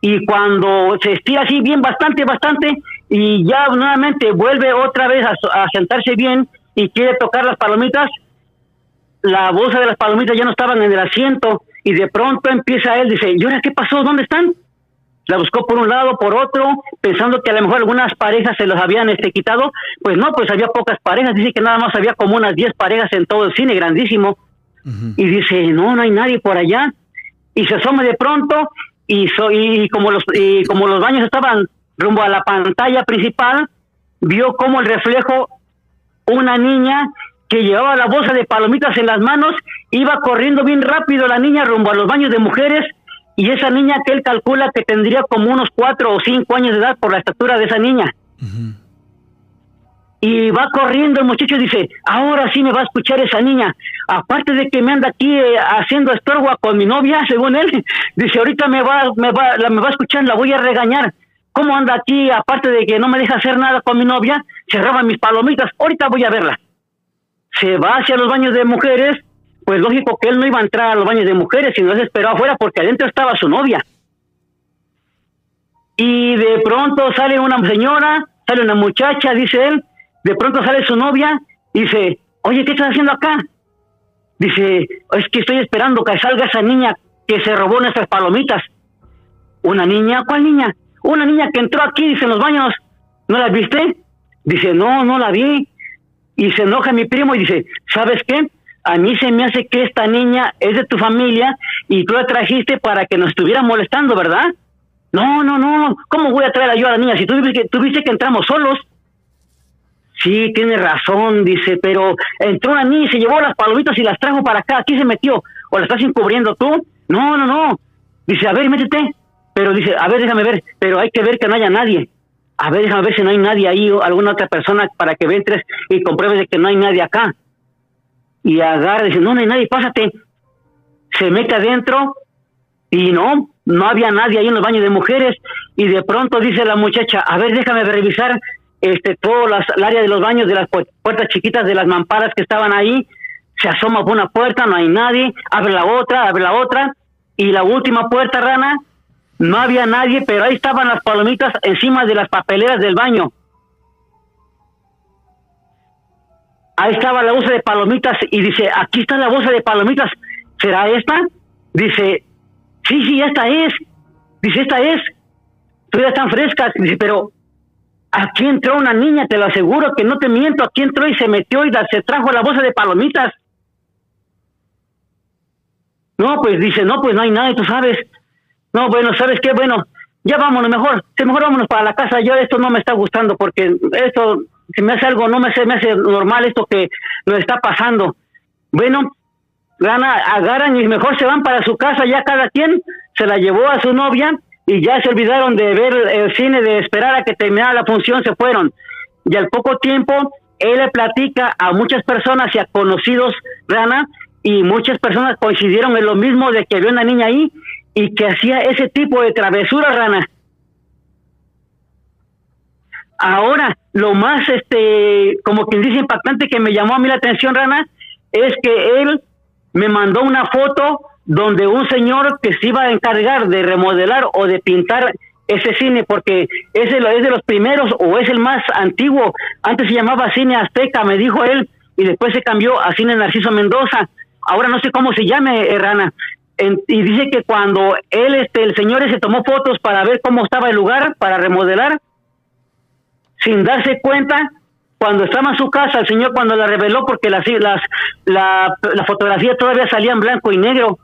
Y cuando se estira así bien, bastante, bastante, y ya nuevamente vuelve otra vez a, sentarse bien y quiere tocar las palomitas, la bolsa de las palomitas ya no estaban en el asiento y de pronto empieza él, dice, ¿y ahora qué pasó? ¿Dónde están? La buscó por un lado, por otro, pensando que a lo mejor algunas parejas se los habían este, quitado, pues no, pues había pocas parejas, dice que nada más había como unas 10 parejas en todo el cine, grandísimo, y dice, no, no hay nadie por allá, y se asoma de pronto, y, y, como, los, y como los baños estaban rumbo a la pantalla principal, vio como el reflejo, una niña que llevaba la bolsa de palomitas en las manos, iba corriendo bien rápido la niña rumbo a los baños de mujeres, y esa niña que él calcula que tendría como unos cuatro o cinco años de edad por la estatura de esa niña. Y va corriendo el muchacho y dice, ahora sí me va a escuchar esa niña. Aparte de que me anda aquí eh, haciendo estorbo con mi novia, según él, dice, ahorita me va, me va, la, me va a escuchar, la voy a regañar. ¿Cómo anda aquí? Aparte de que no me deja hacer nada con mi novia, se roba mis palomitas, ahorita voy a verla. Se va hacia los baños de mujeres, pues lógico que él no iba a entrar a los baños de mujeres, sino se esperó afuera porque adentro estaba su novia. Y de pronto sale una señora, sale una muchacha, dice él, de pronto sale su novia y dice, oye, ¿qué estás haciendo acá? Dice, es que estoy esperando que salga esa niña que se robó nuestras palomitas. ¿Una niña? ¿Cuál niña? Una niña que entró aquí, dice, en los baños. ¿No la viste? Dice, no, no la vi. Y se enoja mi primo y dice, ¿sabes qué? A mí se me hace que esta niña es de tu familia y tú la trajiste para que nos estuviera molestando, ¿verdad? No, no, no. ¿Cómo voy a traer yo a la niña si tú, tú viste que entramos solos? Sí, tiene razón, dice, pero entró una niña y se llevó las palomitas y las trajo para acá. Aquí se metió. ¿O la estás encubriendo tú? No, no, no. Dice, a ver, métete. Pero dice, a ver, déjame ver. Pero hay que ver que no haya nadie. A ver, déjame ver si no hay nadie ahí o alguna otra persona para que entres y compruebes de que no hay nadie acá. Y agarra, dice, no, no hay nadie, pásate. Se mete adentro y no, no había nadie ahí en los baños de mujeres. Y de pronto dice la muchacha, a ver, déjame revisar este todo las, el área de los baños de las puertas chiquitas de las mamparas que estaban ahí. Se asoma por una puerta, no hay nadie, abre la otra, abre la otra, y la última puerta, rana, no había nadie, pero ahí estaban las palomitas encima de las papeleras del baño. Ahí estaba la bolsa de palomitas y dice, aquí está la bolsa de palomitas, ¿será esta? Dice, sí, sí, esta es. Dice, esta es. Todavía están frescas. Dice, pero Aquí entró una niña, te lo aseguro que no te miento. Aquí entró y se metió y se trajo la bolsa de palomitas. No, pues dice, no, pues no hay nada, tú sabes. No, bueno, ¿sabes qué? Bueno, ya vámonos mejor. Mejor vámonos para la casa. Yo esto no me está gustando porque esto, si me hace algo, no me hace, me hace normal esto que nos está pasando. Bueno, gana, agarran y mejor se van para su casa. Ya cada quien se la llevó a su novia y ya se olvidaron de ver el cine, de esperar a que terminara la función, se fueron. Y al poco tiempo, él le platica a muchas personas y a conocidos, Rana, y muchas personas coincidieron en lo mismo de que había una niña ahí y que hacía ese tipo de travesura, Rana. Ahora, lo más, este, como quien dice, impactante que me llamó a mí la atención, Rana, es que él me mandó una foto donde un señor que se iba a encargar de remodelar o de pintar ese cine, porque es de, es de los primeros o es el más antiguo. Antes se llamaba Cine Azteca, me dijo él, y después se cambió a Cine Narciso Mendoza. Ahora no sé cómo se llame, Rana. y dice que cuando él, este, el señor se tomó fotos para ver cómo estaba el lugar, para remodelar, sin darse cuenta, cuando estaba en su casa, el señor cuando la reveló, porque las, las, la, la fotografía todavía salía en blanco y negro,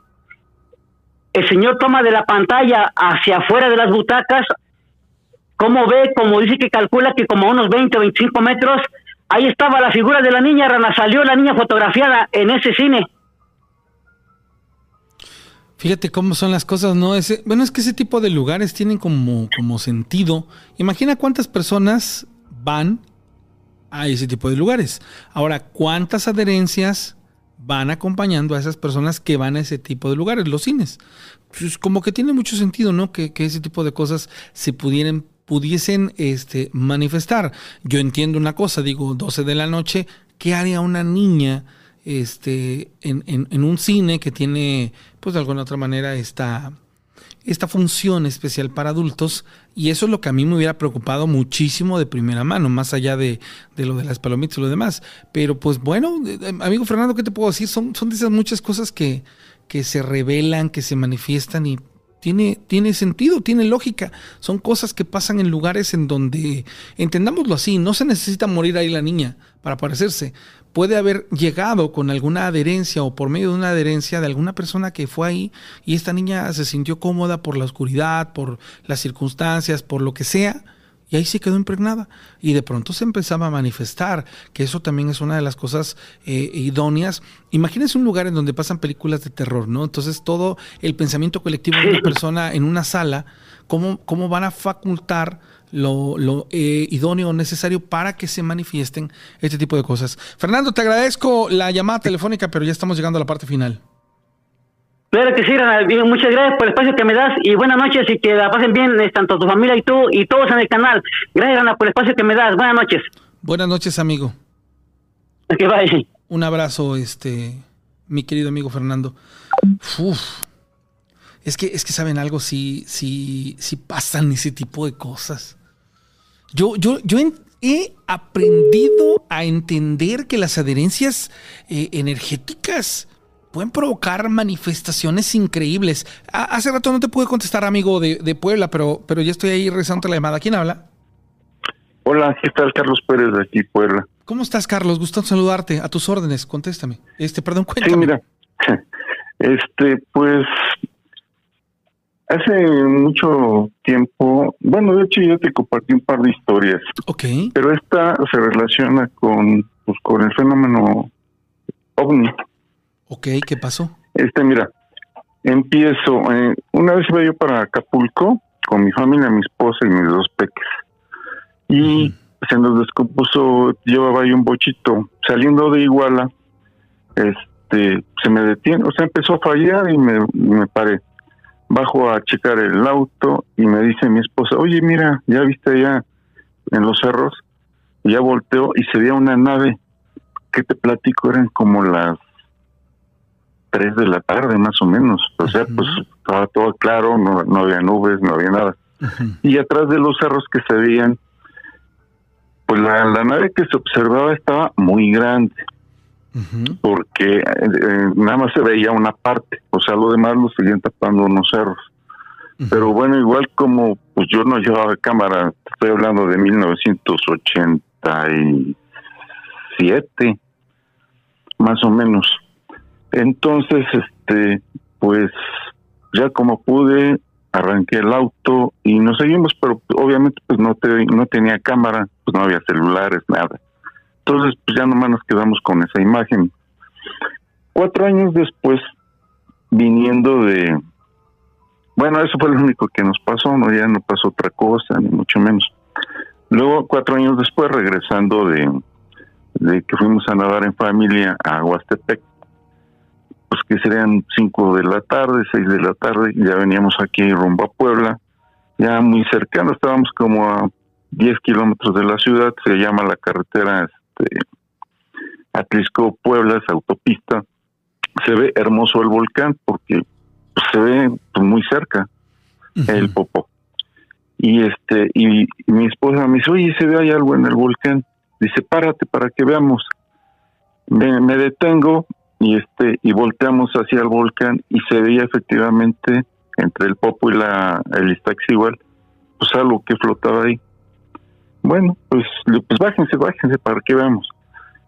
el señor toma de la pantalla hacia afuera de las butacas, como ve, como dice que calcula que como a unos 20 o 25 metros, ahí estaba la figura de la niña, Rana, salió la niña fotografiada en ese cine. Fíjate cómo son las cosas, ¿no? Bueno, es que ese tipo de lugares tienen como, como sentido. Imagina cuántas personas van a ese tipo de lugares. Ahora, ¿cuántas adherencias van acompañando a esas personas que van a ese tipo de lugares, los cines. Pues como que tiene mucho sentido, ¿no? Que, ese tipo de cosas se pudiesen este, manifestar. Yo entiendo una cosa, digo, 12 de la noche, ¿qué haría una niña este, en, en un cine que tiene, pues de alguna otra manera, esta, esta función especial para adultos y eso es lo que a mí me hubiera preocupado muchísimo de primera mano, más allá de, lo de las palomitas y lo demás. Pero pues bueno, eh, amigo Fernando, ¿qué te puedo decir? Son, son de esas muchas cosas que, que se revelan, que se manifiestan y tiene, tiene sentido, tiene lógica. Son cosas que pasan en lugares en donde, entendámoslo así, no se necesita morir ahí la niña para aparecerse. Puede haber llegado con alguna adherencia o por medio de una adherencia de alguna persona que fue ahí y esta niña se sintió cómoda por la oscuridad, por las circunstancias, por lo que sea y ahí se quedó impregnada. Y de pronto se empezaba a manifestar, que eso también es una de las cosas eh, idóneas. Imagínense un lugar en donde pasan películas de terror, ¿no? Entonces todo el pensamiento colectivo de una persona en una sala, ¿cómo, cómo van a facultar lo, lo eh, idóneo necesario para que se manifiesten este tipo de cosas? Fernando, te agradezco la llamada telefónica, pero ya estamos llegando a la parte final. Claro que sí, Muchas gracias por el espacio que me das y buenas noches y que la pasen bien eh, tanto tu familia y tú y todos en el canal. Gracias, Ana, por el espacio que me das. Buenas noches. Buenas noches, amigo. Que vaya. Un abrazo, este, mi querido amigo Fernando. Es que, es que saben algo, si, si, si pasan ese tipo de cosas. Yo, yo, yo he aprendido a entender que las adherencias eh, energéticas pueden provocar manifestaciones increíbles. hace rato no te pude contestar, amigo de, Puebla, pero, pero ya estoy ahí rezando la llamada. ¿Quién habla? Hola, ¿qué tal? Carlos Pérez de aquí, Puebla. ¿Cómo estás, Carlos? Gusto saludarte. A tus órdenes, contéstame. Este, perdón, cuéntame. Sí, mira, este, pues, hace mucho tiempo, bueno, de hecho yo te compartí un par de historias. Ok. Pero esta se relaciona con, pues, con el fenómeno ovni. Ok, ¿qué pasó? Este, mira, empiezo. Eh, una vez iba yo para Acapulco con mi familia, mi esposa y mis dos peques. Y se nos descompuso, llevaba ahí un bochito. Saliendo de Iguala, este, se me detiene, o sea, empezó a fallar y me, me paré. Bajo a checar el auto y me dice mi esposa, oye, mira, ya viste allá en los cerros, ya volteó y se veía una nave que te platico, eran como las tres de la tarde más o menos, o sea, pues estaba todo claro, no, no había nubes, no había nada. Y atrás de los cerros que se veían pues la, nave que se observaba estaba muy grande, porque eh, eh, nada más se veía una parte, o sea, lo demás lo seguían tapando unos cerros. Pero bueno, igual como pues yo no llevaba cámara, estoy hablando de 1987, más o menos. Entonces, este, pues ya como pude, arranqué el auto y nos seguimos, pero obviamente pues no, te, no tenía cámara, pues no había celulares, nada. Entonces pues ya nomás nos quedamos con esa imagen. Cuatro años después, viniendo de... Bueno, eso fue lo único que nos pasó, no ya no pasó otra cosa, ni mucho menos. Luego, cuatro años después, regresando de, de que fuimos a nadar en familia a Huastepec, pues que serían cinco de la tarde, seis de la tarde, ya veníamos aquí rumbo a Puebla, ya muy cercano, estábamos como a 10 kilómetros de la ciudad, se llama la carretera este, Atlisco Puebla, es autopista, se ve hermoso el volcán porque pues, se ve pues, muy cerca el Popo. Y este y, mi esposa me dice, oye, se ve hay algo en el volcán. Dice, párate para que veamos. me detengo, y este y volteamos hacia el volcán y se veía efectivamente entre el Popo y la el igual pues algo que flotaba ahí bueno pues pues bájense bájense para que veamos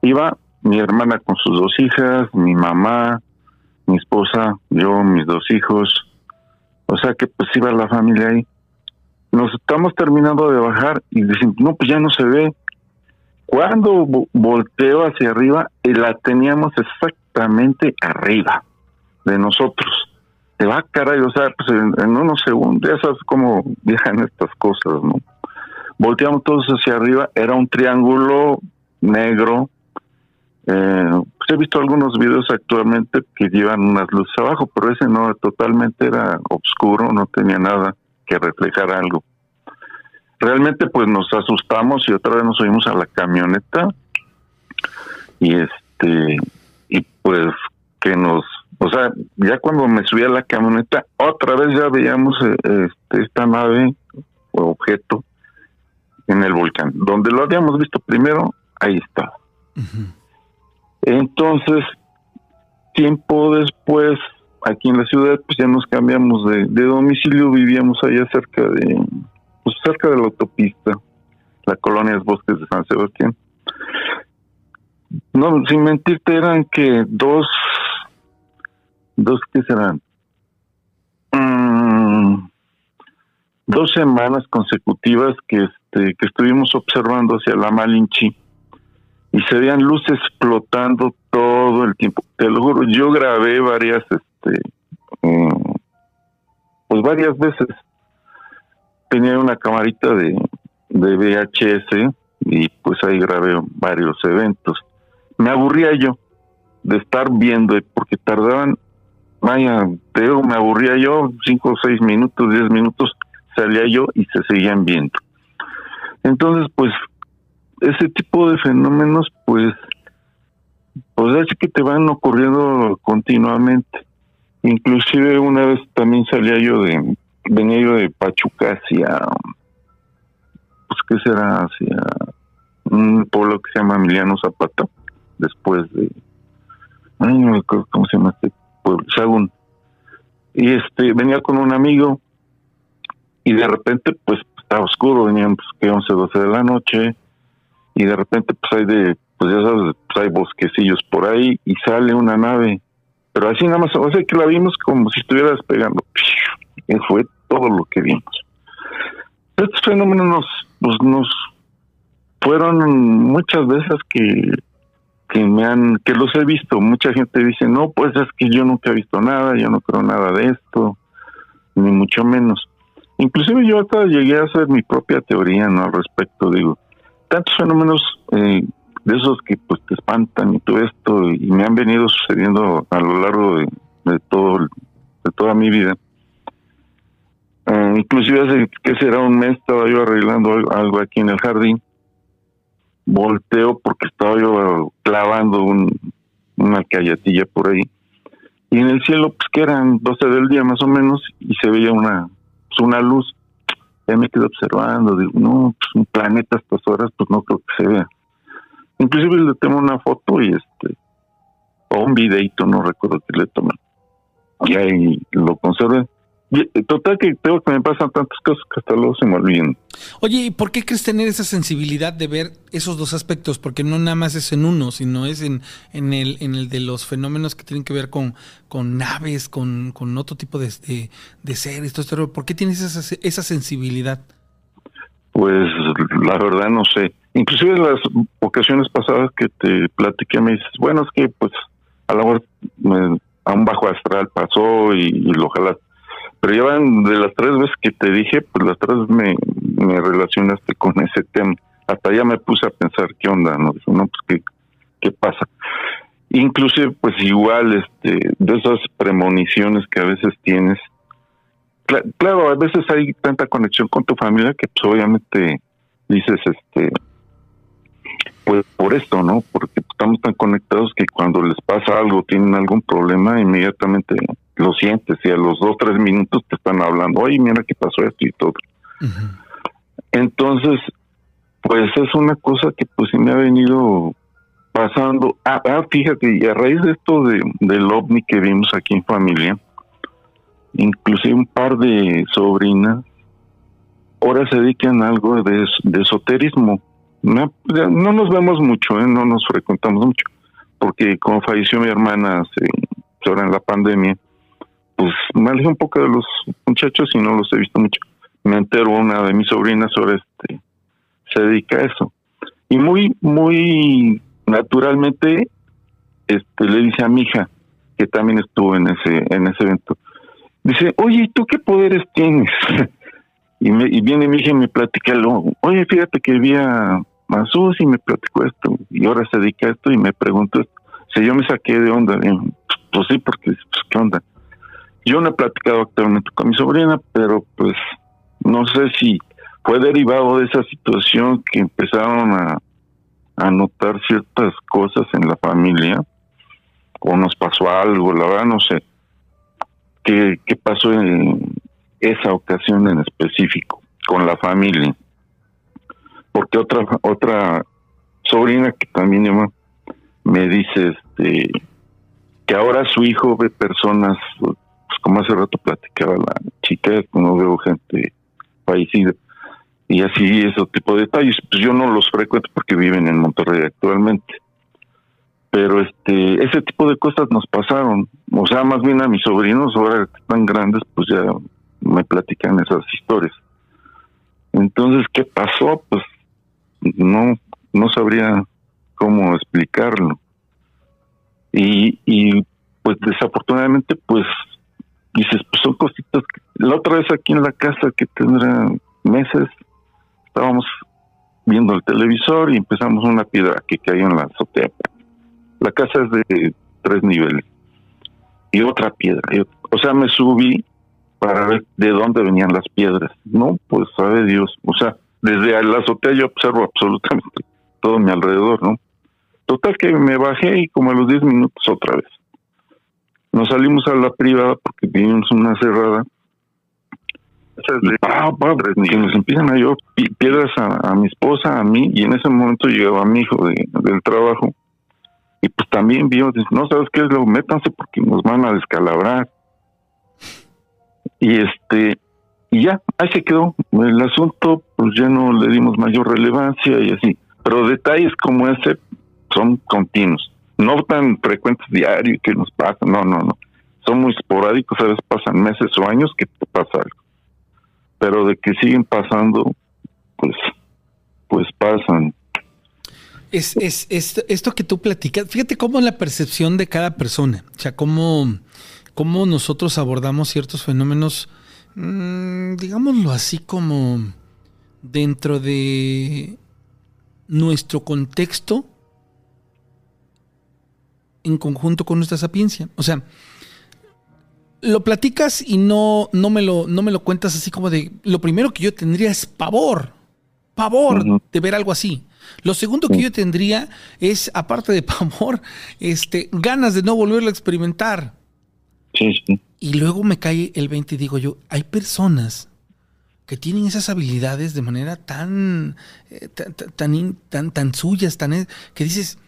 iba mi hermana con sus dos hijas mi mamá mi esposa yo mis dos hijos o sea que pues iba la familia ahí nos estamos terminando de bajar y dicen no pues ya no se ve cuando volteo hacia arriba y la teníamos exactamente arriba de nosotros. Te va caray, o sea, pues en, unos segundos, ya sabes cómo viajan estas cosas, ¿no? Volteamos todos hacia arriba, era un triángulo negro. Eh, pues he visto algunos videos actualmente que llevan unas luces abajo, pero ese no, totalmente era oscuro, no tenía nada que reflejar algo. Realmente pues nos asustamos y otra vez nos subimos a la camioneta y este y pues que nos, o sea, ya cuando me subí a la camioneta, otra vez ya veíamos eh, este, esta nave o objeto en el volcán. Donde lo habíamos visto primero, ahí está. Entonces, tiempo después, aquí en la ciudad, pues ya nos cambiamos de, domicilio, vivíamos allá cerca de, pues cerca de la autopista, la colonia de Bosques de San Sebastián. No, sin mentirte, eran que dos, dos, ¿qué serán? Mm, dos semanas consecutivas que, este, que estuvimos observando hacia la Malinchi y se veían luces flotando todo el tiempo. Te lo juro, yo grabé varias, este, mm, pues varias veces. Tenía una camarita de, de VHS y pues ahí grabé varios eventos me aburría yo de estar viendo, porque tardaban, vaya, te me aburría yo, cinco o seis minutos, diez minutos, salía yo y se seguían viendo. Entonces, pues, ese tipo de fenómenos, pues, pues es que te van ocurriendo continuamente. Inclusive una vez también salía yo de, venía yo de Pachuca hacia, pues qué será, hacia un pueblo que se llama Emiliano Zapata, después de, ay no me acuerdo cómo se llama este pueblo, Sagún. Y este, venía con un amigo y de repente pues estaba oscuro, venían pues que 11, 12 de la noche y de repente pues hay de, pues ya sabes, pues hay bosquecillos por ahí y sale una nave pero así nada más, o sea que la vimos como si estuviera despegando. Y fue todo lo que vimos. Estos fenómenos nos, pues, nos fueron muchas veces que, que me han, que los he visto. Mucha gente dice, no, pues es que yo nunca he visto nada, yo no creo nada de esto, ni mucho menos. Inclusive yo hasta llegué a hacer mi propia teoría ¿no? al respecto, digo, tantos fenómenos eh, de esos que pues te espantan y todo esto y me han venido sucediendo a lo largo de, todo de toda mi vida. Uh, inclusive hace que será un mes estaba yo arreglando algo aquí en el jardín. Volteo porque estaba yo clavando un, una callatilla por ahí. Y en el cielo pues que eran 12 del día más o menos y se veía una pues, una luz ya me quedé observando digo no pues un planeta a estas horas pues no creo que se vea Inclusive le tengo una foto y este, o un videito, no recuerdo que le tomé. Y ahí lo conservé. Total que tengo que me pasan tantas cosas que hasta luego se me olvidan. Oye, ¿y por qué crees tener esa sensibilidad de ver esos dos aspectos? Porque no nada más es en uno, sino es en, en, el, en el de los fenómenos que tienen que ver con, con naves, con, con otro tipo de, de, de seres. Todo esto. ¿Por qué tienes esa, esa sensibilidad? Pues la verdad no sé. Inclusive en las ocasiones pasadas que te platiqué me dices, bueno, es que pues a lo mejor a un bajo astral pasó y, lo ojalá. Pero ya van de las tres veces que te dije, pues las tres me, me relacionaste con ese tema. Hasta ya me puse a pensar qué onda, ¿no? no pues qué, qué pasa. Inclusive, pues igual, este, de esas premoniciones que a veces tienes, claro, a veces hay tanta conexión con tu familia que pues obviamente dices, este, pues por esto, ¿no? Porque estamos tan conectados que cuando les pasa algo, tienen algún problema, inmediatamente lo sientes y a los dos, tres minutos te están hablando, oye, mira qué pasó esto y todo. Entonces, pues es una cosa que pues sí me ha venido pasando. Ah, ah, fíjate, y a raíz de esto de, del ovni que vimos aquí en familia, inclusive un par de sobrinas ahora se dedican a algo de, esoterismo. No, no nos vemos mucho, ¿eh? no nos frecuentamos mucho, porque como falleció mi hermana ahora en la pandemia, pues me alejé un poco de los muchachos y no los he visto mucho. Me entero una de mis sobrinas ahora este se dedica a eso. Y muy, muy naturalmente este le dice a mi hija, que también estuvo en ese, en ese evento, Dice, oye, ¿y tú qué poderes tienes? y, me, y viene mi hija y me platica, lo, oye, fíjate que vi a Masus y me platicó esto, y ahora se dedica a esto y me preguntó esto. Si yo me saqué de onda, pues sí, porque, pues, ¿qué onda? Yo no he platicado actualmente con mi sobrina, pero pues no sé si fue derivado de esa situación que empezaron a, a notar ciertas cosas en la familia, o nos pasó algo, la verdad no sé qué, qué pasó en esa ocasión en específico con la familia. Porque otra otra sobrina que también llama me dice este que ahora su hijo ve personas, pues como hace rato platicaba la chica, no veo gente fallecida. Y así ese tipo de detalles. Pues yo no los frecuento porque viven en Monterrey actualmente. Pero este ese tipo de cosas nos pasaron. O sea más bien a mis sobrinos ahora que están grandes pues ya me platican esas historias. Entonces qué pasó pues no no sabría cómo explicarlo y y pues desafortunadamente pues dices pues son cositas la otra vez aquí en la casa que tendrá meses estábamos viendo el televisor y empezamos una piedra que cayó en la azotea la casa es de tres niveles y otra piedra. o sea, me subí para ver de dónde venían las piedras. No, pues sabe Dios. O sea, desde la azotea yo observo absolutamente todo mi alrededor, ¿no? Total que me bajé y como a los 10 minutos otra vez. Nos salimos a la privada porque teníamos una cerrada. Y, pa, pa, que nos empiezan a llevar pi- piedras a, a mi esposa, a mí, y en ese momento llegaba mi hijo de- del trabajo. Y pues también vio, dice, no sabes qué es lo, métanse porque nos van a descalabrar. Y este, y ya, ahí se quedó. El asunto, pues ya no le dimos mayor relevancia y así. Pero detalles como ese son continuos. No tan frecuentes diario que nos pasan, no, no, no. Son muy esporádicos, a veces pasan meses o años que te pasa algo. Pero de que siguen pasando, pues, pues pasan. Es, es, es esto que tú platicas. Fíjate cómo es la percepción de cada persona. O sea, cómo, cómo nosotros abordamos ciertos fenómenos, mm, digámoslo así, como dentro de nuestro contexto en conjunto con nuestra sapiencia. O sea, lo platicas y no, no, me lo, no me lo cuentas así como de. Lo primero que yo tendría es pavor. Pavor de ver algo así. Lo segundo que yo tendría es, aparte de pavor, este, ganas de no volverlo a experimentar. Sí, sí. Y luego me cae el 20 y digo yo, hay personas que tienen esas habilidades de manera tan, eh, tan, tan, tan, tan- suyas, tan, que dices,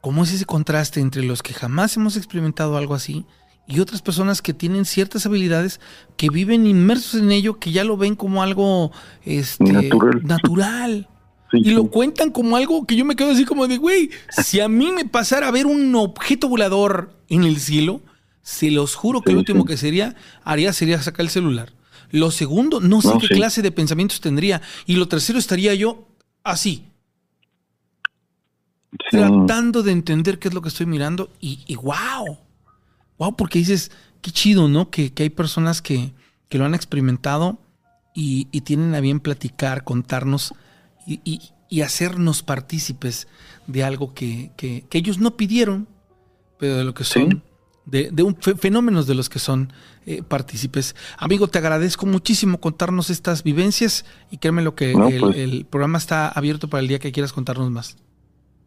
¿cómo es ese contraste entre los que jamás hemos experimentado algo así y otras personas que tienen ciertas habilidades que viven inmersos en ello, que ya lo ven como algo este, Natural. natural? sí, Y lo sí. cuentan como algo que yo me quedo así como de, güey, si a mí me pasara a ver un objeto volador en el cielo, se los juro que Sí, lo último sí. que sería, haría sería sacar el celular. Lo segundo, no sé No, qué sí. clase de pensamientos tendría. Y lo tercero estaría yo así, Sí. tratando de entender qué es lo que estoy mirando y, y wow, wow, porque dices, qué chido, ¿no? Que, que hay personas que, que lo han experimentado y, y tienen a bien platicar, contarnos y, y- y hacernos partícipes de algo que, que- ellos no pidieron, pero de lo que son. De, de un fe- fenómenos de los que son eh, partícipes. Amigo, te agradezco muchísimo contarnos estas vivencias y créeme lo que No, el, pues. el programa está abierto para el día que quieras contarnos más.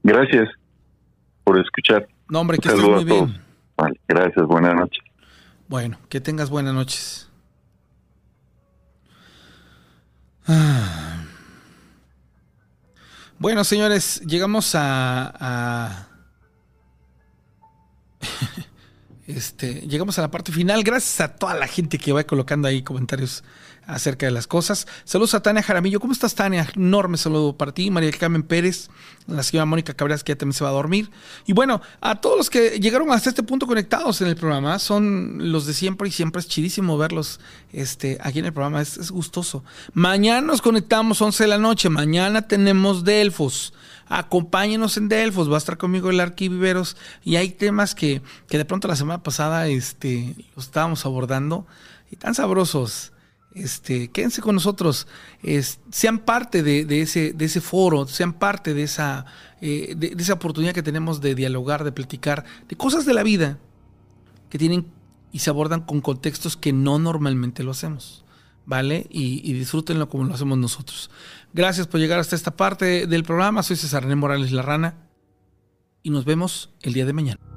Gracias por escuchar. No, hombre, que estés muy bien. Vale, gracias, buenas noches. Bueno, que tengas buenas noches. Ah. Bueno, señores, llegamos a, a- este, llegamos a la parte final. Gracias a toda la gente que va colocando ahí comentarios acerca de las cosas. Saludos a Tania Jaramillo. ¿Cómo estás, Tania? Enorme saludo para ti. María Carmen Pérez, la señora Mónica Cabras, que ya también se va a dormir. Y bueno, a todos los que llegaron hasta este punto conectados en el programa, son los de siempre y siempre es chidísimo verlos este, aquí en el programa. Es, es gustoso. Mañana nos conectamos 11 de la noche. Mañana tenemos Delfos. Acompáñenos en Delfos, va a estar conmigo el Arqui Viveros y hay temas que, que de pronto la semana pasada este, los estábamos abordando y tan sabrosos. Este, quédense con nosotros, sean parte de, ese, de ese foro, sean parte de esa, eh, de esa oportunidad que tenemos de dialogar, de platicar, de cosas de la vida que tienen y se abordan con contextos que no normalmente lo hacemos. ¿Vale? Y, y disfrútenlo como lo hacemos nosotros. Gracias por llegar hasta esta parte del programa. Soy César René Morales La Rana y nos vemos el día de mañana.